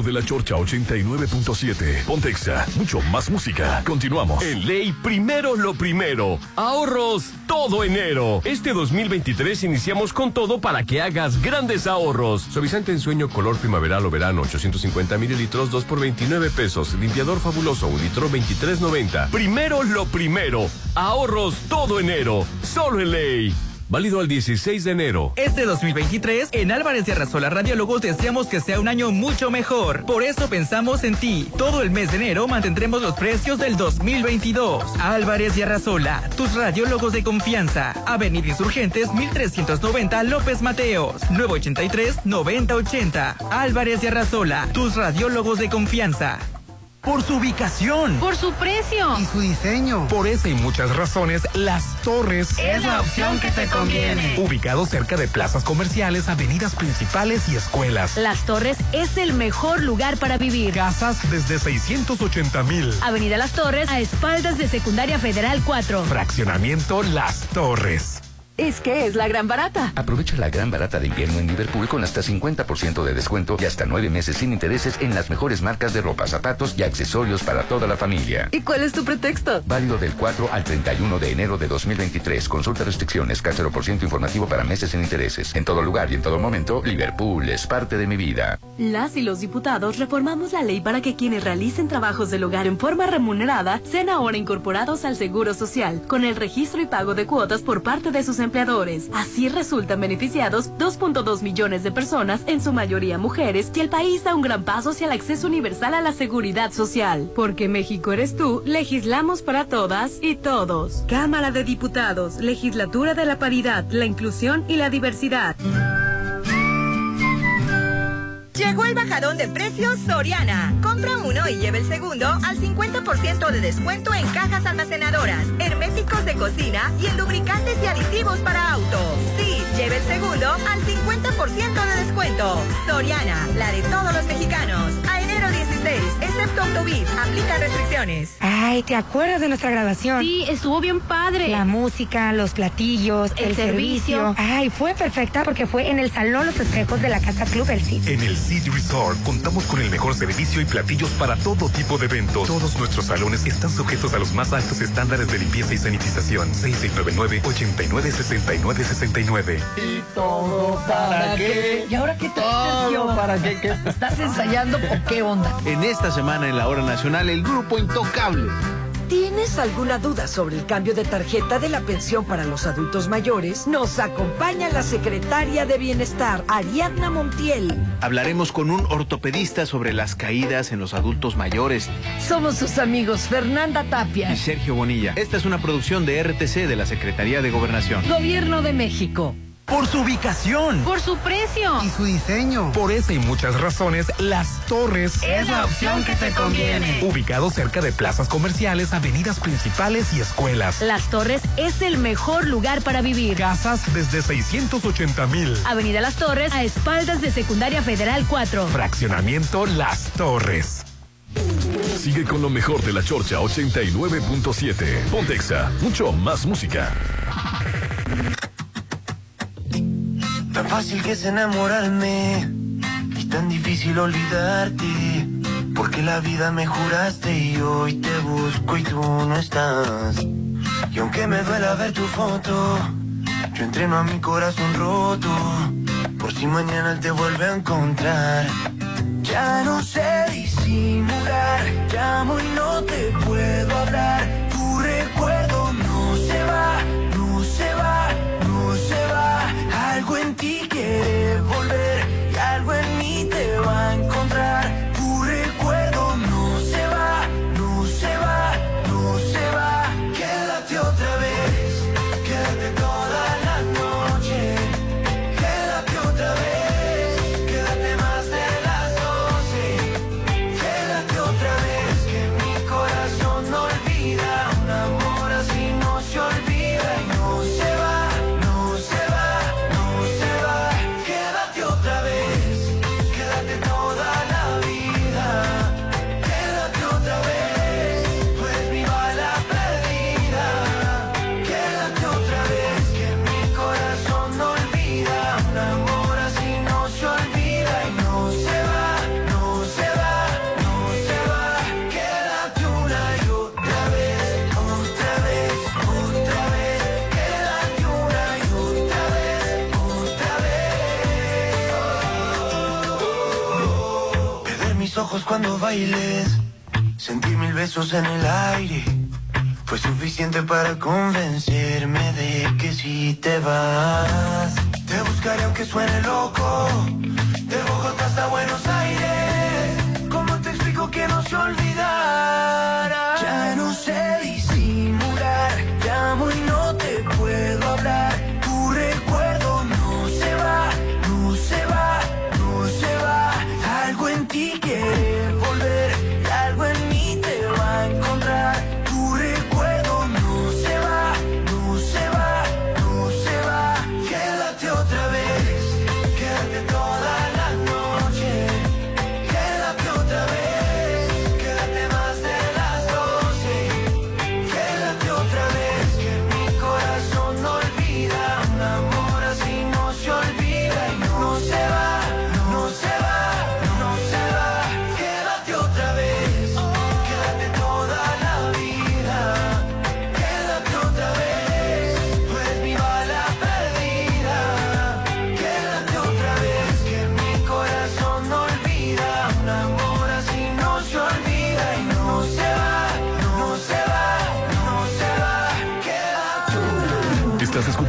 de la Chorcha 89.7. Pontexa, mucho más música. Continuamos. En ley, primero lo primero. Ahorros todo enero. Este 2023 iniciamos con todo para que hagas grandes ahorros. Suavizante en sueño color primaveral o verano 850 mililitros 2 por 29 pesos. Limpiador fabuloso 1 litro 23.90. Primero lo primero. Ahorros todo enero. Solo en ley. Válido al 16 de enero. Este 2023, en Álvarez y Arrasola Radiólogos deseamos que sea un año mucho mejor. Por eso pensamos en ti. Todo el mes de enero mantendremos los precios del 2022. Álvarez y Arrasola, tus radiólogos de confianza. Avenida Insurgentes 1390 López Mateos. 983-9080. Álvarez y Arrasola, tus radiólogos de confianza. Por su ubicación. Por su precio. Y su diseño. Por esa y muchas razones, Las Torres Es la opción que te conviene. Ubicado cerca de plazas comerciales, avenidas principales y escuelas. Las Torres es el mejor lugar para vivir. Casas desde 680 mil. Avenida Las Torres, a espaldas de Secundaria Federal 4. Fraccionamiento Las Torres. Es que es la gran barata. Aprovecha la gran barata de invierno en Liverpool con hasta 50% de descuento y hasta nueve meses sin intereses en las mejores marcas de ropa, zapatos y accesorios para toda la familia. ¿Y cuál es tu pretexto? Válido del 4 al 31 de enero de 2023. Consulta restricciones, por ciento informativo para meses sin intereses. En todo lugar y en todo momento, Liverpool es parte de mi vida. Las y los diputados reformamos la ley para que quienes realicen trabajos del hogar en forma remunerada sean ahora incorporados al Seguro Social, con el registro y pago de cuotas por parte de sus Así resultan beneficiados 2.2 millones de personas, en su mayoría mujeres, y el país da un gran paso hacia el acceso universal a la seguridad social. Porque México eres tú, legislamos para todas y todos. Cámara de Diputados, Legislatura de la Paridad, la Inclusión y la Diversidad. Llegó el bajadón de precios Soriana. Compra uno y lleve el segundo al 50% de descuento en cajas almacenadoras, herméticos de cocina y en lubricantes y aditivos para auto. Sí, lleve el segundo al 50% de descuento. Soriana, la de todos los mexicanos. A enero 16, excepto Autobit, aplica restricciones. Ay, ¿te acuerdas de nuestra grabación? Sí, estuvo bien padre. La música, los platillos, El el, servicio. servicio. Ay, fue perfecta porque fue en el Salón Los Espejos de la Casa Club El Cid. En el City Resort contamos con el mejor servicio y platillos para todo tipo de eventos. Todos nuestros salones están sujetos a los más altos estándares de limpieza y sanitización. 6699-896969. ¿Y todo para qué? ¿Y ahora qué Sergio? para qué, qué. ¿Estás ensayando o qué onda? En esta semana en la hora nacional, el grupo Intocable. ¿Tienes alguna duda sobre el cambio de tarjeta de la pensión para los adultos mayores? Nos acompaña la secretaria de Bienestar, Ariadna Montiel. Hablaremos con un ortopedista sobre las caídas en los adultos mayores Somos sus amigos Fernanda Tapia. y Sergio Bonilla. Esta es una producción de RTC de la Secretaría de Gobernación. Gobierno de México. Por su ubicación. Por su precio. Y su diseño. Por esa y muchas razones, Las Torres Es la opción que te conviene. Ubicado cerca de plazas comerciales, avenidas principales y escuelas. Las Torres es el mejor lugar para vivir. Casas desde 680 mil. Avenida Las Torres, a espaldas de Secundaria Federal 4. Fraccionamiento Las Torres. Sigue con lo mejor de la Chorcha 89.7. Pontexa, mucho más música. Tan fácil que es enamorarme y tan difícil olvidarte. Porque la vida me juraste y hoy te busco y tú no estás. Y aunque me duela ver tu foto, yo entreno a mi corazón roto. Por si mañana te vuelve a encontrar. Ya no sé disimular, llamo y no te puedo hablar. Algo en ti quiere volver y algo en mí te va. Cuando bailes. Sentí mil besos en el aire. Fue suficiente para convencerme de que si te vas, te buscaré aunque suene loco. De Bogotá hasta Buenos Aires. ¿Cómo te explico que no se olvidara?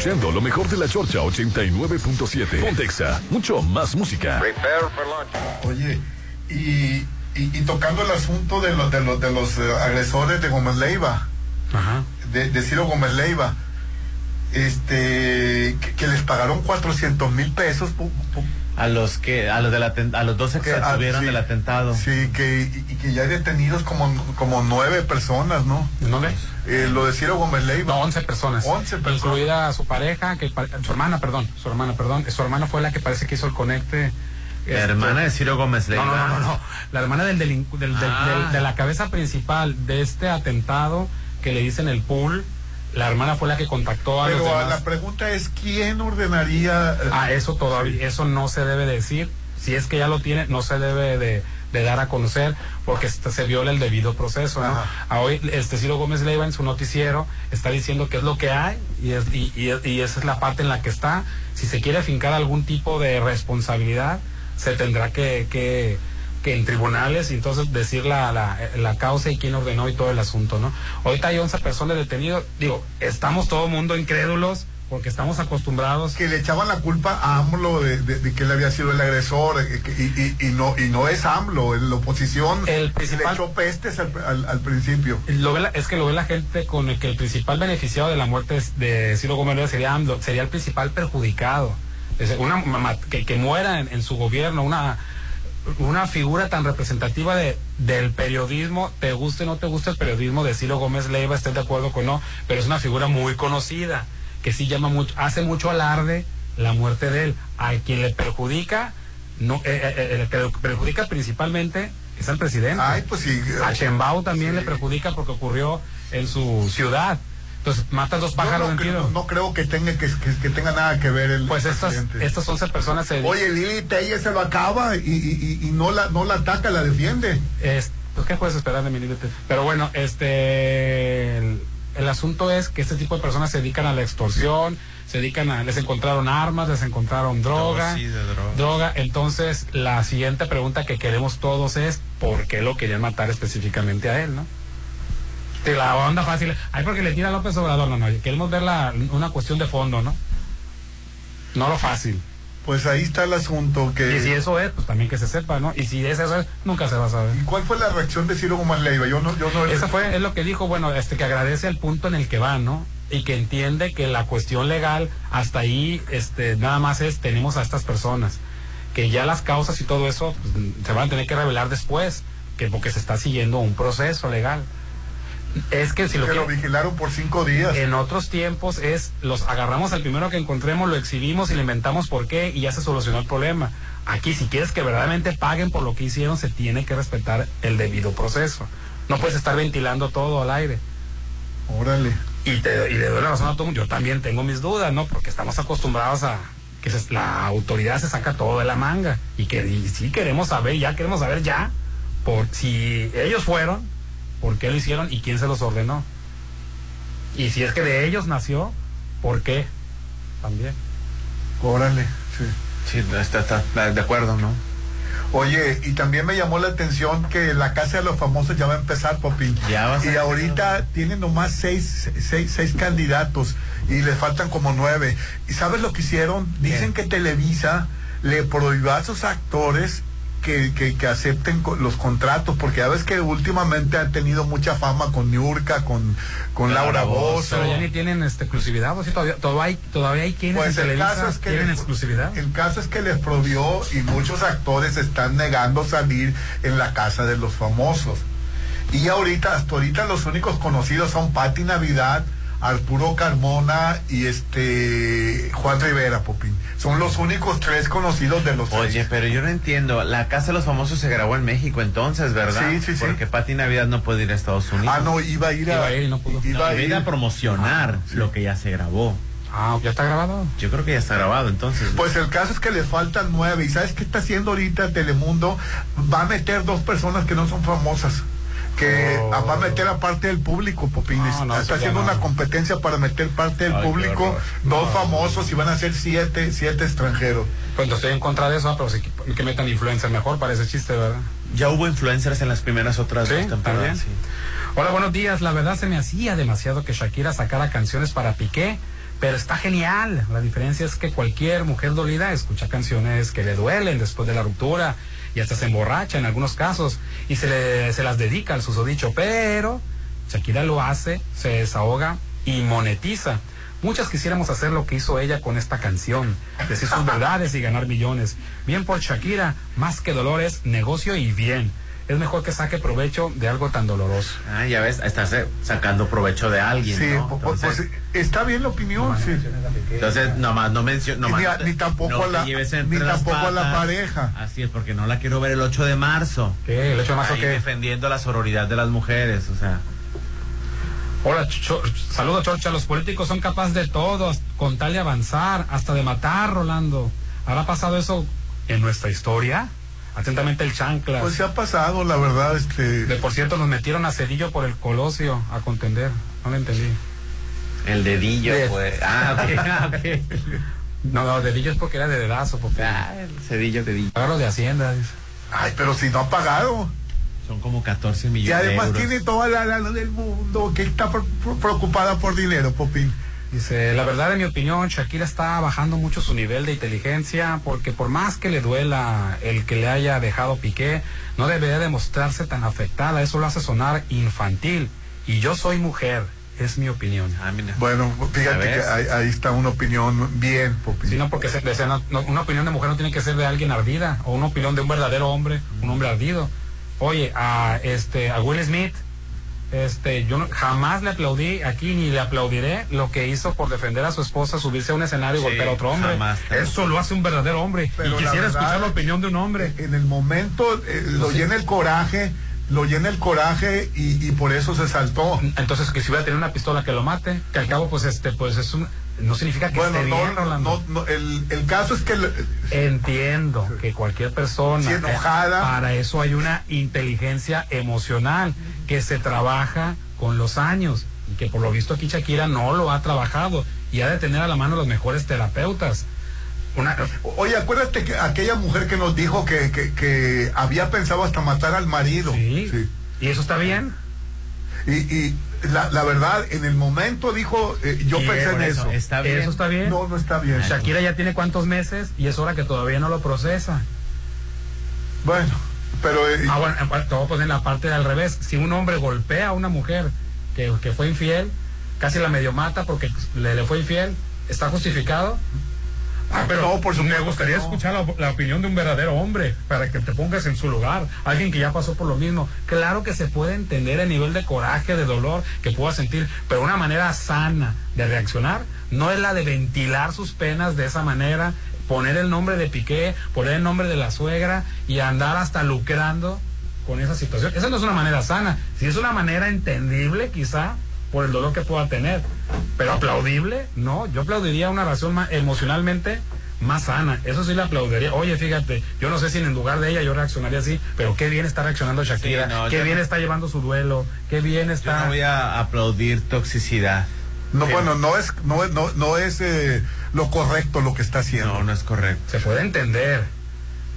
Escuchando lo mejor de la Chorcha 89.7. Pontexa, mucho más música. Oye, y, y- y tocando el asunto de los de los de los eh, agresores de Gómez Leiva, de, de Ciro Gómez Leiva, este que, que les pagaron 400 mil pesos pu- pu- A los que, a los, del aten- a los 12 que O sea, ah, detuvieron sí. del atentado. Sí, que, y, y que ya hay detenidos como, como nueve personas, ¿no? ¿Dónde? Eh, lo de Ciro Gómez Leiva. No, 11 personas. 11 personas. Incluida su pareja, que su hermana, perdón, su hermana, perdón. Su hermana fue la que parece que hizo el conecte. La este, hermana de Ciro Gómez Leiva. no, no, no, no. La hermana del, delincu- del- del- Ah. del- de la cabeza principal de este atentado que le dicen el pool. La hermana fue la que contactó a los Pero ah, demás. la pregunta es quién ordenaría. eh, Ah, eso todavía, eso no se debe decir. Si es que ya lo tiene, no se debe de, de dar a conocer porque se viola el debido proceso. ¿no? A hoy, este Ciro Gómez Leiva en su noticiero está diciendo qué es lo que hay y, es, y, y- y esa es la parte en la que está. Si se quiere fincar algún tipo de responsabilidad, se tendrá que, que, que en tribunales y entonces decir la, la, la causa y quién ordenó y todo el asunto. ¿no? Ahorita hay 11 personas detenidas. Digo, estamos todo el mundo incrédulos porque estamos acostumbrados. que le echaban la culpa a AMLO de, de- de que él había sido el agresor y, y- y no y no es AMLO, la oposición El principal- le echó pestes al, al- al principio. Lo ve la- es que lo ve la gente con el que el principal beneficiado de la muerte de Ciro Gómez sería AMLO, sería el principal perjudicado. Es una que, que muera en, en su gobierno, una una figura tan representativa de del periodismo, te guste o no te guste el periodismo de Ciro Gómez Leiva, estés de acuerdo con no, pero es una figura muy conocida, que sí llama mucho, hace mucho alarde la muerte de él. A quien le perjudica, no, eh, eh, eh, el que perjudica principalmente es al presidente. Ay, pues sí. A Chembao también le perjudica porque ocurrió en su ciudad. Entonces, matas dos pájaros no, tiro. no creo que tenga que, que- que tenga nada que ver el Pues estas, estas 11 personas se Oye, Lili Telle se lo acaba y, y- y- y no la no la ataca, la defiende. Es, pues, ¿Qué puedes esperar de mi límite? Pero bueno, este. El, el asunto es que este tipo de personas se dedican a la extorsión, se dedican a. Les encontraron armas, les encontraron droga. Dosis de droga. droga. Entonces, la siguiente pregunta que queremos todos es: ¿por qué lo querían matar específicamente a él, no? Sí, la onda fácil. Ay, porque le tira a López Obrador. No, no. Queremos ver la, una cuestión de fondo, ¿no? No lo fácil. Pues ahí está el asunto que Y si eso es, pues también que se sepa, ¿no? Y si es eso es, nunca se va a saber. ¿Y cuál fue la reacción de Ciro Gómez Leiva? Yo no yo no Eso fue, es lo que dijo, bueno, este que agradece el punto en el que va, ¿no? Y que entiende que la cuestión legal hasta ahí, este, nada más es, tenemos a estas personas, que ya las causas y todo eso pues, se van a tener que revelar después, que porque se está siguiendo un proceso legal. Es que si lo que lo vigilaron por cinco días. en otros tiempos es, los agarramos al primero que encontremos, lo exhibimos y le inventamos por qué y ya se solucionó el problema. Aquí, si quieres que verdaderamente paguen por lo que hicieron, se tiene que respetar el debido proceso. No puedes estar ventilando todo al aire. Órale. Y, te, y le doy la razón a todo mundo. Yo también tengo mis dudas, ¿no? Porque estamos acostumbrados a que se- la autoridad se saca todo de la manga. Y que y sí queremos saber, ya queremos saber ya, por si ellos fueron, por qué lo hicieron y quién se los ordenó. Y si es que de ellos nació, ¿por qué? También. Órale, sí. Sí, está, está- de acuerdo, ¿no? Oye, y también me llamó la atención que la Casa de los Famosos ya va a empezar, Popín. Ya va a y ahorita tienen nomás seis, seis, seis candidatos y les faltan como nueve. ¿Y sabes lo que hicieron? Dicen que Televisa le prohibió a sus actores que, que, que acepten los contratos, porque ya ves que últimamente han tenido mucha fama con Niurka, con, con Laura Bozo. Pero ya ni tienen este, exclusividad, ¿o sí? todavía, todavía hay, todavía hay quienes Pues en el Televisa caso es que tienen les- exclusividad. El caso es que les prohibió y muchos actores están negando salir en la casa de los famosos. Y ahorita, hasta ahorita los únicos conocidos son Patti Navidad, Arturo Carmona y este Juan Rivera, Popín. Son los únicos tres conocidos de los Oye, pero yo no entiendo. La Casa de los Famosos se grabó en México entonces, ¿verdad? Sí, sí, sí. Porque Pati Navidad no puede ir a Estados Unidos. Ah, no, iba a ir a- Iba a ir y no pudo. iba No, a iba a ir ir. a promocionar lo que ya se grabó. Ah, ¿ya está grabado? Yo creo que ya está grabado, entonces. Pues el caso es que les faltan nueve. ¿Y sabes qué está haciendo ahorita Telemundo? Va a meter dos personas que no son famosas. Que Oh. va a meter a parte del público, Popín. No, no, está haciendo no. una competencia para meter parte del Ay, público, dos No. famosos y van a ser siete, siete extranjeros. Pues no estoy en contra de eso, pero sí que, que metan influencer mejor para ese chiste, ¿verdad? Ya hubo influencers en las primeras otras Sí, dos temporadas. sí. Hola, buenos días. La verdad se me hacía demasiado que Shakira sacara canciones para Piqué, pero está genial. La diferencia es que cualquier mujer dolida escucha canciones que le duelen después de la ruptura y hasta se emborracha en algunos casos y se, le- se las dedica al susodicho, pero Shakira lo hace, se desahoga y monetiza. Muchas quisiéramos hacer lo que hizo ella con esta canción, decir sus [laughs] verdades y ganar millones. Bien por Shakira, más que dolores, negocio y bien. Es mejor que saque provecho de algo tan doloroso. Ah, ya ves, estás sacando provecho de alguien, Sí, ¿no? Entonces, pues, está bien la opinión, sí. entonces nomás no menciono. Ni, ni tampoco a la, ni tampoco a la pareja. Así es, porque no la quiero ver el 8 de marzo. ¿Qué? ¿El 8 de marzo Ahí qué? defendiendo la sororidad de las mujeres, o sea. Hola, saludos, Chorcha. Los políticos son capaces de todo, con tal de avanzar, hasta de matar, Rolando. ¿Habrá pasado eso en nuestra historia? Atentamente el chancla. Pues se ha pasado, la verdad, este. De por cierto, nos metieron a Cedillo por el Colosio a contender. No lo entendí. El dedillo, De- pues. [laughs] Ah, ok, ah, ok. No, no, dedillo es porque era de dedazo. Porque... Ah, el cedillo, dedillo. Agarro de Hacienda, dice. Ay, pero si no ha pagado. Son como 14 Y millones de además euros. tiene toda la lana del mundo, que está pre- pre- preocupada por dinero, Popín. Dice, la verdad, en mi opinión, Shakira está bajando mucho su nivel de inteligencia porque por más que le duela el que le haya dejado Piqué, no debería demostrarse tan afectada. Eso lo hace sonar infantil. Y yo soy mujer, es mi opinión. Ah, mira. Bueno, ¿Ya fíjate que ahí, ahí está una opinión bien. Sí, no, porque se- se- no- no, una opinión de mujer no tiene que ser de alguien ardida o una opinión de un verdadero hombre, un hombre ardido. Oye, a este a Will Smith, este yo no- jamás le aplaudí aquí ni le aplaudiré lo que hizo por defender a su esposa, subirse a un escenario y Sí, golpear a otro hombre. jamás. Eso lo hace un verdadero hombre. Pero y la quisiera verdad, escuchar la opinión de un hombre. En el momento eh, lo Pues sí. llena el coraje, lo llena el coraje y, y por eso se saltó. Entonces que si hubiera tenido una pistola que lo mate, que al cabo pues este pues es un no significa que Bueno, esté no, bien, Rolando. no, no, el, el caso es que le- Entiendo que cualquier persona Sí, enojada. eh, para eso hay una inteligencia emocional que se trabaja con los años y que por lo visto aquí Shakira no lo ha trabajado y ha de tener a la mano los mejores terapeutas. Una, Oye, acuérdate que aquella mujer que nos dijo que, que, que había pensado hasta matar al marido. Sí. ¿Y eso está bien? Y, y la, la verdad, en el momento dijo, eh, yo pensé en eso, eso. ¿Está bien? ¿Eso está bien? No, no está bien. Shakira ya tiene cuántos meses y es hora que todavía no lo procesa. Bueno, pero... eh, Ah, bueno, te voy a poner la parte de al revés. Si un hombre golpea a una mujer que, que fue infiel, casi la medio mata porque le, le fue infiel, ¿está justificado? Ah, pero No, por supuesto me gustaría no. escuchar la, la opinión de un verdadero hombre para que te pongas en su lugar, alguien que ya pasó por lo mismo. Claro que se puede entender el nivel de coraje, de dolor que pueda sentir, pero una manera sana de reaccionar no es la de ventilar sus penas de esa manera, poner el nombre de Piqué, poner el nombre de la suegra y andar hasta lucrando con esa situación. Esa no es una manera sana, si es una manera entendible quizá por el dolor que pueda tener, pero aplaudible, no, yo aplaudiría una razón más emocionalmente más sana, eso sí le aplaudiría. Oye, fíjate, yo no sé si en lugar de ella yo reaccionaría así, pero qué bien está reaccionando Shakira, Sí, no, qué yo bien no- está llevando su duelo, qué bien Yo está... no voy a aplaudir toxicidad. no, Sí. bueno, no es, no, es- no, no es eh, lo correcto lo que está haciendo. No, no es correcto. Se puede entender,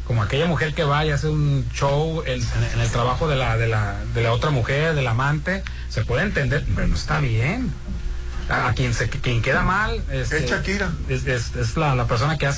como aquella mujer que va y hace un show en, en- en el trabajo de la, de, la, de la otra mujer, del amante, se puede entender, pero no está bien. A, a quien, se, quien queda mal este, Es Shakira. es, es- es la, la persona que hace